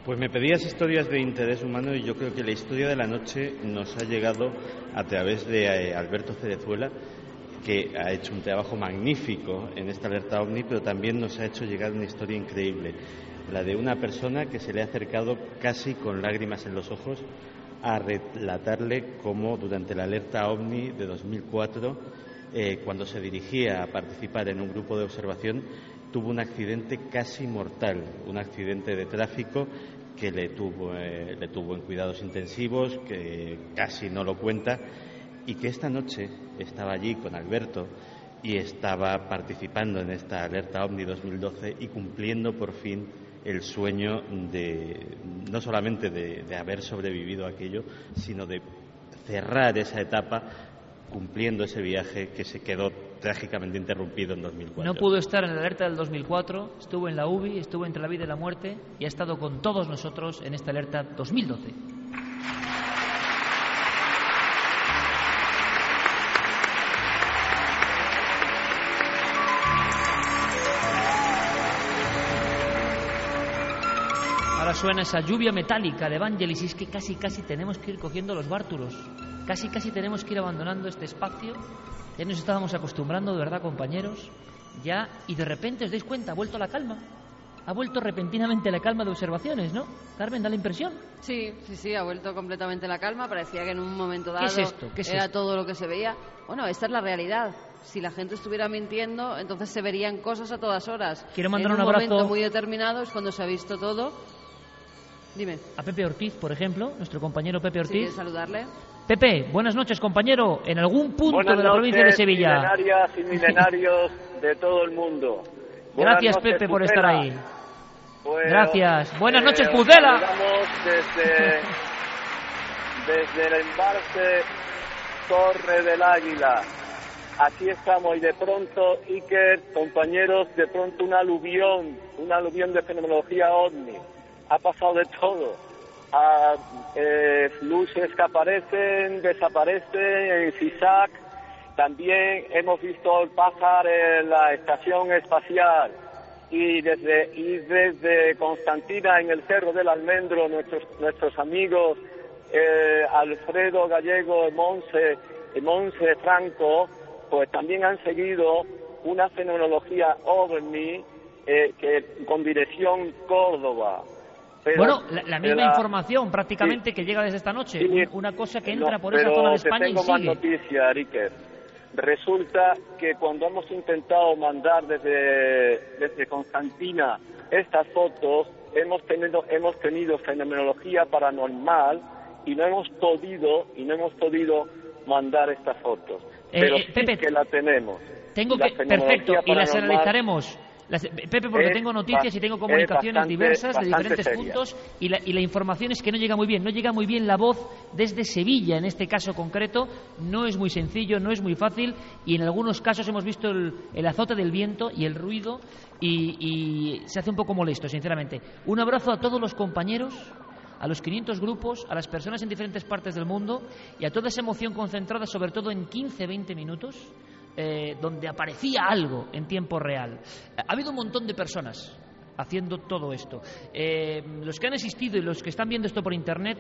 Pues me pedías historias de interés humano y yo creo que la historia de la noche nos ha llegado a través de eh, Alberto Cerezuela, que ha hecho un trabajo magnífico en esta alerta ovni, pero también nos ha hecho llegar una historia increíble, la de una persona que se le ha acercado casi con lágrimas en los ojos a relatarle cómo durante la alerta ovni de 2004, eh, cuando se dirigía a participar en un grupo de observación, tuvo un accidente casi mortal, un accidente de tráfico que le tuvo, eh, le tuvo en cuidados intensivos, que casi no lo cuenta, y que esta noche estaba allí con Alberto y estaba participando en esta alerta OVNI 2012 y cumpliendo por fin el sueño de no solamente de, de haber sobrevivido a aquello, sino de cerrar esa etapa cumpliendo ese viaje que se quedó trágicamente interrumpido en 2004. No pudo estar en la alerta del 2004, estuvo en la UBI, estuvo entre la vida y la muerte y ha estado con todos nosotros en esta alerta 2012. Ahora suena esa lluvia metálica de Evangelis y es que casi casi tenemos que ir cogiendo los bártulos. Casi casi tenemos que ir abandonando este espacio. Ya nos estábamos acostumbrando, de verdad, compañeros. Ya, y de repente os dais cuenta, ha vuelto la calma. Ha vuelto repentinamente la calma de observaciones, ¿no? Carmen, da la impresión. Sí, sí, sí, ha vuelto completamente la calma. Parecía que en un momento dado ¿Qué es esto? ¿Qué es era esto? todo lo que se veía. Bueno, esta es la realidad. Si la gente estuviera mintiendo, entonces se verían cosas a todas horas. Quiero mandar en un abrazo- momento muy determinado es cuando se ha visto todo. Dime, A Pepe Ortiz, por ejemplo, nuestro compañero Pepe Ortiz. saludarle. Pepe, buenas noches, compañero. En algún punto Buenas de la provincia de noches, Sevilla. Milenarias y milenarios de todo el mundo. Buenas Gracias, noches, Pepe, por estar ahí. Pues, Gracias. Buenas noches, os Pucela. desde, desde el embalse Torre del Águila. Aquí estamos y de pronto, Iker, compañeros, de pronto un aluvión, un aluvión de fenomenología ovni. Ha pasado de todo. Ah, eh, luces que aparecen, desaparecen en CISAC. También hemos visto pájaro en la estación espacial y desde y desde Constantina en el Cerro del Almendro nuestros nuestros amigos eh, Alfredo Gallego Monse Monse Franco pues también han seguido una fenomenología ovni eh, que con dirección Córdoba Pero- bueno, la, la misma pero- información prácticamente que llega desde esta noche. Sí. Una cosa que No, entra por esa zona de te España y tengo más sigue. noticia, Riker. Resulta que cuando hemos intentado mandar desde, desde Constantina estas fotos, hemos tenido, hemos tenido fenomenología paranormal y no hemos podido, y no hemos podido mandar estas fotos. Eh, Pero eh, sí Pepe, que la tenemos. Tengo La que, perfecto, y las analizaremos. Las- Pepe, porque es tengo noticias y tengo es comunicaciones bastante- diversas de bastante diferentes seria. puntos y la, y la información es que no llega muy bien. No llega muy bien la voz desde Sevilla, en este caso concreto. No es muy sencillo, no es muy fácil y en algunos casos hemos visto el, el azote del viento y el ruido y, y se hace un poco molesto, sinceramente. Un abrazo a todos los compañeros a los 500 grupos, a las personas en diferentes partes del mundo y a toda esa emoción concentrada sobre todo en 15-20 minutos eh, donde aparecía algo en tiempo real. Ha habido un montón de personas haciendo todo esto. Eh, los que han existido y los que están viendo esto por internet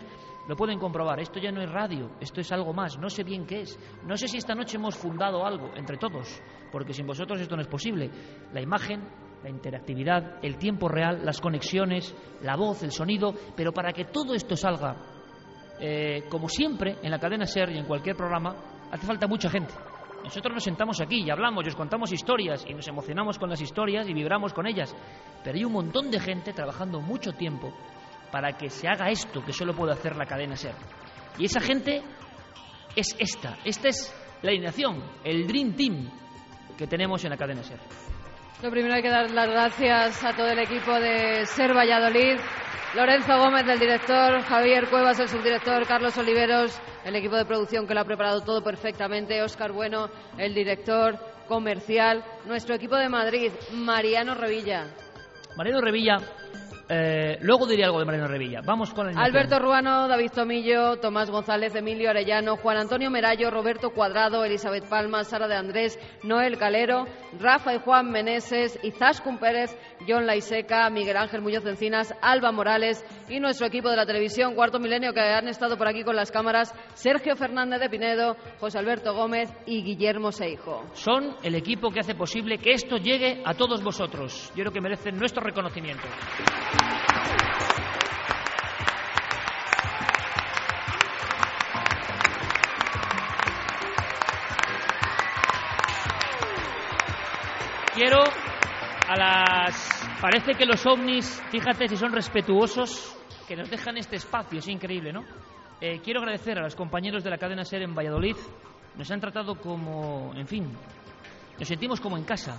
lo pueden comprobar. Esto ya no es radio, esto es algo más. No sé bien qué es. No sé si esta noche hemos fundado algo entre todos, porque sin vosotros esto no es posible. La imagen, la interactividad, el tiempo real, las conexiones, la voz, el sonido, pero para que todo esto salga, eh, como siempre en la cadena SER y en cualquier programa, hace falta mucha gente. Nosotros nos sentamos aquí y hablamos y os contamos historias y nos emocionamos con las historias y vibramos con ellas, pero hay un montón de gente trabajando mucho tiempo para que se haga esto que solo puede hacer la cadena SER. Y esa gente es esta, esta es la alineación, el Dream Team que tenemos en la cadena SER. Lo primero hay que dar las gracias a todo el equipo de Ser Valladolid, Lorenzo Gómez, el director, Javier Cuevas, el subdirector, Carlos Oliveros, el equipo de producción que lo ha preparado todo perfectamente, Óscar Bueno, el director comercial, nuestro equipo de Madrid, Mariano Revilla, Mariano Revilla, eh, luego diré algo de Mariano Revilla. Vamos con la. Alberto Ruano, David Tomillo, Tomás González, Emilio Arellano, Juan Antonio Merallo, Roberto Cuadrado, Elizabeth Palma, Sara de Andrés, Noel Calero, Rafa y Juan Meneses, Izaskun Pérez, John Laiseca, Miguel Ángel Muñoz Encinas, Alba Morales y nuestro equipo de la televisión Cuarto Milenio que han estado por aquí con las cámaras, Sergio Fernández de Pinedo, José Alberto Gómez y Guillermo Seijo. Son el equipo que hace posible que esto llegue a todos vosotros. Yo creo que merecen nuestro reconocimiento. Quiero a las... Parece que los ovnis, fíjate si son respetuosos, que nos dejan este espacio, es increíble, ¿no? Eh, quiero agradecer a los compañeros de la cadena SER en Valladolid. Nos han tratado como, en fin, nos sentimos como en casa.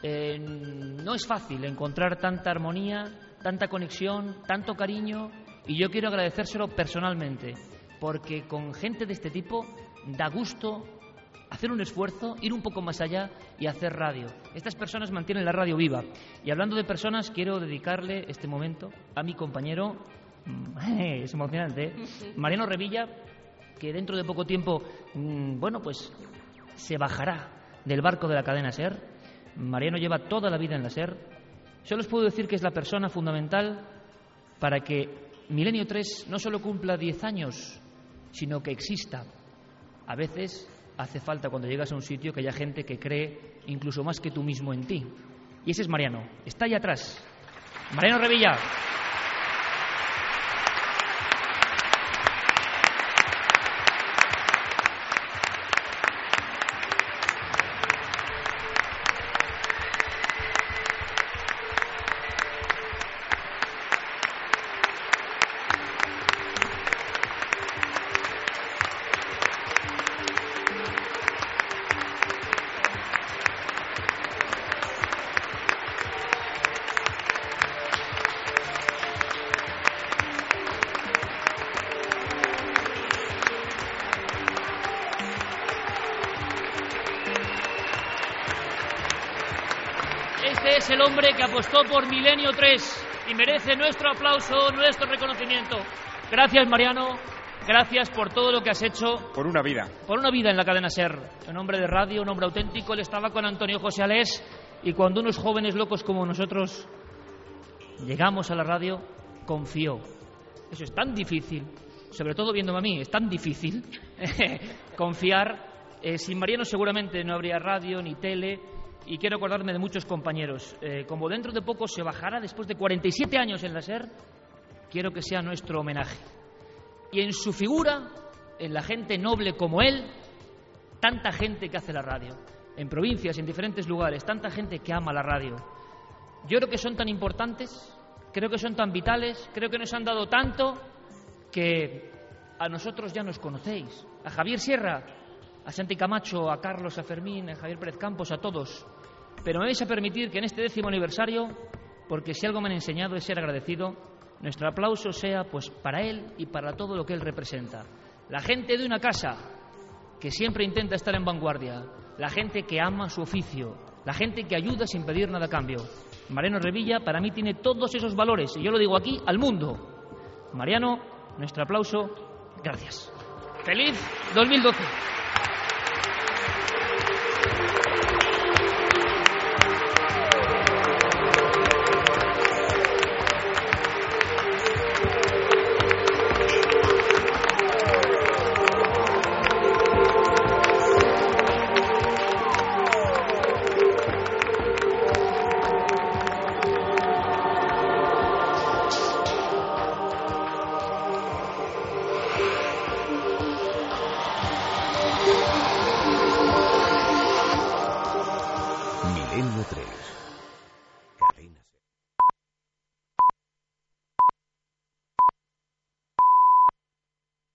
Eh, no es fácil encontrar tanta armonía, tanta conexión, tanto cariño y yo quiero agradecérselo personalmente porque con gente de este tipo da gusto hacer un esfuerzo, ir un poco más allá y hacer radio. Estas personas mantienen la radio viva. Y hablando de personas, quiero dedicarle este momento a mi compañero, es emocionante, ¿eh? Mariano Revilla, que dentro de poco tiempo, mm, bueno, pues se bajará del barco de la cadena SER. Mariano lleva toda la vida en la SER. Solo os puedo decir que es la persona fundamental para que Milenio 3 no solo cumpla 10 años, sino que exista. A veces hace falta cuando llegas a un sitio que haya gente que cree incluso más que tú mismo en ti. Y ese es Mariano. Está ahí atrás. Mariano Revilla. Hombre que apostó por Milenio 3 y merece nuestro aplauso, nuestro reconocimiento. Gracias, Mariano. Gracias por todo lo que has hecho. Por una vida. Por una vida en la cadena SER. Un hombre de radio, un hombre auténtico. Él estaba con Antonio José Alés y cuando unos jóvenes locos como nosotros llegamos a la radio, confió. Eso es tan difícil, sobre todo viéndome a mí, es tan difícil confiar. Eh, sin Mariano seguramente no habría radio ni tele y quiero acordarme de muchos compañeros. Eh, como dentro de poco se bajará después de 47 años en la SER, quiero que sea nuestro homenaje. Y en su figura, en la gente noble como él, tanta gente que hace la radio, en provincias, en diferentes lugares, tanta gente que ama la radio. Yo creo que son tan importantes, creo que son tan vitales, creo que nos han dado tanto que a nosotros ya nos conocéis. A Javier Sierra, a Santi Camacho, a Carlos, a Fermín, a Javier Pérez Campos, a todos. Pero me vais a permitir que en este décimo aniversario, porque si algo me han enseñado es ser agradecido, nuestro aplauso sea pues para él y para todo lo que él representa. La gente de una casa que siempre intenta estar en vanguardia, la gente que ama su oficio, la gente que ayuda sin pedir nada a cambio. Mariano Revilla para mí tiene todos esos valores y yo lo digo aquí al mundo. Mariano, nuestro aplauso, gracias. Feliz 2012.